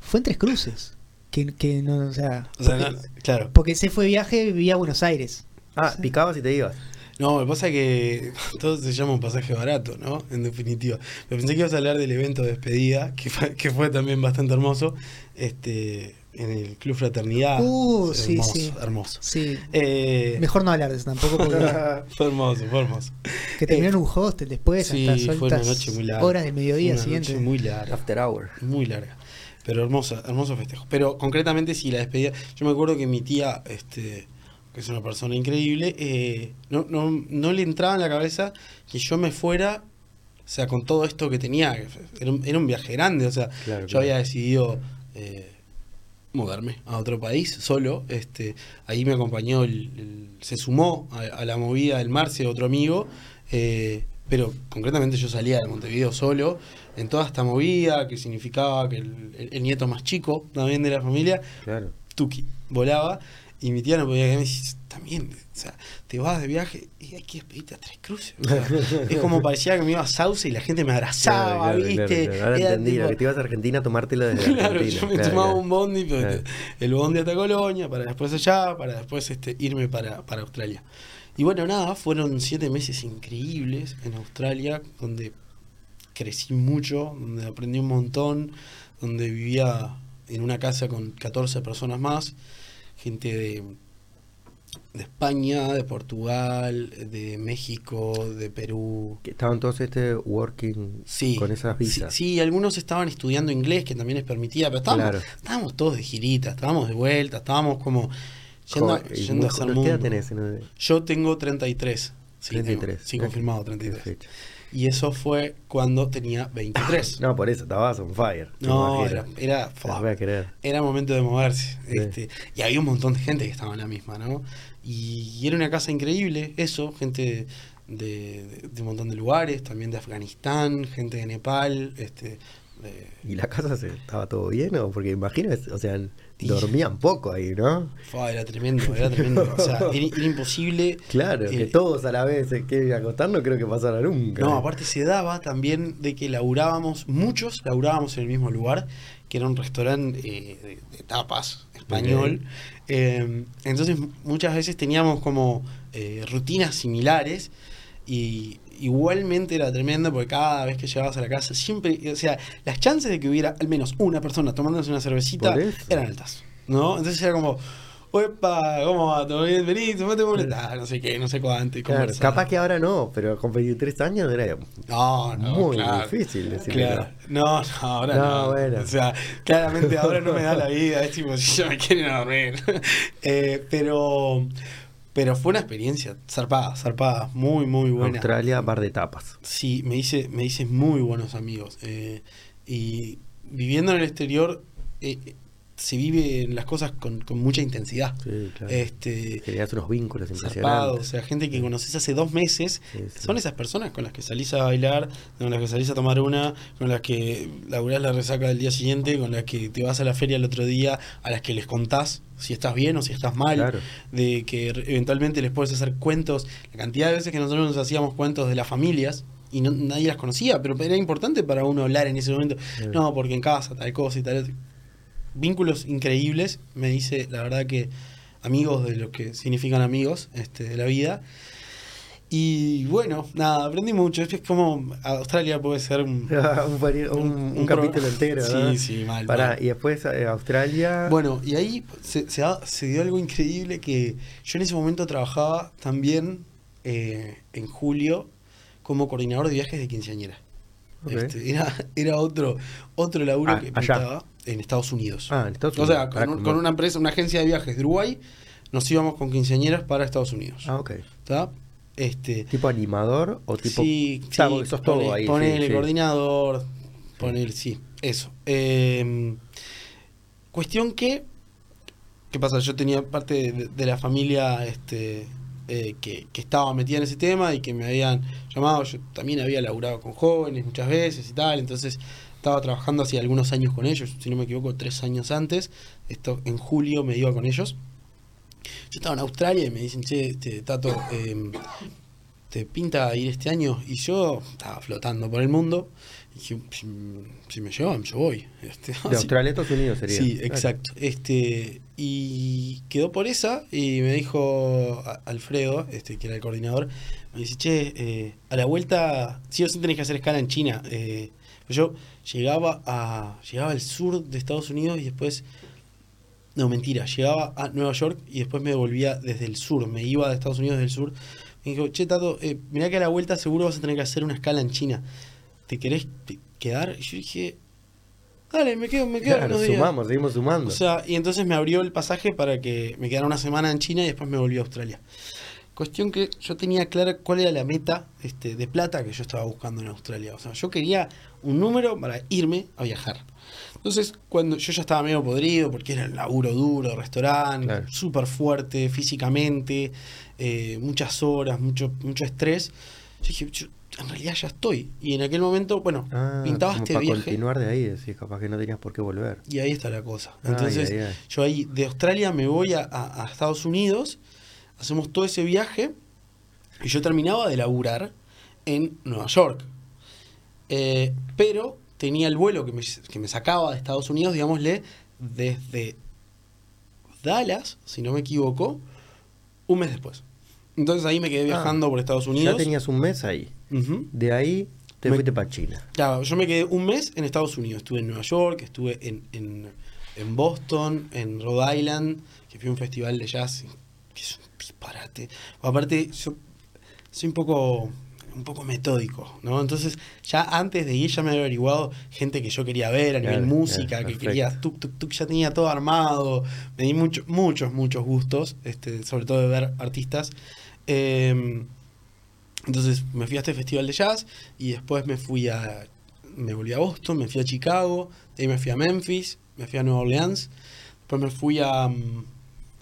fue en Tres Cruces. Que, que no, o sea, O sea, porque, no- claro. porque se fue de viaje, vivía a Buenos Aires. Ah, picabas y te ibas. No, me pasa que <laughs> todo se llama un pasaje barato, ¿no? En definitiva. Pero pensé que ibas a hablar del evento de despedida, que fue, que fue también bastante hermoso, este, en el Club Fraternidad. Uh, sí, hermoso, sí. hermoso. Sí. Eh, Mejor no hablar de eso tampoco, porque <laughs> fue hermoso, fue hermoso. que terminó en un hostel después, Sí, hasta fue una noche muy larga. horas del mediodía Una siguiente. noche muy larga. After hour. Muy larga. Pero hermosa, hermoso festejo. Pero concretamente, si la despedida. Yo me acuerdo que mi tía, este, que es una persona increíble, eh, no, no, no le entraba en la cabeza que yo me fuera, o sea, con todo esto que tenía. Era un, era un viaje grande, o sea, Claro, yo claro. había decidido eh, mudarme a otro país solo. Este, ahí me acompañó, el, el- se sumó a, a la movida del Marce, otro amigo. eh, pero concretamente yo salía de Montevideo solo en toda esta movida que significaba que el, el- el nieto más chico también de la familia, Claro. Tuki, volaba y mi tía no podía y me dice, también, o sea, te vas de viaje y hay que despedirte a tres cruces. O sea, es como <laughs> parecía que me iba a Sauce y la gente me abrazaba, Claro, claro, ¿viste? claro. Ahora Era entendí, tipo- que te ibas a Argentina a tomártelo desde <laughs> Claro, Argentina. yo me tomaba un bondi, pero Claro. el bondi hasta Colonia, para después allá, para después este, irme para, para Australia. Y bueno, nada, fueron siete meses increíbles en Australia, donde crecí mucho, donde aprendí un montón, donde vivía en una casa con 14 personas más, gente de, de España, de Portugal, de México, de Perú, Que estaban todos este working Sí, con esas visas. Sí, algunos estaban estudiando inglés, que también les permitía, pero estábamos, Claro. estábamos todos de girita, estábamos de vuelta, estábamos como yendo, Jo- y yendo a hacer jo- ¿Qué mundo. tenés? ¿no? Yo tengo 33. Sí, 33. tengo- sí, confirmado, qué- 33. qué fecha. Y eso fue cuando tenía 23. No, por eso, estabas on fire. No, era, era, voy a creer. era momento de moverse. Sí. Este, y había un montón de gente que estaba en la misma, ¿no? Y, y era una casa increíble, eso, gente de, de- de un montón de lugares, también de Afganistán, gente de Nepal, este, de- ¿Y la casa se, estaba todo bien? ¿o? Porque imagino, o sea, Dormían poco ahí, ¿no? Fua, era tremendo, era tremendo. O sea, <laughs> era, era imposible. Claro, que Eh, todos a la vez se quieren acostar, no creo que pasara nunca. No, aparte se daba también de que laburábamos, muchos laburábamos en el mismo lugar, que era un restaurante eh, de, de tapas español. Eh, entonces muchas veces teníamos como eh, rutinas similares y igualmente era tremendo porque cada vez que llegabas a la casa siempre, o sea, las chances de que hubiera al menos una persona tomándose una cervecita eran altas, ¿no? Entonces era como, Opa, ¿cómo va? ¿Todo bien? Vení, tomate un Ah, no sé qué, no sé cuánto. y Claro, conversar. capaz que ahora no, pero con 23 años era No, no, muy claro. difícil decirle Claro. No, no, ahora no. No, bueno. O sea, claramente ahora no me da la vida. Es tipo, si ya me quieren dormir. <laughs> Eh, pero, pero fue una experiencia zarpada, zarpada. Muy, muy buena. Australia, bar de tapas. Sí, me hice, me hice muy buenos amigos. eh, y viviendo en el exterior, eh, se viven las cosas con, con mucha intensidad. Sí, claro. Este, Generas unos vínculos zarpado, o impresionantes. sea, gente que conoces hace dos meses, Sí, sí. son esas personas con las que salís a bailar, con las que salís a tomar una, con las que laburás la resaca del día siguiente, con las que te vas a la feria el otro día, a las que les contás si estás bien o si estás mal, Claro. de que eventualmente les puedes hacer cuentos, la cantidad de veces que nosotros nos hacíamos cuentos de las familias y no- nadie las conocía, pero era importante para uno hablar en ese momento, no, porque en casa tal cosa y tal. Vínculos increíbles, me dice la verdad que amigos de los que significan amigos este, de la vida. Y bueno, nada, aprendí mucho. Es como Australia puede ser un, <laughs> capítulo entero, Sí, ¿no? sí, mal, Pará, mal. y después eh, Australia. Bueno, y ahí se, se da- se dio algo increíble que yo en ese momento trabajaba también eh, en julio como coordinador de viajes de quinceañera. Este, <laughs> era, era otro, otro laburo Ah, que pintaba en Estados Unidos. Ah, en Estados o Unidos. sea, Pará, con, un- como- con una empresa, una agencia de viajes de Uruguay, nos íbamos con quinceañeras para Estados Unidos. Ah, ok. ¿Está? Este, ¿Tipo animador o tipo.? sí, sí, sos todo ahí. Ponele sí, sí. coordinador, ponele, sí, eso. Eh, cuestión que, ¿qué pasa? Yo tenía parte de, de la familia este, eh, que, estaba metida en ese tema y que me habían llamado. Yo también había laburado con jóvenes muchas veces y tal, entonces estaba trabajando hace algunos años con ellos, si no me equivoco, tres años antes. Esto en julio me iba con ellos. Yo estaba en Australia y me dicen, che, este, Tato, eh, ¿te pinta ir este año? Y yo estaba flotando por el mundo. Dije, si, si me llevan, yo voy. Este, De así- Australia a Estados Unidos sería. Sí, Claro. exacto. Este, y quedó por esa y me dijo Alfredo, este, que era el coordinador, me dice, che, eh, a la vuelta sí o sí tenés que hacer escala en China. Eh, yo llegaba a llegaba al sur de Estados Unidos y después no, mentira, llegaba a Nueva York y después me devolvía desde el sur, me iba de Estados Unidos del sur. Me dijo, che, Tato, eh, mirá que a la vuelta seguro vas a tener que hacer una escala en China. ¿Te querés quedar? Y yo dije, dale, me quedo, me quedo Claro, días". sumamos, seguimos sumando. O sea, y entonces me abrió el pasaje para que me quedara una semana en China y después me volví a Australia. Cuestión que yo tenía clara cuál era la meta este, de plata que yo estaba buscando en Australia. O sea, yo quería un número para irme a viajar. Entonces, cuando yo ya estaba medio podrido, porque era el laburo duro, restaurante, Claro. súper fuerte físicamente, eh, muchas horas, mucho, mucho estrés, yo dije, yo en realidad ya estoy. Y en aquel momento, bueno, Ah, pintaba este para viaje. continuar de ahí, decís, capaz que no tenías por qué volver. Y ahí está la cosa. Entonces, ay, ay. yo ahí de Australia me voy a, a- a Estados Unidos, hacemos todo ese viaje y yo terminaba de laburar en Nueva York. Eh, pero tenía el vuelo que me, que me sacaba de Estados Unidos, digámosle, desde Dallas, si no me equivoco, un mes después. Entonces ahí me quedé viajando por Estados Unidos. Ah. Ya tenías un mes ahí. De ahí te Me- fuiste para China. Claro, yo me quedé un mes en Estados Unidos. Estuve en Nueva York, estuve en, en, en Boston, en Rhode Island, que fui a un festival de jazz, que es un disparate. Aparte, yo soy un poco un poco metódico, ¿no? Entonces, ya antes de ir ya me había averiguado gente que yo quería ver a Claro, nivel música, claro, que quería tuk tuk tuk, ya tenía todo armado. Me di mucho, muchos, muchos gustos, este, sobre todo de ver artistas. Em, entonces me fui a este festival de jazz y después me fui a. Me volví a Boston, me fui a Chicago, de ahí me fui a Memphis, me fui a Nueva Orleans, después me fui a, mm,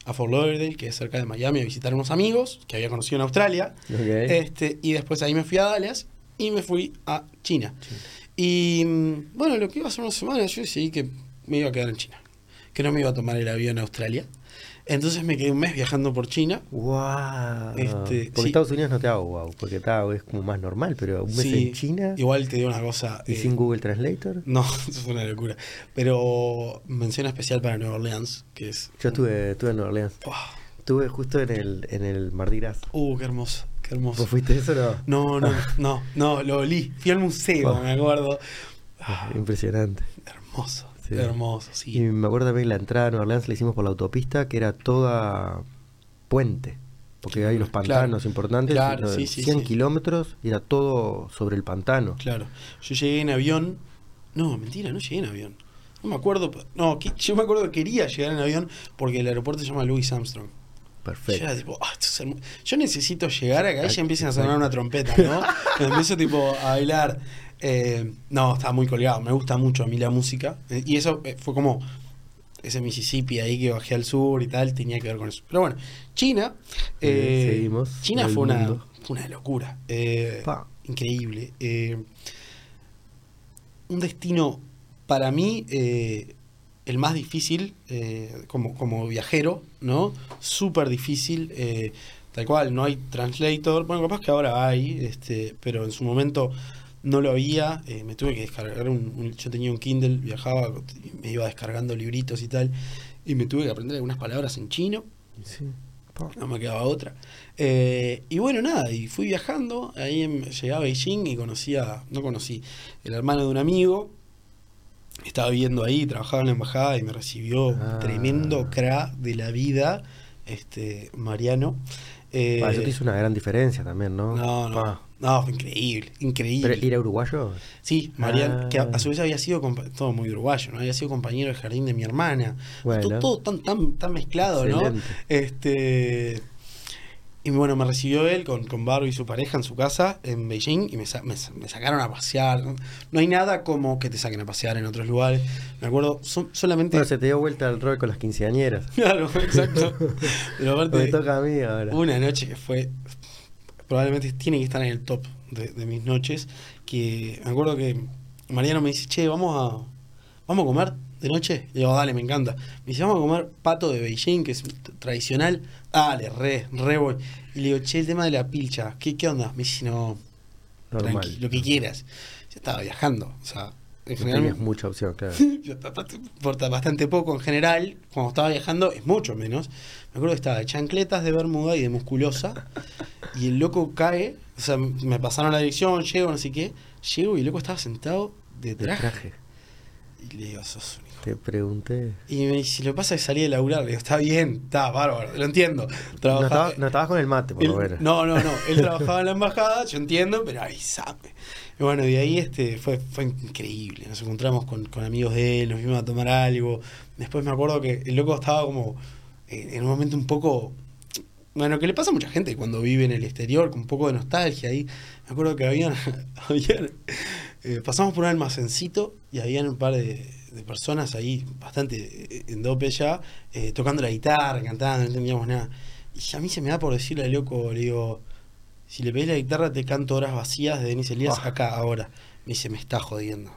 a Fort Lauderdale, que es cerca de Miami, a visitar unos amigos que había conocido en Australia. Este, y después ahí me fui a Dallas y me fui a China. Y mm, bueno, lo que iba a ser una semana, yo decidí que me iba a quedar en China. que no me iba a tomar el avión a Australia. Entonces me quedé un mes viajando por China. ¡Wow! Este, porque sí. Estados Unidos no te hago wow, porque está, es como más normal, pero un mes Sí, en China Igual te digo una cosa. y eh, sin Google Translator. No, <laughs> eso fue una locura. Pero mención especial para Nueva Orleans, que es. Yo estuve, estuve en Nueva Orleans. Wow. Estuve justo en el, en el Mardi Gras. Uh, qué hermoso, qué hermoso. ¿Vos fuiste eso o no? No, no, <laughs> no, no, lo olí. Fui al museo, me acuerdo. Ah, Impresionante. hermoso, Sí. hermoso, Y sí. me acuerdo también la entrada a Nueva Orleans la hicimos por la autopista, que era toda puente. Porque hay unos Claro. pantanos importantes, Claro, sí, sí, 100 sí. kilómetros y era todo sobre el pantano. Claro. Yo llegué en avión. No, mentira, no llegué en avión. No me acuerdo. No, que- yo me acuerdo que quería llegar en avión porque el aeropuerto se llama Louis Armstrong. Perfecto. Yo era tipo, "Ah, esto es Yo necesito llegar a que ahí ya empiecen a sonar una trompeta, ¿no? Me <laughs> empiezo tipo a bailar. Eh, no, estaba muy colgado. Me gusta mucho a mí la música. Eh, y eso eh, fue como ese Mississippi ahí que bajé al sur y tal, tenía que ver con eso. Pero bueno, China. Seguimos China fue una, fue una locura. Increíble. Un destino para mí el más difícil como, como viajero, ¿no? Súper difícil. tal cual, no hay translator. Bueno, capaz que ahora hay, este, pero en su momento no lo había. eh, me tuve que descargar un, un- Yo tenía un Kindle, viajaba, me iba descargando libritos y tal. Y me tuve que aprender algunas palabras en chino Sí. No me quedaba otra. Eh, y bueno, nada, y fui viajando, ahí en- llegué a Beijing y conocía, no conocí, el hermano de un amigo, estaba viviendo ahí, trabajaba en la embajada y me recibió Ah. un tremendo cra de la vida, este, Mariano. Eh, Ah, eso te hizo una gran diferencia también, ¿no? no, no, no, fue increíble, increíble. ¿Pero era uruguayo? Sí, Mariano, Ah. que a, a su vez había sido, todo muy uruguayo, ¿no? Había sido compañero del jardín de mi hermana. Bueno. Todo, todo tan, tan, tan mezclado, ¿no? Excelente. Este. Y bueno, me recibió él con, con Barbie y su pareja en su casa en Beijing y me, sa- me me sacaron a pasear. ¿no? Hay nada como que te saquen a pasear en otros lugares. Me acuerdo, son- solamente. Bueno, se te dio vuelta al rol con las quinceañeras. <laughs> Claro, exacto. Pero Me toca a mí ahora. una noche que fue. Probablemente tiene que estar en el top de, de mis noches. Que me acuerdo que Mariano me dice, che, vamos a, vamos a comer de noche. Le digo, dale, me encanta. Me dice, vamos a comer pato de Beijing, que es tradicional. Dale, re, re voy. Y le digo, che, el tema de la pilcha, ¿qué, qué onda? Me dice, no, Normal. lo que quieras. Yo estaba viajando, o sea, en No general. tenías mucha opción, claro. <laughs> Importa bastante poco en general. Cuando estaba viajando es mucho menos. Me acuerdo que estaba de chancletas, de bermuda y de musculosa. Y el loco cae. O sea, me pasaron la dirección, llego, no sé qué. Llego y el loco estaba sentado de De traje. traje. Y le digo, sos un. Te pregunté. Y me dice, lo que pasa es que salí de laburar. Le digo, está bien, está bárbaro, lo entiendo. No, Trabajaba- estaba- no estabas con el mate, por lo menos. no, no, no. <laughs> Él trabajaba en la embajada, yo entiendo, pero avísame. Y bueno, de ahí este fue, fue increíble. Nos encontramos con, con amigos de él, nos fuimos a tomar algo. Después me acuerdo que el loco estaba como eh, en un momento un poco. Bueno, que le pasa a mucha gente cuando vive en el exterior, con un poco de nostalgia ahí. Me acuerdo que habían. <laughs> habían, eh, pasamos por un almacencito y habían un par de, de personas ahí, bastante eh, en dope ya, eh, tocando la guitarra, cantando, no entendíamos nada. Y a mí se me da por decirle al loco, le digo, si le pedís la guitarra te canto horas vacías de Denis Elías Ah. acá, ahora. Me dice, me está jodiendo.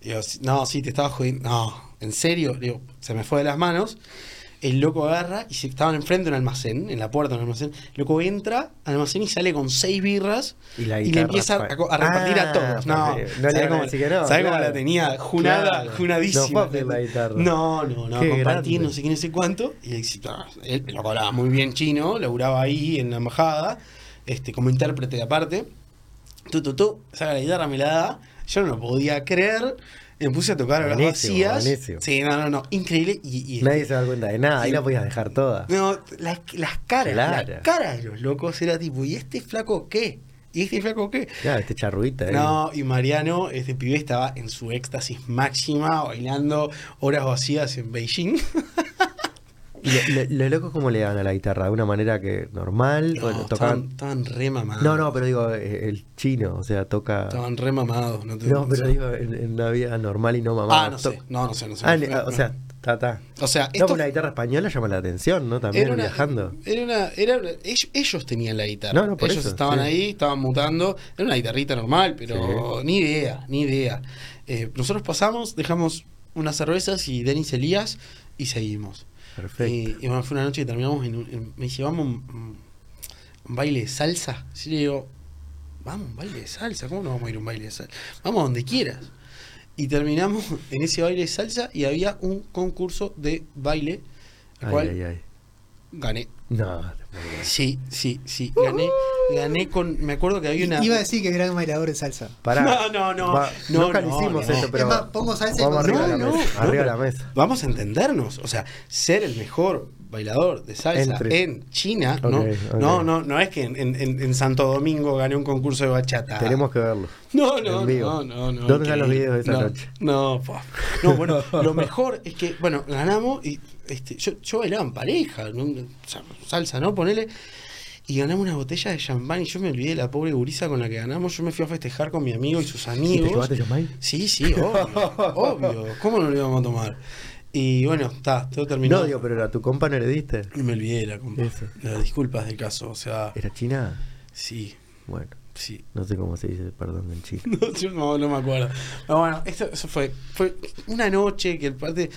Digo, "Sí, no, sí, te estaba jodiendo. No, en serio, digo, se me fue de las manos. El loco agarra y se estaban enfrente de un almacén, en la puerta de un almacén. El loco entra al almacén y sale con seis birras Y la y le empieza a, pa- a repartir Ah, a todos. No. No le ¿sabe iban a cómo, no, sabe cómo claro. la tenía? Junada, Claro. junadísima. No. No, no, Qué compartir grande. no sé qué, no sé cuánto. Y ah, él lo hablaba muy bien chino, laburaba ahí en la embajada, este, como intérprete de aparte. Tú, tú, tú, saca la guitarra, me la da. Yo no lo podía creer. Me puse a tocar horas Buenísimo, vacías. buenísimo. Sí, no, no, no. Increíble. Y, y- Nadie se da cuenta de nada, ahí la podías dejar toda. no, las, las caras, Claro. las caras de los locos era tipo, ¿y este flaco qué? ¿Y este flaco qué? Claro, este charruita. ahí. No, y Mariano, este pibe estaba en su éxtasis máxima, bailando horas vacías en Beijing. <laughs> Y lo- lo- Los locos, ¿cómo le dan a la guitarra? ¿De una manera que normal? No, ¿O estaban, tocaban? estaban re mamados. No, no, pero digo, eh, el chino, o sea, toca. Estaban re mamados. No, te- No, pero digo, en, en una vida normal y no mamada. Ah, no sé. No, no sé, no sé. Ah, No, o sea, ta, ta. O sea, esto una guitarra española llama la atención, ¿no? También era una, viajando. Era una, era una- ellos, ellos tenían la guitarra. No, no, por ellos eso, estaban sí. ahí, estaban mutando. Era una guitarrita normal, pero Sí. ni idea, ni idea. Eh, nosotros pasamos, dejamos unas cervezas y Denis Elías y seguimos. Perfecto. Y, y bueno, fue una noche que terminamos en, en- me dice, vamos a un, un baile de salsa. Yo le digo, vamos a un baile de salsa, ¿cómo no vamos a ir a un baile de salsa? Vamos donde quieras. Y terminamos <laughs> en ese baile de salsa y había un concurso de baile, el Ay, cual ay, ay. gané. No. Sí, sí, sí, gané, gané con, me acuerdo que había una... Iba a decir que gran bailador de salsa. Pará. No, no, no. Va- No, nunca no, hicimos no. esto, pero. Es más, pongo salsa y vamos arriba de la No, mesa. no, arriba de la mesa. Vamos a entendernos, o sea, ser el mejor bailador de salsa Entre- en China, ¿no? no, no, no es que en, en- en Santo Domingo gané un concurso de bachata. Tenemos que verlo. No, no, en vivo. no, no, no. ¿Dónde están los videos de esa no, noche? No, po. no, bueno, lo mejor es que, bueno, ganamos y este, yo, yo bailaba en pareja, salsa, ¿no? Ponele. Y ganamos una botella de champán y yo me olvidé de la pobre gurisa con la que ganamos. Yo me fui a festejar con mi amigo y sus ¿Y te amigos. llevaste champán? Sí, sí, obvio, <laughs> obvio. ¿Cómo no lo íbamos a tomar? Y bueno, está, todo terminado. No, digo, pero a tu compa no le diste. Y me olvidé de la compa. Eso. Las disculpas del caso, o sea, ¿Era China? sí, Bueno, sí. no sé cómo se dice perdón en China. <laughs> No, yo no, no me acuerdo. Pero bueno, esto, eso fue, fue una noche que parte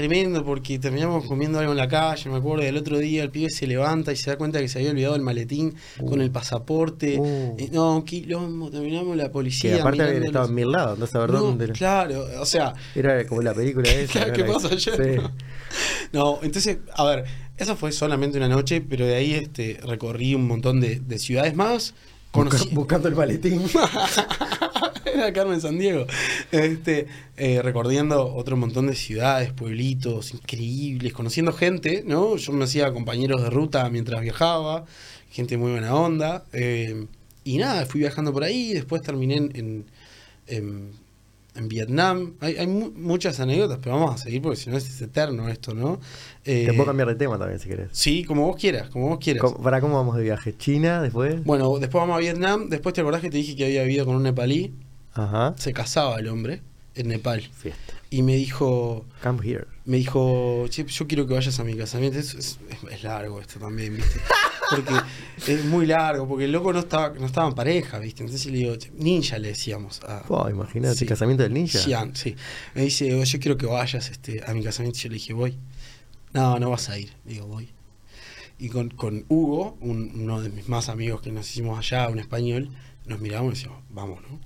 tremendo porque terminamos comiendo algo en la calle, me acuerdo, y el otro día el pibe se levanta y se da cuenta que se había olvidado el maletín con el pasaporte. Uh. Eh, no, un quilombo, terminamos la Que policía. aparte habían estado en mil lados, no saber No, dónde. Claro, o sea, Era como la película <laughs> esa. Claro, ¿no? ¿qué pasó ayer? Sí. <laughs> No, entonces, a ver, esa fue solamente una noche, pero de ahí este, recorrí un montón de, de ciudades más. Conocí, buscando el maletín. <laughs> <laughs> Era Carmen San Diego. Este, eh, recorriendo otro montón de ciudades, pueblitos increíbles, conociendo gente, ¿no? Yo me hacía compañeros de ruta mientras viajaba, gente muy buena onda. eh, y nada, fui viajando por ahí, después terminé en, en, en- en Vietnam. Hay, hay mu- muchas anécdotas, pero vamos a seguir porque si no es eterno esto, ¿no? Eh, Te puedo cambiar de tema también si querés. Sí, como vos quieras, como vos quieras. ¿Cómo- ¿Para cómo vamos de viaje? ¿China después? Bueno, después vamos a Vietnam. Después te acordás que te dije que había vivido con un nepalí. Ajá. Se casaba el hombre en Nepal. Fiesta. Y me dijo, Come here. me dijo, "Che, yo quiero que vayas a mi casamiento. Es, es- es- es largo esto también, ¿viste? <laughs> Porque es muy largo, porque el loco no estaba, no estaba en pareja, ¿viste? Entonces le digo, "Che, ninja le decíamos. A, imagínate, Sí. casamiento del ninja. Xian, sí. Me dice, "Oh, yo quiero que vayas este, a mi casamiento. Yo le dije, voy. No, no vas a ir. Le digo, voy. Y con, con Hugo, un- uno de mis más amigos que nos hicimos allá, un español, nos miramos y decíamos, vamos, ¿no?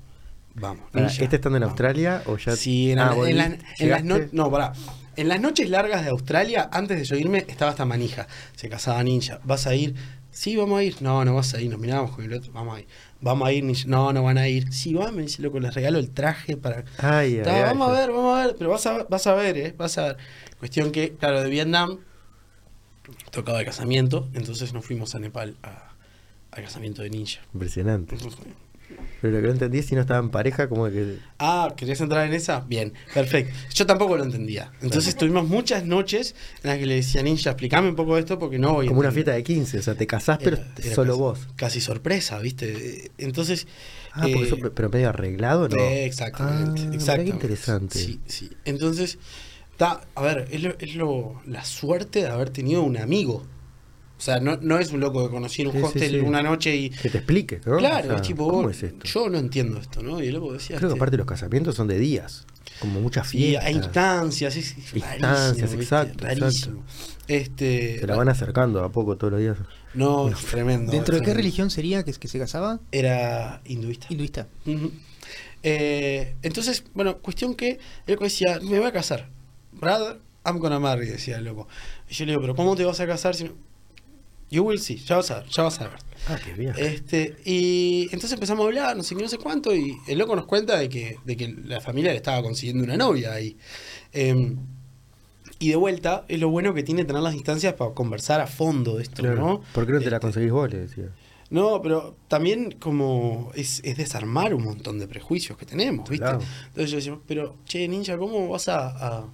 Vamos. Ninja, ¿Este estando en vamos". Australia o ya? Sí, en, Ah, en la- en las no- no, pará. En las noches largas de Australia, antes de yo irme, estaba esta manija. Se casaba ninja. ¿Vas a ir? Sí, vamos a ir. No, no vas a ir. Nos mirábamos con el otro. Vamos a ir. Vamos a ir, ninja. No, no van a ir. Sí, van, me dice loco, les regalo el traje para. Ay, ay, vamos a ver, vamos a ver. Pero vas a, vas a ver, ¿eh? Vas a ver. Cuestión que, claro, de Vietnam tocaba el casamiento. Entonces nos fuimos a Nepal a- casamiento de ninja. Impresionante. Entonces, Pero lo que no entendí es si no estaba en pareja, como que. Ah, ¿querías entrar en esa? Bien, perfecto. Yo tampoco lo entendía. Entonces tuvimos muchas noches en las que le decía Ninja, explícame un poco esto porque no voy a Como una entender". fiesta de 15, o sea, te casás, pero Era- solo casi- vos. Casi sorpresa, ¿viste? Entonces. Ah, eh, eso- pero medio arreglado, ¿no? eh, exactamente, Ah, exactamente. qué interesante. Sí, sí. Entonces, ta, a ver, es, lo, es lo, la suerte de haber tenido un amigo. O sea, no, no es un loco que conocí en un Sí, hostel sí. una noche y. Que te explique, ¿no? Claro, O sea, es tipo, ¿Cómo es esto? yo no entiendo esto, ¿no? Y el loco decía. Creo que este, aparte los casamientos son de días, como muchas Y fiestas. hay instancias, es Instancias, exacto, rarísimo. Este, Se la van acercando a poco todos los días. No, es tremendo. ¿Dentro es de qué tremendo. religión sería que, que se casaba? Era hinduista. Hinduista. Eh, entonces, bueno, cuestión que el loco decía, me voy a casar. Brother, I'm gonna marry, decía el loco. Y yo le digo, pero ¿cómo te vas a casar si no? You will see, ya vas a ver, ya vas a ver. Ah, qué bien. Este, y entonces empezamos a hablar, no sé qué, no sé cuánto, y el loco nos cuenta de que, de que la familia le estaba consiguiendo una novia ahí. Em, y de vuelta, es lo bueno que tiene tener las instancias para conversar a fondo de esto, Claro. ¿no? ¿Por qué no te la Este, conseguís vos? Le decía. No, pero también como es, es desarmar un montón de prejuicios que tenemos, ¿viste? Claro. Entonces yo decía, pero, che, ninja, ¿cómo vas a, a,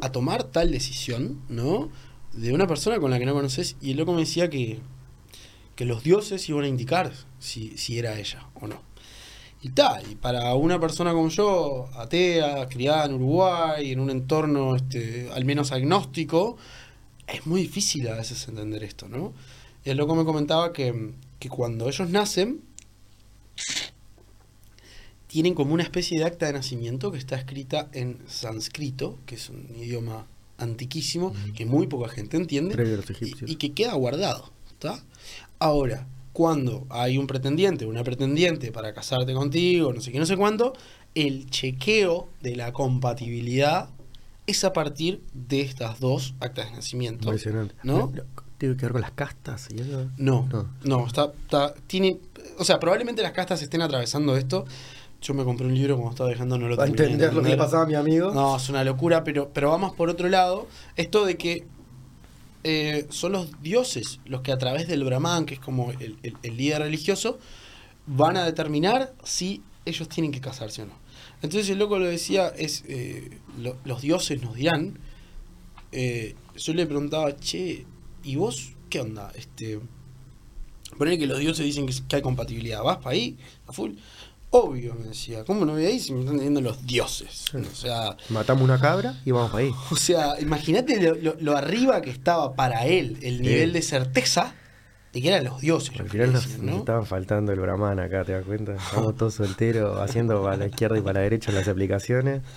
a tomar tal decisión, ¿no? De una persona con la que no conoces. Y el loco me decía que, que los dioses iban a indicar si, si era ella o no. Y tal, y para una persona como yo, atea, criada en Uruguay, en un entorno este, al menos agnóstico, es muy difícil a veces entender esto, ¿no? El loco me comentaba que, que cuando ellos nacen, tienen como una especie de acta de nacimiento que está escrita en sánscrito, que es un idioma antiquísimo, que muy poca gente entiende, y, que queda guardado. ¿está? Ahora, cuando hay un pretendiente, una pretendiente para casarte contigo, no sé qué, no sé cuánto, el chequeo de la compatibilidad es a partir de estas dos actas de nacimiento. Impresionante. ¿No? ¿Tiene que ver con las castas y eso? No, No. no, está, está- tiene, o sea, probablemente las castas estén atravesando esto. Yo me compré un libro cuando estaba dejando, no lo Para terminé de entender lo que le pasaba a mi amigo. No, es una locura, pero, pero vamos por otro lado. Esto de que eh, son los dioses los que a través del Brahman, que es como el, el- el líder religioso, van a determinar si ellos tienen que casarse o no. Entonces el loco lo decía, es eh, lo- los dioses nos dirán. eh, yo le preguntaba, che, ¿y vos qué onda? Este, Poner que los dioses dicen que, que hay compatibilidad. ¿Vas para ahí? ¿A full? Obvio, me decía. ¿Cómo no voy ahí si me están diciendo los dioses? O sea, Matamos una cabra y vamos para ahí. <laughs> o sea, imagínate lo, lo- lo arriba que estaba para él el nivel de certeza de que eran los dioses. Al final nos, ¿no? estaban faltando el Brahman acá, ¿te das cuenta? Estamos todos solteros haciendo para la izquierda y para la derecha las aplicaciones. <laughs>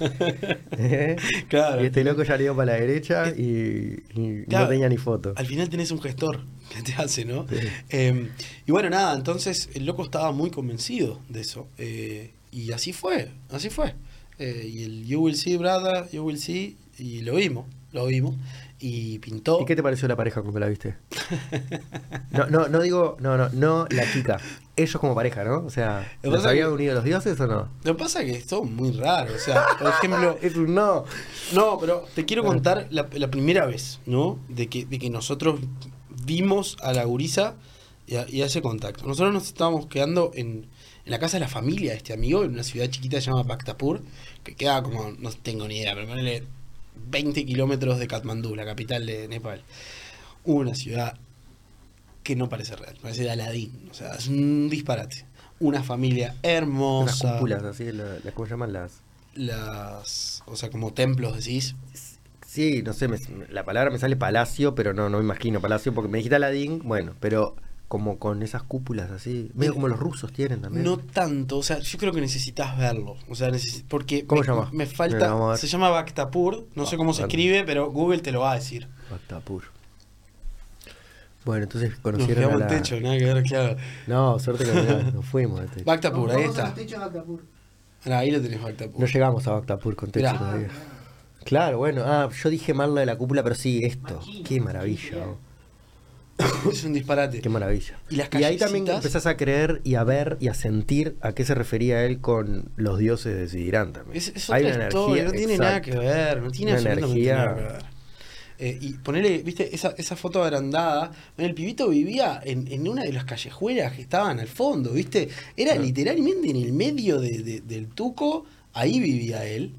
¿Eh? Claro. Y este loco ya le dio para la derecha y, y Claro. no tenía ni foto. Al final tenés un gestor que te hace, ¿no? Sí. Eh, y bueno, nada, entonces el loco estaba muy convencido de eso. eh, y así fue, así fue. Eh, y el You Will See, brother, You Will See, y lo vimos, lo vimos. Y pintó. ¿Y qué te pareció la pareja cuando la viste? No, no, no digo, no, no, no la chica. Ellos como pareja, ¿no? O sea, ¿los habían que- unido los dioses o no? Lo que pasa es que todo muy raro. O sea, por ejemplo, <laughs> Es un no. No, pero te quiero contar la, la primera vez, ¿no? De que, de que nosotros vimos a la gurisa y a, y a ese contacto. Nosotros nos estábamos quedando en, en la casa de la familia de este amigo, en una ciudad chiquita llamada Bhaktapur, que queda como, no tengo ni idea, pero ponele 20 kilómetros de Katmandú, la capital de Nepal. Una ciudad que no parece real, parece de Aladín, o sea, es un disparate. Una familia hermosa. cúpulas así, la, la- ¿cómo llaman las? Las, o sea, como templos, decís. Sí, no sé, me- la palabra me sale palacio, pero no, no me imagino palacio, porque me dijiste Aladín, bueno, pero como con esas cúpulas así, medio como los rusos tienen también. No tanto, o sea, yo creo que necesitas verlo. O sea, necesi- porque ¿Cómo me, se llama? me falta. ver. Se llama Bhaktapur, no sé cómo se Vale. escribe, pero Google te lo va a decir. Bhaktapur. Bueno, entonces Nos conocieron quedamos a la... en techo, nada que ver, claro. No, suerte que no, nos fuimos de techo. Bhaktapur, ahí está. Ah, Ahí lo tenés Bhaktapur. No llegamos a Bhaktapur con techo Mirá. todavía. Claro, bueno, ah, yo dije mal lo de la cúpula, pero sí, esto. Qué maravilla. <coughs> es un disparate. Qué maravilla. Y las ahí también empezás a creer y a ver y a sentir a qué se refería él con los dioses de Sidirán también. Es, es Hay otra una historia, no energía, tiene nada que ver, no tiene absolutamente energía- nada que ver. Eh, y ponerle, viste, esa, esa foto agrandada, el pibito vivía en, en una de las callejuelas que estaban al fondo, viste, era Ah. literalmente en el medio de- de- del tuco, ahí vivía él.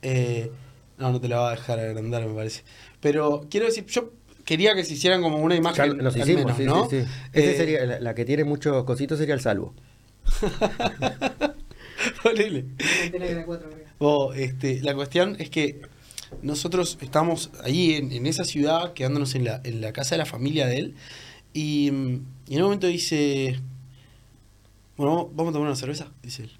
Eh, no, no te la va a dejar agrandar, me parece. Pero quiero decir, yo quería que se hicieran como una Ya imagen. nos al hicimos, menos, sí, ¿no? sí, sí. Ese Eh, sería, la, la que tiene muchos cositos sería el salvo. <laughs> ponele. Este, la cuestión es que nosotros estamos ahí en, en esa ciudad, quedándonos en la, en la casa de la familia de él, y, mm, y en un momento dice, bueno, vamos- a tomar una cerveza, dice él.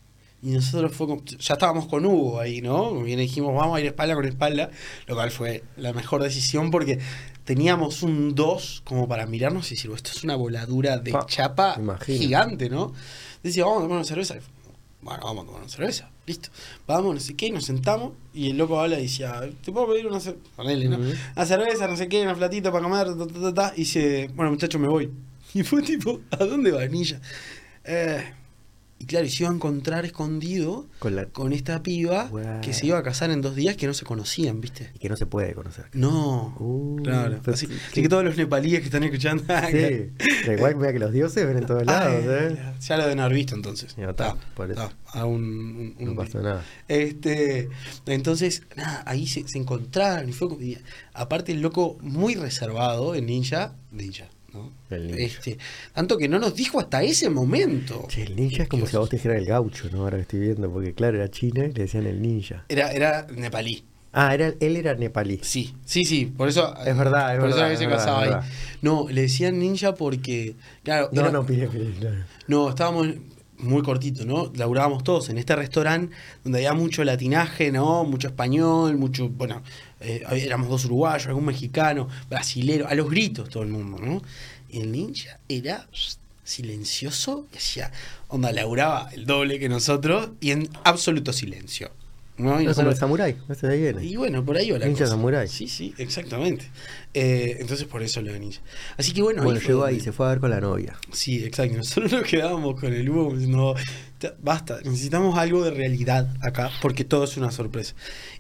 Y nosotros fue con- ya estábamos con Hugo ahí, ¿no? Como bien dijimos, vamos a ir espalda con espalda, lo cual fue la mejor decisión porque teníamos un 2 como para mirarnos y decir, "Oh, esto es una voladura de Pa, chapa gigante, ¿no? Decía, vamos a tomar una cerveza. Bueno, vamos a tomar una cerveza, listo. Vamos, no sé qué, y nos sentamos y el loco habla y decía, ¿te puedo pedir una cerveza? Ponele, ¿no? Una cerveza, no sé qué, una platita para comer, ta, ta, ta, ta. y dice, bueno muchachos, me voy. <laughs> Y fue tipo, ¿a dónde va Ninja? Eh, y claro, y se iba a encontrar escondido Con la... con esta piba que se iba a casar en dos días que no se conocían, ¿viste? Y que no se puede conocer. No, Uh, claro. pero Así, sí, así sí. que todos los nepalíes que están escuchando. <laughs> Sí, da igual mira que los dioses ven en todos lados, ¿eh? Ya lo deben haber visto entonces. Ya está, por eso. a un, un- un- No pasó nada. Este, entonces, nada, ahí se, se encontraron y fue como- y aparte el loco muy reservado, el ninja, ninja, ¿no? El ninja. Este, tanto que no nos dijo hasta ese momento. Che, el ninja es como si a vos te dijeran el gaucho, ¿no? Ahora que estoy viendo, porque claro, era china y le decían el ninja. Era, era nepalí. Ah, era, él era nepalí. Sí, sí, sí, por eso. Es verdad, es por verdad, es casaba ahí. No, le decían ninja porque, claro, No, era- no, pide, pide, claro. no, estábamos, muy cortito, ¿no? Laburábamos todos en este restaurante donde había mucho latinaje, ¿no? Mucho español, mucho, bueno, eh, éramos dos uruguayos, algún mexicano, brasilero, a los gritos todo el mundo, ¿no? El ninja era silencioso y hacía, onda, laburaba el doble que nosotros y en absoluto silencio. ¿No? Y Es como el samurái, ese de ahí viene. y bueno, por ahí va la Ninja cosa. samurái. Sí, sí, exactamente. Eh, entonces por eso lo de ninja. Así que bueno, Bueno, fue llegó ahí, se fue a ver con la novia. Sí, exacto. <laughs> Nosotros nos quedábamos con el Hugo diciendo, "Ta- basta, necesitamos algo de realidad acá, porque todo es una sorpresa.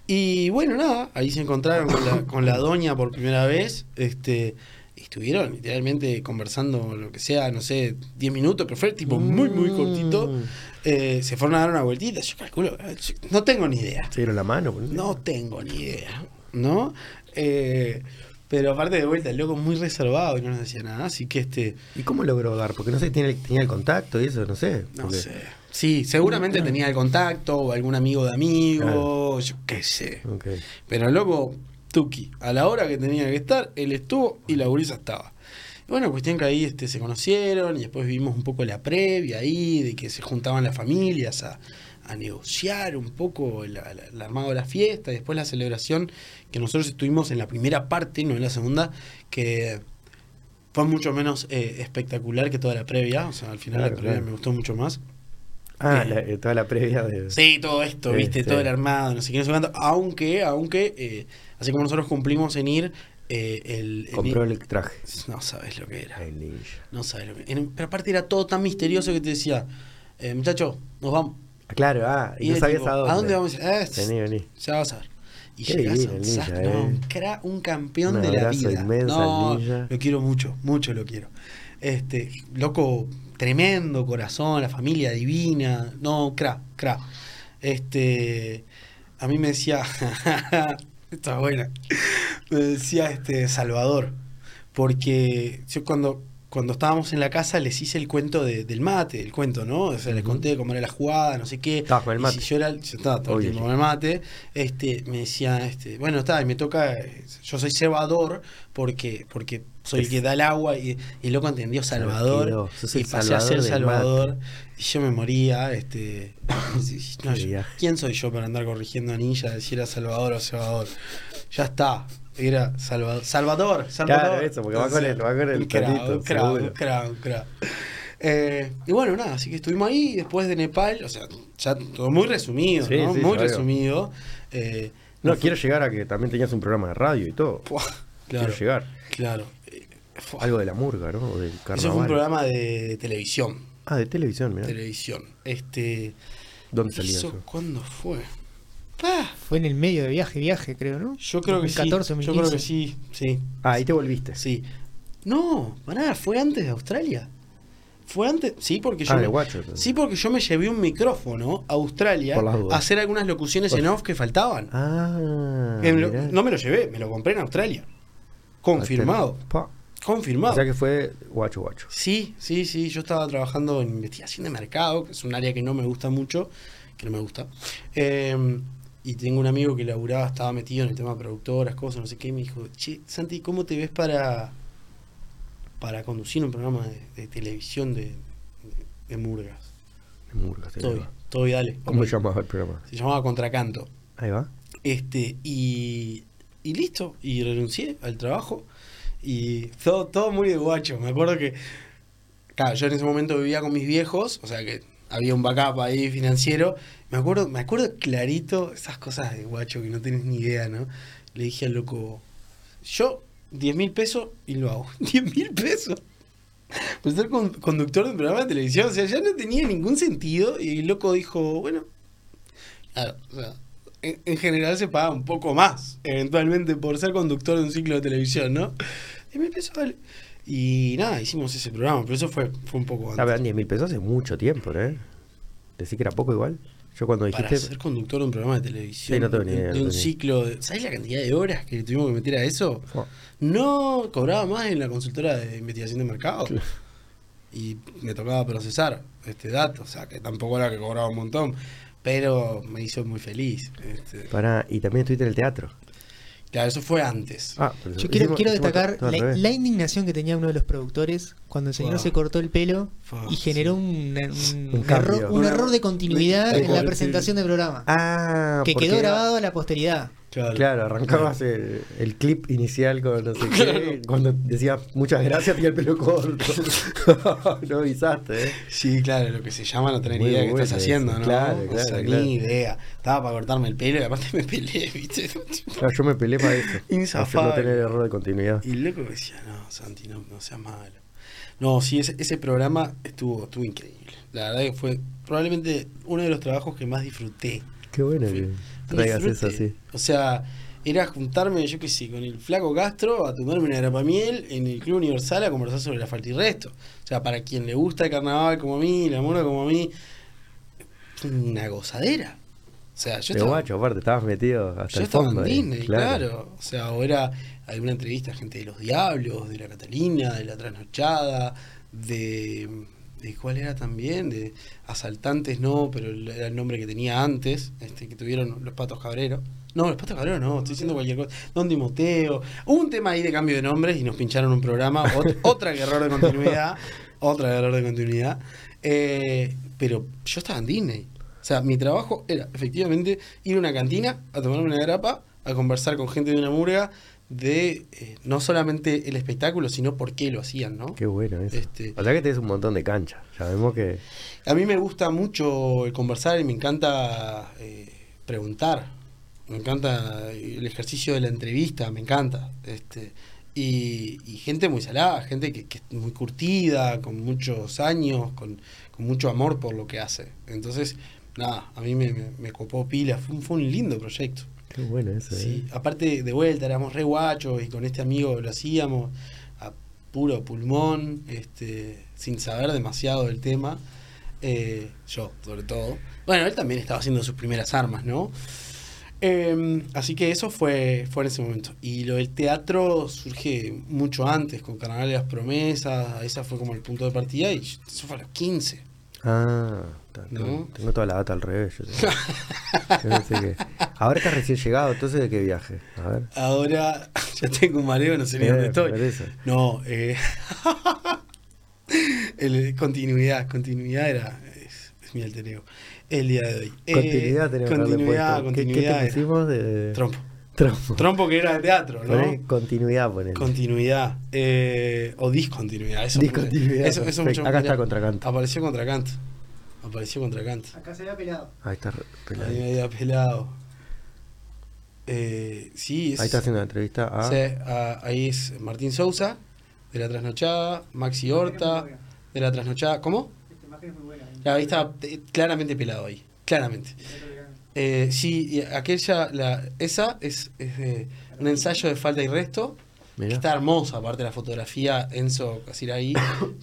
Y bueno, nada, ahí se encontraron con la, con la doña por primera vez, este, estuvieron literalmente conversando lo que sea, no sé, 10 minutos, pero fue tipo muy, muy cortito. Mm. Eh, se fueron a dar una vueltita, yo calculo, no tengo ni idea. Se dieron la mano. No tengo ni idea, ¿no? Eh, pero aparte de vuelta, el loco muy reservado y no nos decía nada, así que este... ¿Y cómo logró dar? Porque no sé, tiene, tenía el contacto y eso, no sé. No porque- sé. Sí, seguramente tenía el contacto o algún amigo de amigo, yo qué sé. Pero el loco, Tuki, a la hora que tenía que estar, él estuvo y la gurisa estaba. Y bueno, cuestión que ahí este, se conocieron y después vimos un poco la previa ahí, de que se juntaban las familias a, a negociar un poco el, armado de la fiesta, y después la celebración, que nosotros estuvimos en la primera parte, no en la segunda, que fue mucho menos eh, espectacular que toda la previa, o sea, al final Claro, la previa claro. me gustó mucho más. Ah, Eh, la- eh, toda la previa de. Sí, todo esto, viste, Este. todo el armado, no sé qué, no sé cuánto. Aunque, aunque, así como nosotros cumplimos en ir, eh, el, el- Compró el traje. No sabes lo que era. El. No sabes lo que era. Pero aparte era todo tan misterioso que te decía, eh, muchacho, nos vamos. Ah, Claro, ah, y, Y no era sabías tipo, a dónde. ¿A dónde vamos? Eh, Vení, vení. Ya vas a ver. Y Qué llegás a divino un ninja, no, eh. un, cra- un campeón de la vida. inmenso no, ninja. lo quiero mucho, mucho lo quiero. Este, loco, tremendo corazón, la familia divina. No, cra, cra. Este, a mí me decía, <laughs> está buena. Me decía este Salvador, porque yo cuando cuando estábamos en la casa les hice el cuento de- del mate, el cuento, ¿no? O sea, les conté cómo era la jugada, no sé qué. Estabas con el Y mate. si yo era, yo estaba todo el tiempo con el mate, este, me decía, este, bueno, está, y me toca, yo soy cebador porque, porque soy el que da el agua y, y el loco entendió Salvador quedó. Y pasé a ser Salvador Salvador y yo me moría, este, <coughs> no, yo-. ¿quién soy yo para andar corrigiendo a Ninja si era Salvador o Cebador? Ya está, era Salvador, Salvador, Salvador. Claro, eso, porque va con el- va con el un cra, un cra. Eh, y bueno, nada, así que estuvimos ahí después de Nepal, o sea, ya todo muy resumido, Sí, ¿no? sí, muy resumido. Eh, No, quiero llegar a que también tenías un programa de radio y todo. Claro, Quiero llegar. claro. Algo de la murga, ¿no? O del carnaval. Eso fue un programa de, de televisión. Ah, de televisión, mira. Televisión. Este. ¿Dónde salía ¿eso eso? ¿Cuándo fue? Ah, Fue en el medio de viaje, viaje, creo, ¿no? yo creo que sí. 2014, Yo creo que 2015. sí, sí. Ah, ahí te volviste. Sí. No, pará, fue antes de Australia. Fue antes, sí, porque yo Ah, me-. Sí, porque yo me llevé un micrófono a Australia a hacer algunas locuciones en off que faltaban. Ah, lo- no me lo llevé, me lo compré en Australia. Confirmado. Pa. Confirmado. O sea que fue guacho guacho. Sí, sí, sí. Yo estaba trabajando en investigación de mercado, que es un área que no me gusta mucho, que no me gusta. Eh, y tengo un amigo que laburaba, estaba metido en el tema de productoras, cosas, no sé qué, y me dijo, che, Santi, ¿cómo te ves para, para conducir un programa de, de televisión de, de, de murgas? En Murgas, todo bien, dale. ¿Cómo se llamaba el programa? Se llamaba Contracanto. Ahí va. Este, y, y listo, y renuncié al trabajo. Y todo, todo muy de guacho. Me acuerdo que, claro, yo en ese momento vivía con mis viejos, o sea que había un backup ahí financiero. Me acuerdo, me acuerdo clarito esas cosas de guacho que no tenés ni idea, ¿no? Le dije al loco, yo 10 mil pesos y lo hago. <laughs> 10 mil pesos. Pues ser con- conductor de un programa de televisión, o sea, ya no tenía ningún sentido. Y el loco dijo, bueno, Claro, o sea, en, en general se paga un poco más, eventualmente, por ser conductor de un ciclo de televisión, ¿no? Y me empezó vale. Y nada, hicimos ese programa, pero eso fue, fue un poco antes. verdad, 10 mil pesos hace mucho tiempo, ¿eh? Decís que era poco igual. Yo cuando Para dijiste. ser conductor de un programa de televisión, Sí, no tengo ni de- idea, de, no un tengo ciclo, de- ¿sabes la cantidad de horas que tuvimos que meter a eso? Fua. No, cobraba más en la consultora de investigación de mercado. Claro. Y me tocaba procesar este dato, o sea, que tampoco era que cobraba un montón, pero me hizo muy feliz. Este, Pará, y también estuviste en el teatro. Claro, eso fue antes. Ah, pero Yo quiero, hicimos- quiero hicimos destacar todo la, indignación que tenía uno de los productores cuando el señor Wow. se cortó el pelo y generó sí. un, un Un cambio. error, un error de continuidad en la presentación del programa. Ah, que quedó era- grabado a la posteridad. Claro. Claro, arrancabas el, el clip inicial con no sé qué, cuando decías muchas gracias y el pelo corto. <laughs> no avisaste, ¿eh? Sí, claro, lo que se llama no tener Muy idea de qué estás haciendo, ¿no? claro, o sea, ni idea. Estaba para cortarme el pelo y aparte me peleé, <laughs> ¿viste? Claro, yo me peleé para eso. <laughs> Para Inzafable. no tener error de continuidad. Y loco me decía, no, Santi, no, no seas malo. No, sí, ese, ese programa estuvo, estuvo increíble. La verdad que fue probablemente uno de los trabajos que más disfruté. Qué bueno que traigas eso así. O sea, era juntarme, yo qué sé, con el flaco Castro a tomarme una grapamiel en el Club Universal a conversar sobre la falta y resto. O sea, para quien le gusta el carnaval como a mí, la mona como a mí, una gozadera. O sea, yo estaba, guacho, aparte, estabas metido hasta yo el estaba fondo. en ahí, Disney, claro. O sea, o era alguna entrevista a gente de los Diablos, de la Catalina, de la Trasnochada, de, de cuál era también, de Asaltantes no, pero era el nombre que tenía antes, este que tuvieron los Patos Cabreros. No, los Patos Cabreros no, estoy diciendo cualquier cosa. Don Timoteo. Hubo un tema ahí de cambio de nombres y nos pincharon un programa. Ot- <laughs> otra error de continuidad. Otra error de continuidad. Eh, pero yo estaba en Disney. O sea, mi trabajo era efectivamente ir a una cantina a tomarme una grapa, a conversar con gente de una murga de eh, no solamente el espectáculo, sino por qué lo hacían, ¿no? Qué bueno eso. Este- O sea que tenés un montón de cancha. Ya vemos que. A mí me gusta mucho el conversar y me encanta eh, preguntar. Me encanta el ejercicio de la entrevista, me encanta. Este, y, y gente muy salada, gente que, que es muy curtida, con muchos años, con, con mucho amor por lo que hace. Entonces, nada, a mí me, me, me copó pila. Fue un lindo proyecto. Qué bueno eso, Sí, ¿eh? aparte de vuelta, éramos re guachos y con este amigo lo hacíamos a puro pulmón, este, sin saber demasiado del tema. Eh, yo, sobre todo. Bueno, él también estaba haciendo sus primeras armas, ¿no? Eh, así que eso fue, fue en ese momento. Y lo del teatro surge mucho antes, con Carnaval de las Promesas, esa fue como el punto de partida y eso fue a los 15. Ah, tengo, toda la data al revés. Yo, <laughs> que- Ahora estás recién llegado, entonces ¿de qué viaje? A ver. Ahora <laughs> ya tengo un mareo, no sé ni Eh, dónde estoy. No, eh, <laughs> el- continuidad, continuidad era es, es mi alter ego. El día de hoy. Eh, Continuidad tenemos que haberle continuidad, puesto. ¿Qué- continuidad. ¿Qué, te de Trompo. Trompo. Trompo que era de teatro, Poné ¿no? continuidad, ponele. Continuidad. eh, o discontinuidad. Eso, Discontinuidad, Eso, eso mucho- Acá está Contracanto. Apareció Contracanto. Apareció Contracanto. Acá se ve pelado. Ahí está pelado. Ahí medio pelado. Eh, sí, es, Ahí está haciendo la entrevista a. Sí, a- ahí es Martín Sousa, de la trasnochada, Maxi Horta, de la trasnochada. ¿Cómo? Esta imagen es muy buena. Claro, ahí está eh, claramente pelado ahí, claramente. Eh, sí, y aquella, la, esa es, es de un ensayo de falta y resto. que Mirá. Está hermosa, aparte de la fotografía, Enzo Casiraí,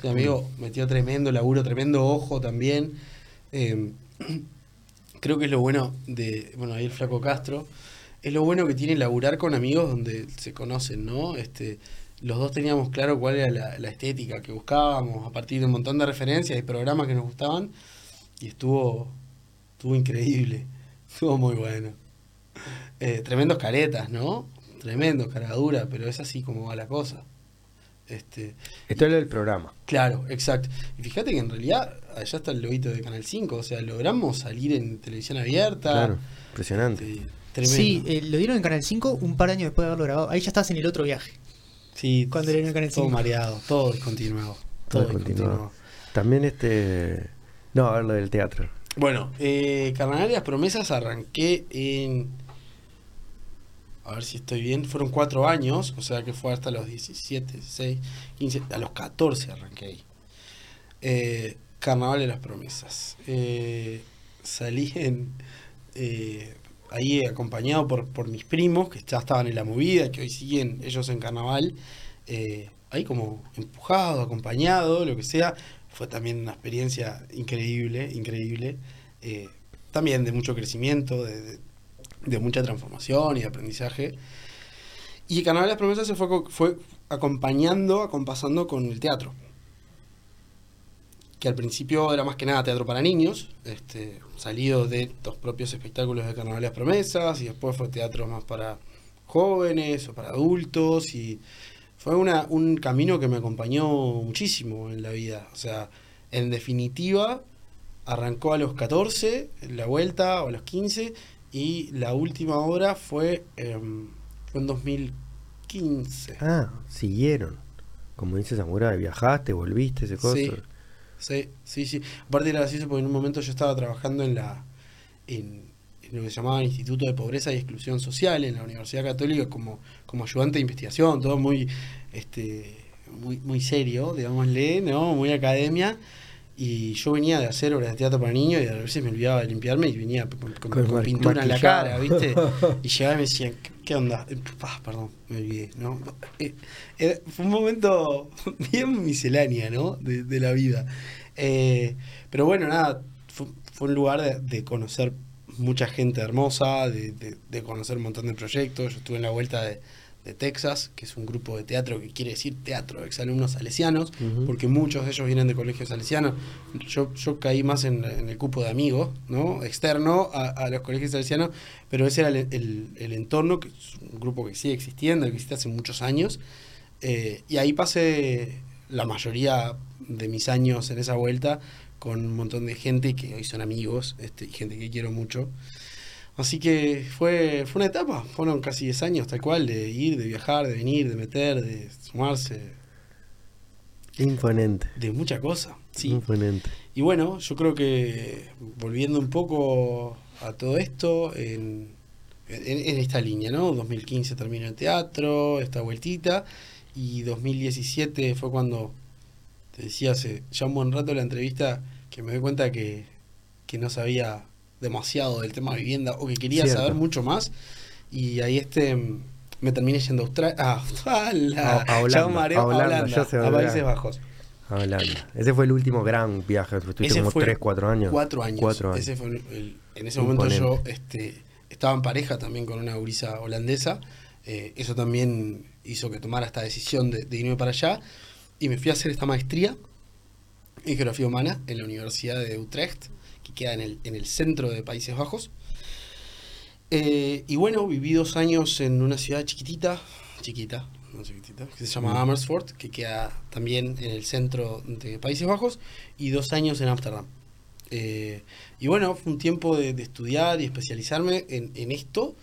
mi <coughs> amigo metió tremendo laburo, tremendo ojo también. Eh, <clears throat> creo que es lo bueno de, bueno, ahí el flaco Castro, es lo bueno que tiene laburar con amigos donde se conocen, ¿no? Este, los dos teníamos claro cuál era la, la estética que buscábamos a partir de un montón de referencias y programas que nos gustaban y estuvo, estuvo increíble, <laughs> estuvo muy bueno. Eh, tremendos caretas, ¿no? Tremendos, caradura, pero es así como va la cosa. Este, Esto es lo del programa. Claro, exacto. Y fíjate que en realidad allá está el lobito de Canal 5, o sea, logramos salir en televisión abierta. Claro, impresionante. Tremendo. Sí, eh, lo dieron en Canal 5 un par de años después de haberlo grabado. Ahí ya estás en el otro viaje. Sí, cuando le dieron en Canal todo 5. mareado, todo descontinuado. Todo Todo continuado. descontinuado. También este. No, a ver lo del teatro. Bueno, eh, las Promesas arranqué en. A ver si estoy bien. Fueron cuatro años, o sea que fue hasta los 17, 16, 15. A los 14 arranqué ahí. Eh, Carnaval de las Promesas. Eh, salí en. eh, ahí acompañado por, mis primos, que ya estaban en la movida, que hoy siguen ellos en carnaval. eh, ahí como empujado, acompañado, lo que sea. Fue también una experiencia increíble, increíble. eh, también de mucho crecimiento, de, mucha transformación y de aprendizaje. Y Carnaval de las Promesas se fue, fue acompañando, acompasando con el teatro. Que al principio era más que nada teatro para niños, este, salido de los propios espectáculos de Carnaval las Promesas, y después fue teatro más para jóvenes o para adultos y fue una, un camino que me acompañó muchísimo en la vida. O sea, en definitiva, arrancó a los 14, la vuelta, o a los 15, y la última obra fue, em, fue en 2015. Ah, siguieron. Como dice Samurai, viajaste, volviste, ese cosa. Sí, sí, sí, sí. Aparte era gracioso porque en un momento yo estaba trabajando en la en, en lo que se llamaba Instituto de Pobreza y Exclusión Social en la Universidad Católica como, como ayudante de investigación, todo muy este muy, muy serio, digámosle, ¿no? Muy academia. Y yo venía de hacer obras de teatro para niños y a veces me olvidaba de limpiarme y venía con, con- Con con ma- pintura en la cara, ¿viste? <laughs> Y llegaba y me decían, ¿qué, qué onda? Ah, perdón, me olvidé, ¿no? Eh, eh, fue un momento <laughs> bien miscelánea, ¿no? De, de la vida. Eh, pero bueno, nada, fue, fue un lugar de, de conocer mucha gente hermosa, de, de- de conocer un montón de proyectos. Yo estuve en la vuelta de, de Texas, que es un grupo de teatro que quiere decir teatro exalumnos salesianos, Ujú. porque muchos de ellos vienen de colegios salesianos. Yo, yo caí más en, en el cupo de amigos, ¿no? Externo a, a los colegios salesianos, pero ese era el, el- el entorno, que es un grupo que sigue existiendo, que existe hace muchos años. Eh, y ahí pasé la mayoría de mis años en esa vuelta con un montón de gente que hoy son amigos este, y gente que quiero mucho. Así que fue, fue una etapa, fueron casi 10 años tal cual, de ir, de viajar, de venir, de meter, de sumarse, Imponente. de mucha cosa. Sí. Imponente. Y bueno, yo creo que volviendo un poco a todo esto, en, en- en esta línea, ¿no? 2015 terminó el teatro, esta vueltita, y 2017 fue cuando, te decía hace ya un buen rato la entrevista, que me doy cuenta que, que no sabía demasiado del tema vivienda o que quería Cierto. saber mucho más, y ahí este mm, me terminé yendo a Austra- <laughs> a Australia, A- a Holanda, a Holanda, a. Países Bajos. A Holanda. Ese fue el último gran viaje. Estuviste como fue 3, 4 años. Cuatro años. Cuatro años. Ese fue el- el- en ese momento yo este, estaba en pareja también con una gurisa holandesa. Eh, eso también hizo que tomara esta decisión de, de irme para allá. Y me fui a hacer esta maestría en geografía humana en la Universidad de Utrecht, queda en el, en el centro de Países Bajos. Eh, y bueno, viví dos años en una ciudad chiquitita, chiquita, no chiquitita, que se llama. Amersfoort, que queda también en el centro de Países Bajos, y dos años en Ámsterdam. Eh, y bueno, fue un tiempo de, de estudiar y especializarme en, en esto,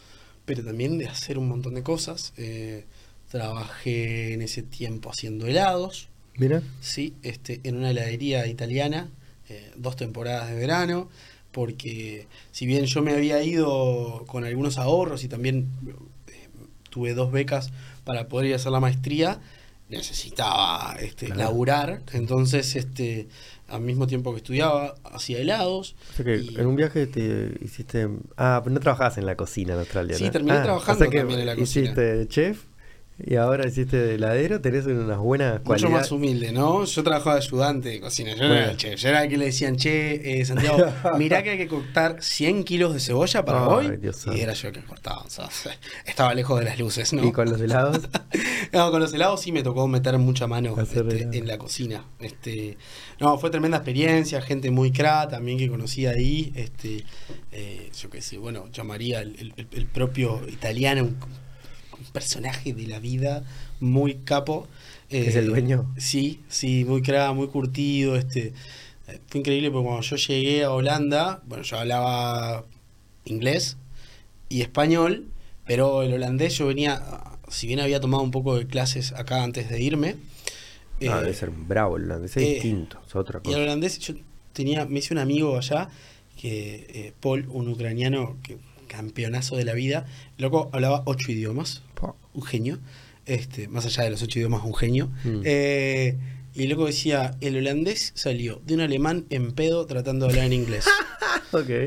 pero también de hacer un montón de cosas. Eh, trabajé en ese tiempo haciendo helados, Mira. Sí, este, en una heladería italiana, eh, dos temporadas de verano, porque si bien yo me había ido con algunos ahorros y también eh, tuve dos becas para poder ir a hacer la maestría, necesitaba este, Claro. laburar, entonces este, al mismo tiempo que estudiaba, hacía helados. O sea que y- en un viaje te hiciste. Ah, pero no trabajabas en la cocina en Australia. Sí, ¿no? terminé Ah, trabajando o sea que también en la cocina. Hiciste chef y ahora hiciste heladero. Tenés unas buenas Mucho cualidades. más humilde, ¿no? Yo trabajaba de ayudante de cocina, yo no Bueno. era el chef, yo era el que le decían, che, eh, Santiago, <laughs> mirá que hay que cortar 100 kilos de cebolla para hoy. Dios y era yo el que cortaba, o sea, <laughs> estaba lejos de las luces, ¿no? Y con los helados. <laughs> No, con los helados sí me tocó meter mucha mano este, en la cocina. Este, no, fue tremenda experiencia, gente muy cra también que conocí ahí. Este, eh, yo qué sé, bueno, llamaría el, el- el- el propio italiano un, un personaje de la vida muy capo. ¿Es Eh, el dueño? Sí, sí, muy cra, muy curtido. Este, eh, fue increíble porque cuando yo llegué a Holanda, bueno, yo hablaba inglés y español, pero el holandés yo venía, si bien había tomado un poco de clases acá antes de irme, Ah, eh, debe ser bravo el holandés. Es eh, distinto. Es otra y el cosa. holandés, yo tenía, me hice un amigo allá, que eh, Paul, un ucraniano, que campeonazo de la vida, loco hablaba ocho idiomas. Un genio, este, más allá de los ocho idiomas, un genio. Mm. Eh, y el loco decía, el holandés salió de un alemán en pedo tratando de hablar en inglés. <laughs>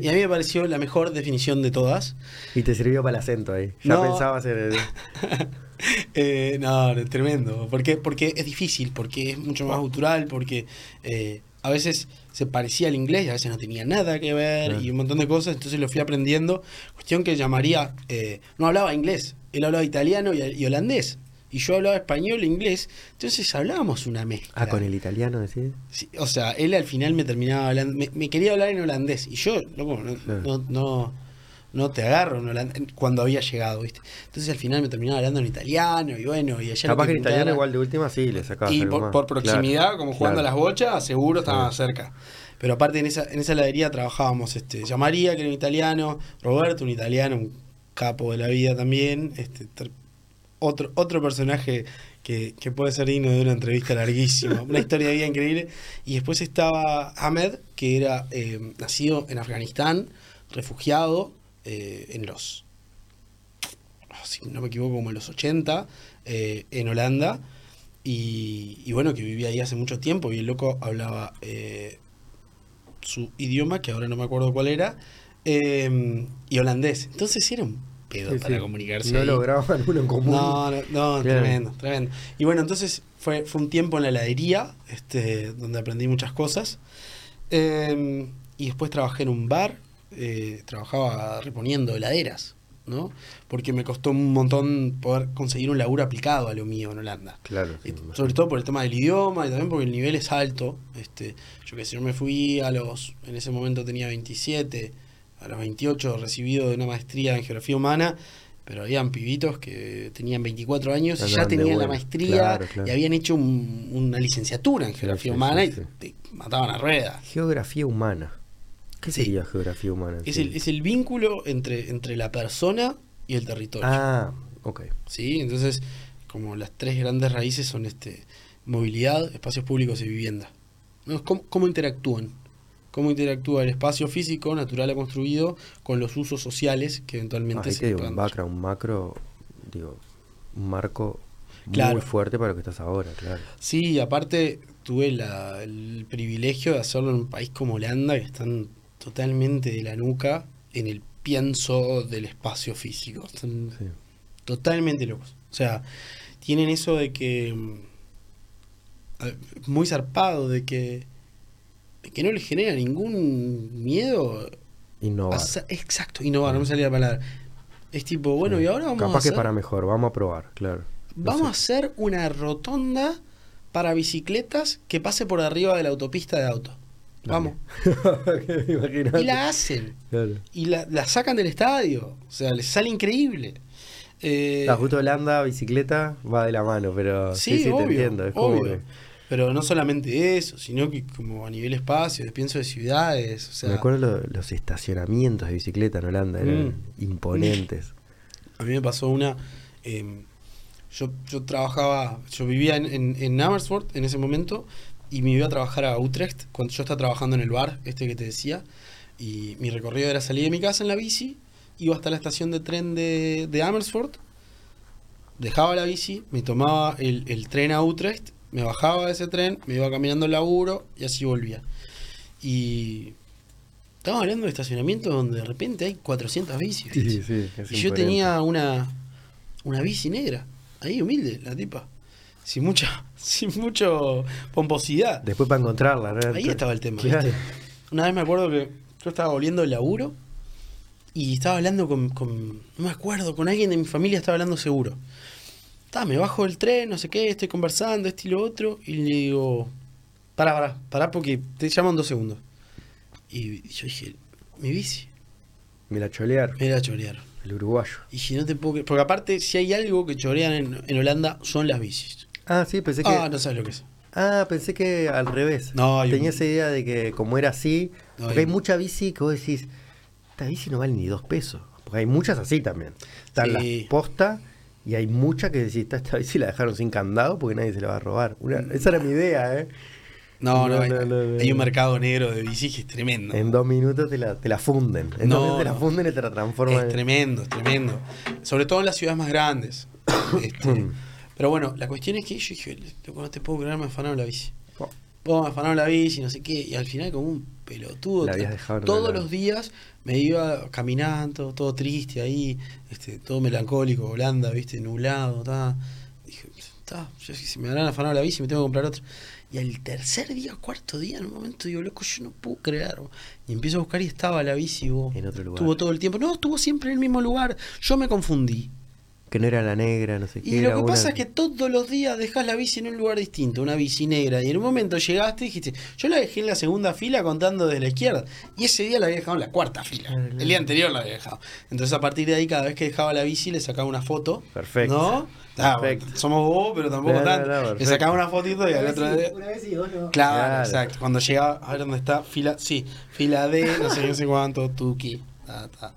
Y a mí me pareció la mejor definición de todas. Y te sirvió para el acento ahí. Ya No. pensaba hacer. <laughs> Eh, no, tremendo. Porque, porque es difícil, porque es mucho más cultural, porque eh, a veces se parecía al inglés y a veces no tenía nada que ver y un montón de cosas. Entonces lo fui aprendiendo. Cuestión que llamaría. eh, no hablaba inglés, él hablaba italiano y, y holandés. Y yo hablaba español e inglés. Entonces hablábamos una mezcla. Ah, con el italiano decís. Sí, o sea, él al final me terminaba hablando. Me, me quería hablar en holandés. Y yo, loco, no, Claro. no, no, no te agarro en holandés, cuando había llegado, ¿viste? Entonces al final me terminaba hablando en italiano y bueno, y allá Capaz que en italiano igual de última sí le sacabas y por, por proximidad, Claro, como jugando claro. a las bochas, seguro estaba cerca. Pero aparte en esa, en esa heladería trabajábamos este, ya María, que era un italiano, Roberto, un italiano, un capo de la vida también, este, otro, otro personaje que, que puede ser digno de una entrevista larguísima, <laughs> una historia de vida increíble. Y después estaba Ahmed, que era eh, nacido en Afganistán, refugiado eh, en los, oh, si no me equivoco, como en los 80, eh, en Holanda. Y, y bueno, que vivía ahí hace mucho tiempo y el loco hablaba su idioma, que ahora no me acuerdo cuál era, y holandés. Entonces era un pedo Sí, para sí. comunicarse. No ahí. lograban <laughs> uno en común. No, no, tremendo, tremendo. Y bueno, entonces fue, fue un tiempo en la heladería, este, donde aprendí muchas cosas. Eh, y después trabajé en un bar, eh, trabajaba reponiendo heladeras, ¿no? Porque me costó un montón poder conseguir un laburo aplicado a lo mío en Holanda. Claro. sí, sobre todo por el tema del idioma y también porque el nivel es alto. Este, yo que sé, yo me fui a los, en ese momento tenía 27, a los 28 recibido de una maestría en geografía humana, pero habían pibitos que tenían 24 años y ya tenían la maestría Claro, claro. y habían hecho un- una licenciatura en geografía sí, humana sí, y te mataban a ruedas. Geografía humana. ¿Qué sería geografía humana? Es el, es el vínculo entre, entre la persona y el territorio. Ah, ok. ¿sí? Entonces, como las tres grandes raíces son este movilidad, espacios públicos y vivienda. ¿Cómo, cómo interactúan? ¿Cómo interactúa el espacio físico, natural o construido, con los usos sociales que eventualmente Ahí se digo, un background, un macro, digo, un marco Claro. muy fuerte para lo que estás ahora, claro. Sí, y aparte tuve la- el privilegio de hacerlo en un país como Holanda, que están totalmente de la nuca en el pienso del espacio físico. Están Sí. totalmente locos. O sea, tienen eso de que. mm, Muy zarpado, de que. Que no les genera ningún miedo. Innovar. exacto, innovar, no me salía la palabra. Es tipo, bueno, y ahora vamos Capaz a hacer, que para mejor, vamos a probar, claro. No vamos a hacer una rotonda para bicicletas que pase por arriba de la autopista de auto. Vamos. <laughs> Y la hacen. Claro. Y la, la sacan del estadio. O sea, les sale increíble. Eh, La justo Holanda, bicicleta, va de la mano, pero sí, Sí, sí, te obvio, entiendo. Es obvio. Pero no solamente eso, sino que como a nivel espacio, pienso de ciudades, o sea, me acuerdo lo- los estacionamientos de bicicleta en Holanda, eran Mm. imponentes. a mí me pasó una, eh, yo, yo trabajaba, yo vivía en, en, en Amersfoort en ese momento y me iba a trabajar a Utrecht cuando yo estaba trabajando en el bar, este que te decía, y mi recorrido era salir de mi casa en la bici, iba hasta la estación de tren de, de Amersfoort, dejaba la bici, me tomaba el, el tren a Utrecht, me bajaba de ese tren, me iba caminando al laburo y así volvía. Y estamos hablando de estacionamientos donde de repente hay 400 bicis. Sí, sí, y yo tenía una, una bici negra, ahí humilde, la tipa, sin mucha, <laughs> sin mucho pomposidad. Después para encontrarla, ¿no? Ahí estaba el tema. ¿viste? Una vez me acuerdo que yo estaba volviendo del laburo y estaba hablando con, con- no me acuerdo, con alguien de mi familia estaba hablando seguro. Está, me bajo del tren, no sé qué, estoy conversando, esto y lo otro, y le digo, pará, pará, pará porque te llaman dos segundos. Y yo dije, mi bici, Me la cholearon, me la chorearon. el uruguayo. Y dije, no te puedo creer. Porque aparte, si hay algo que chorean en, en Holanda, son las bicis. Ah, sí, pensé que. Ah, no sabes lo que es. Ah, pensé que al revés. No, Tenía un- esa idea de que como era así, No, porque hay- hay mucha bici que vos decís, esta bici no vale ni dos pesos. Porque hay muchas así también. Están Sí. las posta y hay muchas que decís, esta, esta bici la dejaron sin candado porque nadie se la va a robar. Una- esa era mi idea, ¿eh? No, no, No, hay, no, no, no. hay un mercado negro de bicis que es tremendo. En dos minutos te la, te la funden. En No, dos minutos te la funden y te la transforman. Es en- tremendo, es tremendo. Sobre todo en las ciudades más grandes. <coughs> Este, Mm. pero bueno, la cuestión es que yo dije, no te puedo creer, me afanaron la bici. Oh. Vos me afanaron la bici, no sé qué. Y al final como un pelotudo. La todos los días me iba caminando, todo triste ahí, este, todo melancólico, Holanda, viste, nublado, ta. Dije, está, yo si me habrán afanado la bici, me tengo que comprar otra. Y al tercer día, cuarto día, en un momento digo, loco, yo no puedo creer. bo. Y empiezo a buscar y estaba la bici, vos. En otro lugar. Estuvo todo el tiempo. No, estuvo siempre en el mismo lugar. Yo me confundí. Que no era la negra, no sé qué. Y era lo que una- pasa es que todos los días dejas la bici en un lugar distinto, una bici negra. Y en un momento llegaste y dijiste, yo la dejé en la segunda fila contando desde la izquierda. Y ese día la había dejado en la cuarta fila. El día anterior la había dejado. Entonces a partir de ahí, cada vez que dejaba la bici, le sacaba una foto. Perfecto. ¿No? Ah, Perfecto. somos vos, pero tampoco tanto. le sacaba una fotito y al otro día. Una vez sí, dos no. Claro, Claro. exacto. Cuando llegaba, a ver dónde está, fila, sí, fila D, no sé, no sé cuánto, Tuki. ta, ta.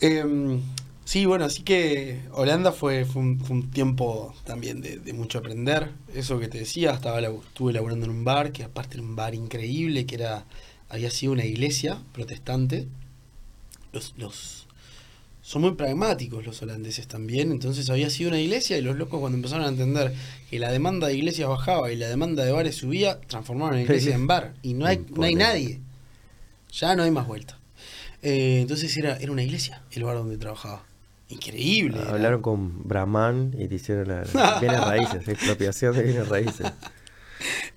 Em, sí, bueno, así que Holanda fue, fue, un, fue un tiempo también de, de mucho aprender. Eso que te decía, estaba, estuve laburando en un bar, que aparte era un bar increíble, que era había sido una iglesia protestante. Los, los son muy pragmáticos los holandeses también, entonces había sido una iglesia y los locos cuando empezaron a entender que la demanda de iglesias bajaba y la demanda de bares subía, transformaron la iglesia en bar y no hay, no hay nadie. Ya no hay más vuelta. Eh, entonces era, era una iglesia el bar donde trabajaba. Increíble. Hablaron con Brahman y te hicieron la, la- <laughs> bienes raíces, expropiación de bienes raíces. <laughs>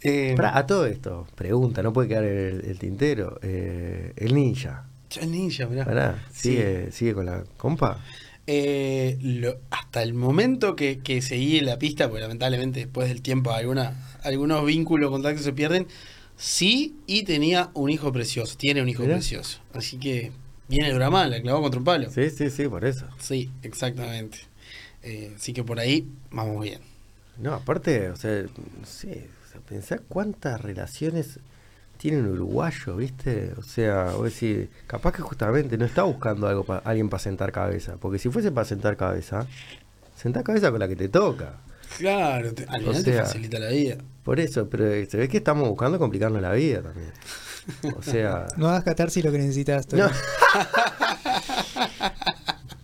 Eh, Pará, a todo esto, pregunta, no puede quedar el, el tintero. Eh, el ninja, el ninja, mirá. pará, Sí. sigue, sigue con la compa. Eh, lo- hasta el momento que, que seguí en la pista, porque lamentablemente después del tiempo alguna, algunos vínculos, contactos se pierden, sí, y tenía un hijo precioso, tiene un hijo Mirá. precioso. Así que viene Brahman, la clavó contra un palo. Sí, sí, sí, por eso. Sí, exactamente. Eh, así que por ahí vamos bien. No, aparte, o sea, no sé, o sea, pensá cuántas relaciones tiene un uruguayo, ¿viste? O sea, vos decís, capaz que justamente no está buscando algo pa- alguien para sentar cabeza, porque si fuese para sentar cabeza, sentá cabeza con la que te toca. Claro, te, al final te facilita la vida. Por eso, pero se ve que estamos buscando complicarnos la vida también. O sea, No hagas catarsis lo que necesitas. No.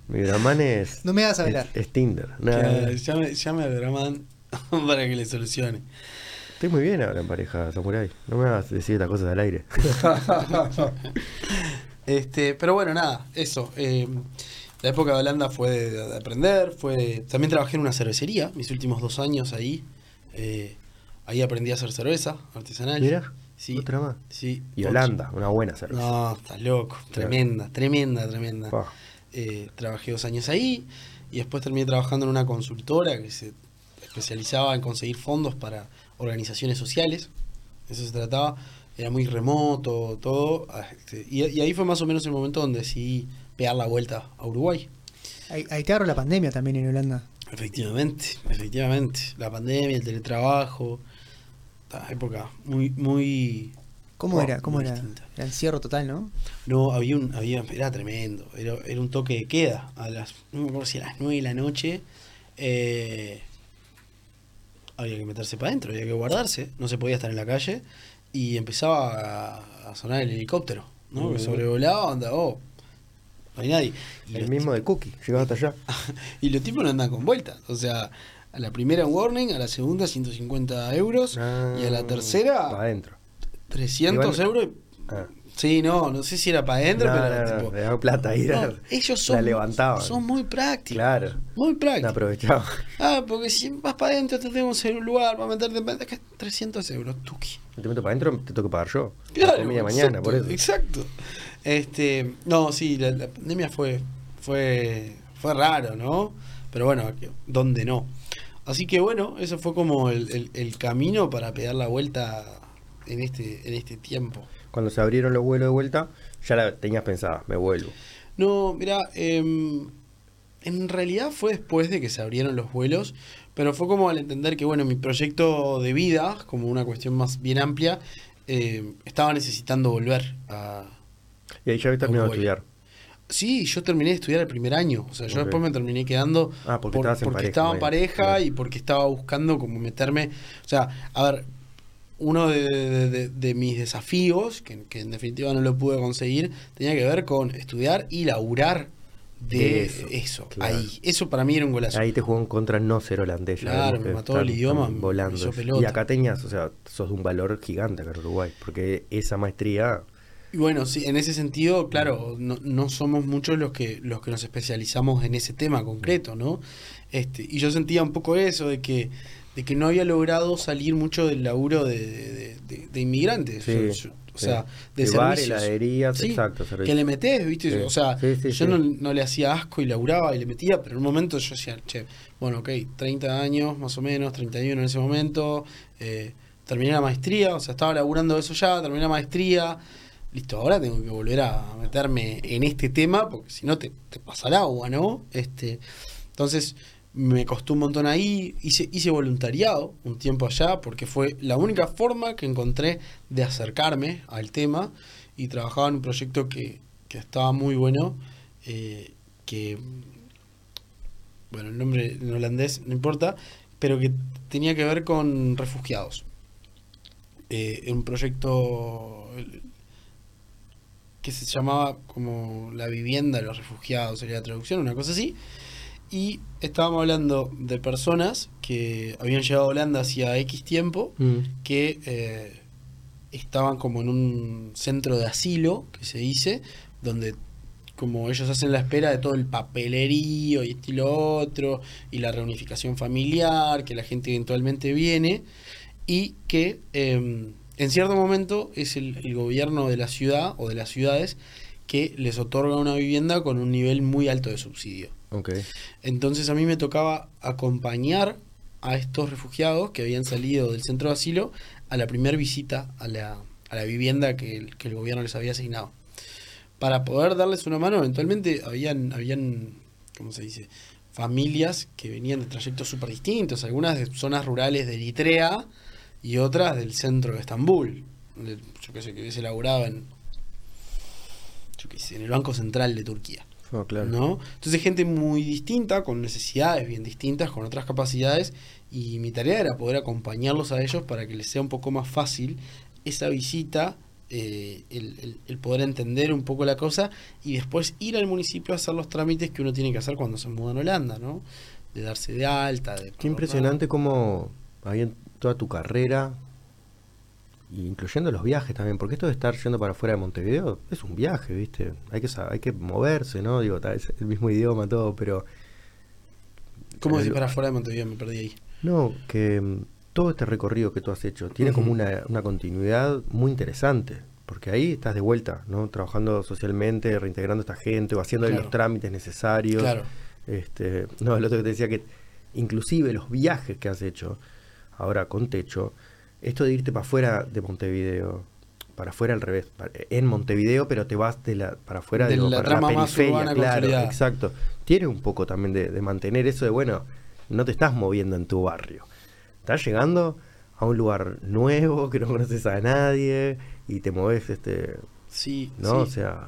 mi Brahman es, No me hagas hablar. es, es Tinder. Nada, llame, llame al Brahman <laughs> para que le solucione. Estoy muy bien ahora en pareja, Samurai. No me hagas decir estas cosas al aire. <laughs> Este, pero bueno, nada, eso. eh, la época de Holanda fue de, de aprender, fue también trabajé en una cervecería, mis últimos dos años ahí. eh, ahí aprendí a hacer cerveza artesanal. Mira, sí, otra más. sí. Y Holanda, una buena cerveza. No, estás loco. Tremenda, tremenda, tremenda. Eh, trabajé dos años ahí y después terminé trabajando en una consultora que se especializaba en conseguir fondos para organizaciones sociales. Eso se trataba. Era muy remoto, todo. ah, este, y, y ahí fue más o menos el momento donde decidí pegar la vuelta a Uruguay. Ahí, ahí te agarró la pandemia también en Holanda. Efectivamente, efectivamente. La pandemia, el teletrabajo. Esta época muy, muy. ¿Cómo Wow, era? ¿Cómo era? distinta. Era encierro total, ¿no? No, había un, había, era tremendo, era, era un toque de queda, a las, no me acuerdo si a las 9 de la noche, eh, había que meterse para adentro, había que guardarse, no se podía estar en la calle, y empezaba a, a sonar el helicóptero, ¿no? Que sobrevolaba, anda, oh, no hay nadie. Y El mismo de Cookie, llegaba hasta allá. <laughs> y los tipos no andan con vueltas. O sea, a la primera warning, a la segunda 150 euros y a la Para tercera adentro. 300 Igual- euros. Ah. Sí, no, no sé si era para adentro, No, pero no, era no, tipo. plata ahí, No, era- ellos la son, levantaban. son muy prácticos. Claro. Muy prácticos. aprovechaba. Ah, porque si vas para adentro te tenemos en un lugar para meterte en es que 300 euros, tuki. Te meto para adentro, te tengo que pagar yo. La Claro, exacto, mañana, por eso. Exacto. Este, no, sí, la, la pandemia fue, fue, fue raro, ¿no? Pero bueno, ¿dónde no? Así que bueno, eso fue como el, el- el camino para pegar la vuelta en este, en este tiempo. Cuando se abrieron los vuelos de vuelta, ya la tenías pensada, me vuelvo. No, mira, em, en realidad fue después de que se abrieron los vuelos, pero fue como al entender que, bueno, mi proyecto de vida, como una cuestión más bien amplia, em, estaba necesitando volver a... Y ahí ya habías terminado de estudiar. Sí, yo terminé de estudiar el primer año, o sea, yo después me terminé quedando Ah, porque en pareja, estaba en pareja Claro. y porque estaba buscando como meterme, o sea, a ver, uno de, de- de- de mis desafíos, que, que en definitiva no lo pude conseguir, tenía que ver con estudiar y laburar de eso, eso, claro. ahí. Eso para mí era un golazo. Ahí te jugó en contra no ser holandés. Claro, me mató el idioma, me volando. hizo eso. pelota. Y acá tenías, o sea, sos de un valor gigante acá en Uruguay. Porque esa maestría, Y bueno, sí, en ese sentido, claro, no, no somos muchos los que, los que nos especializamos en ese tema concreto, ¿no? Este, y yo sentía un poco eso, de que, de que no había logrado salir mucho del laburo de, de- de, de inmigrantes. Sí, Yo- yo- o sí. sea, de, De bar, servicios. heladerías, Sí, exacto, servicios. Que le metés, ¿viste? O sea, yo. No, no le hacía asco y laburaba y le metía, pero en un momento yo decía, che, bueno, ok, 30 años más o menos, 31 en ese momento, eh, terminé la maestría, o sea, estaba laburando eso ya, terminé la maestría, listo, ahora tengo que volver a meterme en este tema, porque si no te, pasa el agua, ¿no? Este, entonces me costó un montón ahí, hice, hice voluntariado un tiempo allá, porque fue la única forma que encontré de acercarme al tema y trabajaba en un proyecto que, que estaba muy bueno, eh, que, bueno, el nombre en holandés no importa, pero que tenía que ver con refugiados. Eh, un proyecto que se llamaba como la vivienda de los refugiados, sería la traducción, una cosa así. Y estábamos hablando de personas que habían llegado a Holanda hacía X tiempo, Mm. que eh, estaban como en un centro de asilo, que se dice, donde como ellos hacen la espera de todo el papelerío y esto y lo otro, y la reunificación familiar, que la gente eventualmente viene, y que eh, en cierto momento es el, el gobierno de la ciudad o de las ciudades que les otorga una vivienda con un nivel muy alto de subsidio. Ok. Entonces a mí me tocaba acompañar a estos refugiados que habían salido del centro de asilo a la primera visita a la, a la vivienda que el, que el gobierno les había asignado. Para poder darles una mano, eventualmente habían, habían ¿cómo se dice? Familias que venían de trayectos súper distintos, algunas de zonas rurales de Eritrea y otras del centro de Estambul. donde, Yo qué sé, que hubiese laburado en, yo qué sé, en el Banco Central de Turquía. Oh, claro. ¿no? Entonces gente muy distinta, con necesidades bien distintas, con otras capacidades, y mi tarea era poder acompañarlos a ellos para que les sea un poco más fácil esa visita, eh, el, el- el poder entender un poco la cosa y después ir al municipio a hacer los trámites que uno tiene que hacer cuando se muda en Holanda, ¿no? De darse de alta, de... Qué impresionante cómo ahí en toda tu carrera, incluyendo los viajes también, porque esto de estar yendo para afuera de Montevideo es un viaje, ¿viste? Hay que, hay que moverse, ¿no? Digo, es el mismo idioma, todo, pero ¿Cómo decir para afuera de Montevideo? Me perdí ahí. no, que mm, todo este recorrido que tú has hecho tiene como una, una continuidad muy interesante, porque ahí estás de vuelta, ¿no? Trabajando socialmente, reintegrando a esta gente o haciendo Claro. los trámites necesarios. Claro. Este, no, el otro que te decía que inclusive los viajes que has hecho, ahora con techo, esto de irte para afuera de Montevideo, para afuera al revés, en Montevideo, pero te vas de la, para afuera De digo, la para la periferia, claro, exacto. Tiene un poco también de, de mantener eso de, bueno, no te estás moviendo en tu barrio. Estás llegando a un lugar nuevo, que no conoces a nadie, y te mueves, este, Sí, ¿no? sí. O sea,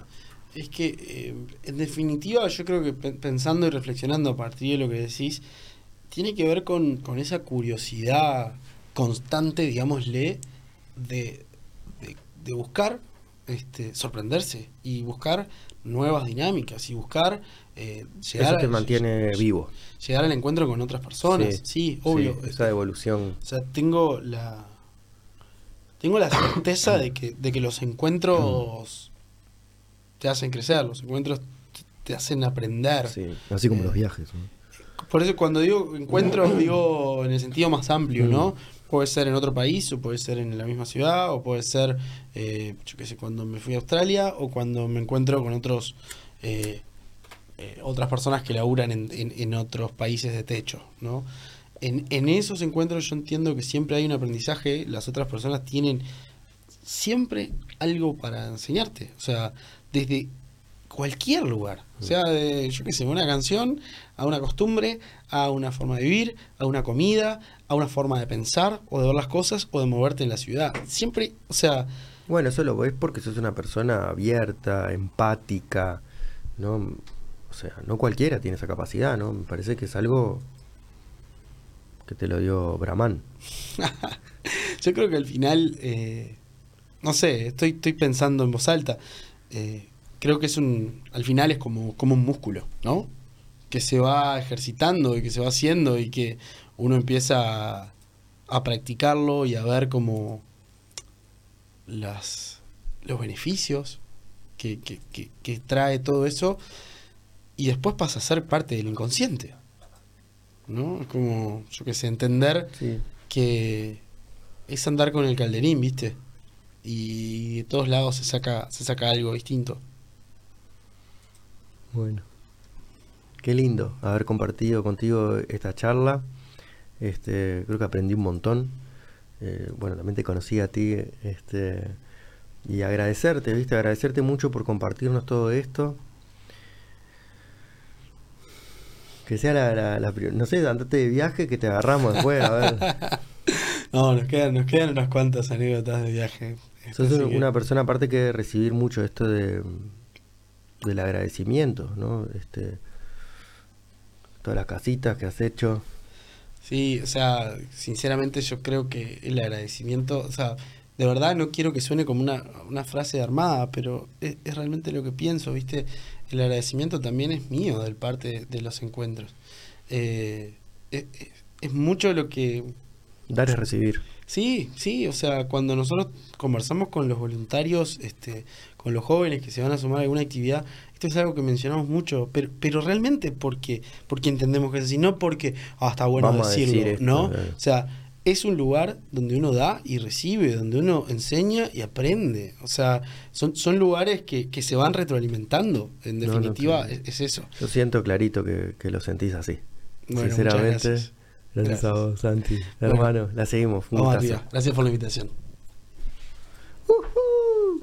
Es que, eh, en definitiva, yo creo que pe- pensando y reflexionando a partir de lo que decís, tiene que ver con, con esa curiosidad constante, digámosle, de, de, de buscar este, sorprenderse y buscar nuevas dinámicas y buscar eh, llegar, eso te a- mantiene vivo. llegar al encuentro con otras personas. Sí, obvio. sí, esa evolución. O sea, tengo la. Tengo la certeza de que, de que los encuentros te hacen crecer, los encuentros te- te hacen aprender. Sí, así como Eh, los viajes. ¿no? Por eso cuando digo encuentros, digo en el sentido más amplio, ¿no? Mm. Puede ser en otro país, o puede ser en la misma ciudad, o puede ser, eh, yo qué sé, cuando me fui a Australia, o cuando me encuentro con otros eh, eh, otras personas que laburan en, en- en otros países de techo, ¿no? En, en esos encuentros yo entiendo que siempre hay un aprendizaje, las otras personas tienen siempre algo para enseñarte, o sea, desde cualquier lugar, o sea, de, yo qué sé, una canción, a una costumbre, a una forma de vivir, a una comida, a una forma de pensar o de ver las cosas o de moverte en la ciudad. Siempre, o sea, Bueno, eso lo ves porque sos una persona abierta, empática, ¿no? O sea, no cualquiera tiene esa capacidad, ¿no? Me parece que es algo que te lo dio Brahman. <laughs> yo creo que al final, eh, no sé, estoy, estoy pensando en voz alta, eh, creo que es un, al final es como, como un músculo, ¿no? Que se va ejercitando y que se va haciendo y que uno empieza a, a practicarlo y a ver como las, los beneficios que, que, que- que trae todo eso y después pasa a ser parte del inconsciente. ¿No? Es como, yo qué sé, entender Sí. que es andar con el calderín, ¿viste? Y de todos lados se saca, se saca algo distinto. Bueno. Qué lindo haber compartido contigo esta charla. Este, creo que aprendí un montón. Eh, bueno, también te conocí a ti. Este, y agradecerte, ¿viste? Agradecerte mucho por compartirnos todo esto. Que sea la, la, no sé, andate de viaje que te agarramos después, a ver. <laughs> no, nos quedan, nos quedan unas cuantas anécdotas de viaje. Sos una persona aparte que recibir mucho esto de del agradecimiento, ¿no? Este todas las casitas que has hecho. Sí, o sea, sinceramente yo creo que el agradecimiento, o sea, de verdad no quiero que suene como una, una frase armada, pero es, realmente lo que pienso, ¿viste? El agradecimiento también es mío del parte de, los encuentros. Eh, es, es, mucho lo que... Dar es recibir. Sí, sí, o sea, cuando nosotros conversamos con los voluntarios, este, con los jóvenes que se van a sumar a alguna actividad, esto es algo que mencionamos mucho, pero, pero realmente porque, porque entendemos que es así, no porque, ah, está bueno decirlo, ¿no? O sea, es un lugar donde uno da y recibe, donde uno enseña y aprende. O sea, son, son lugares que, que se van retroalimentando. En definitiva, es, eso. Yo siento clarito que, que lo sentís así. Sinceramente. Gracias. a vos, Santi. Hermano, la seguimos. Gracias por la invitación.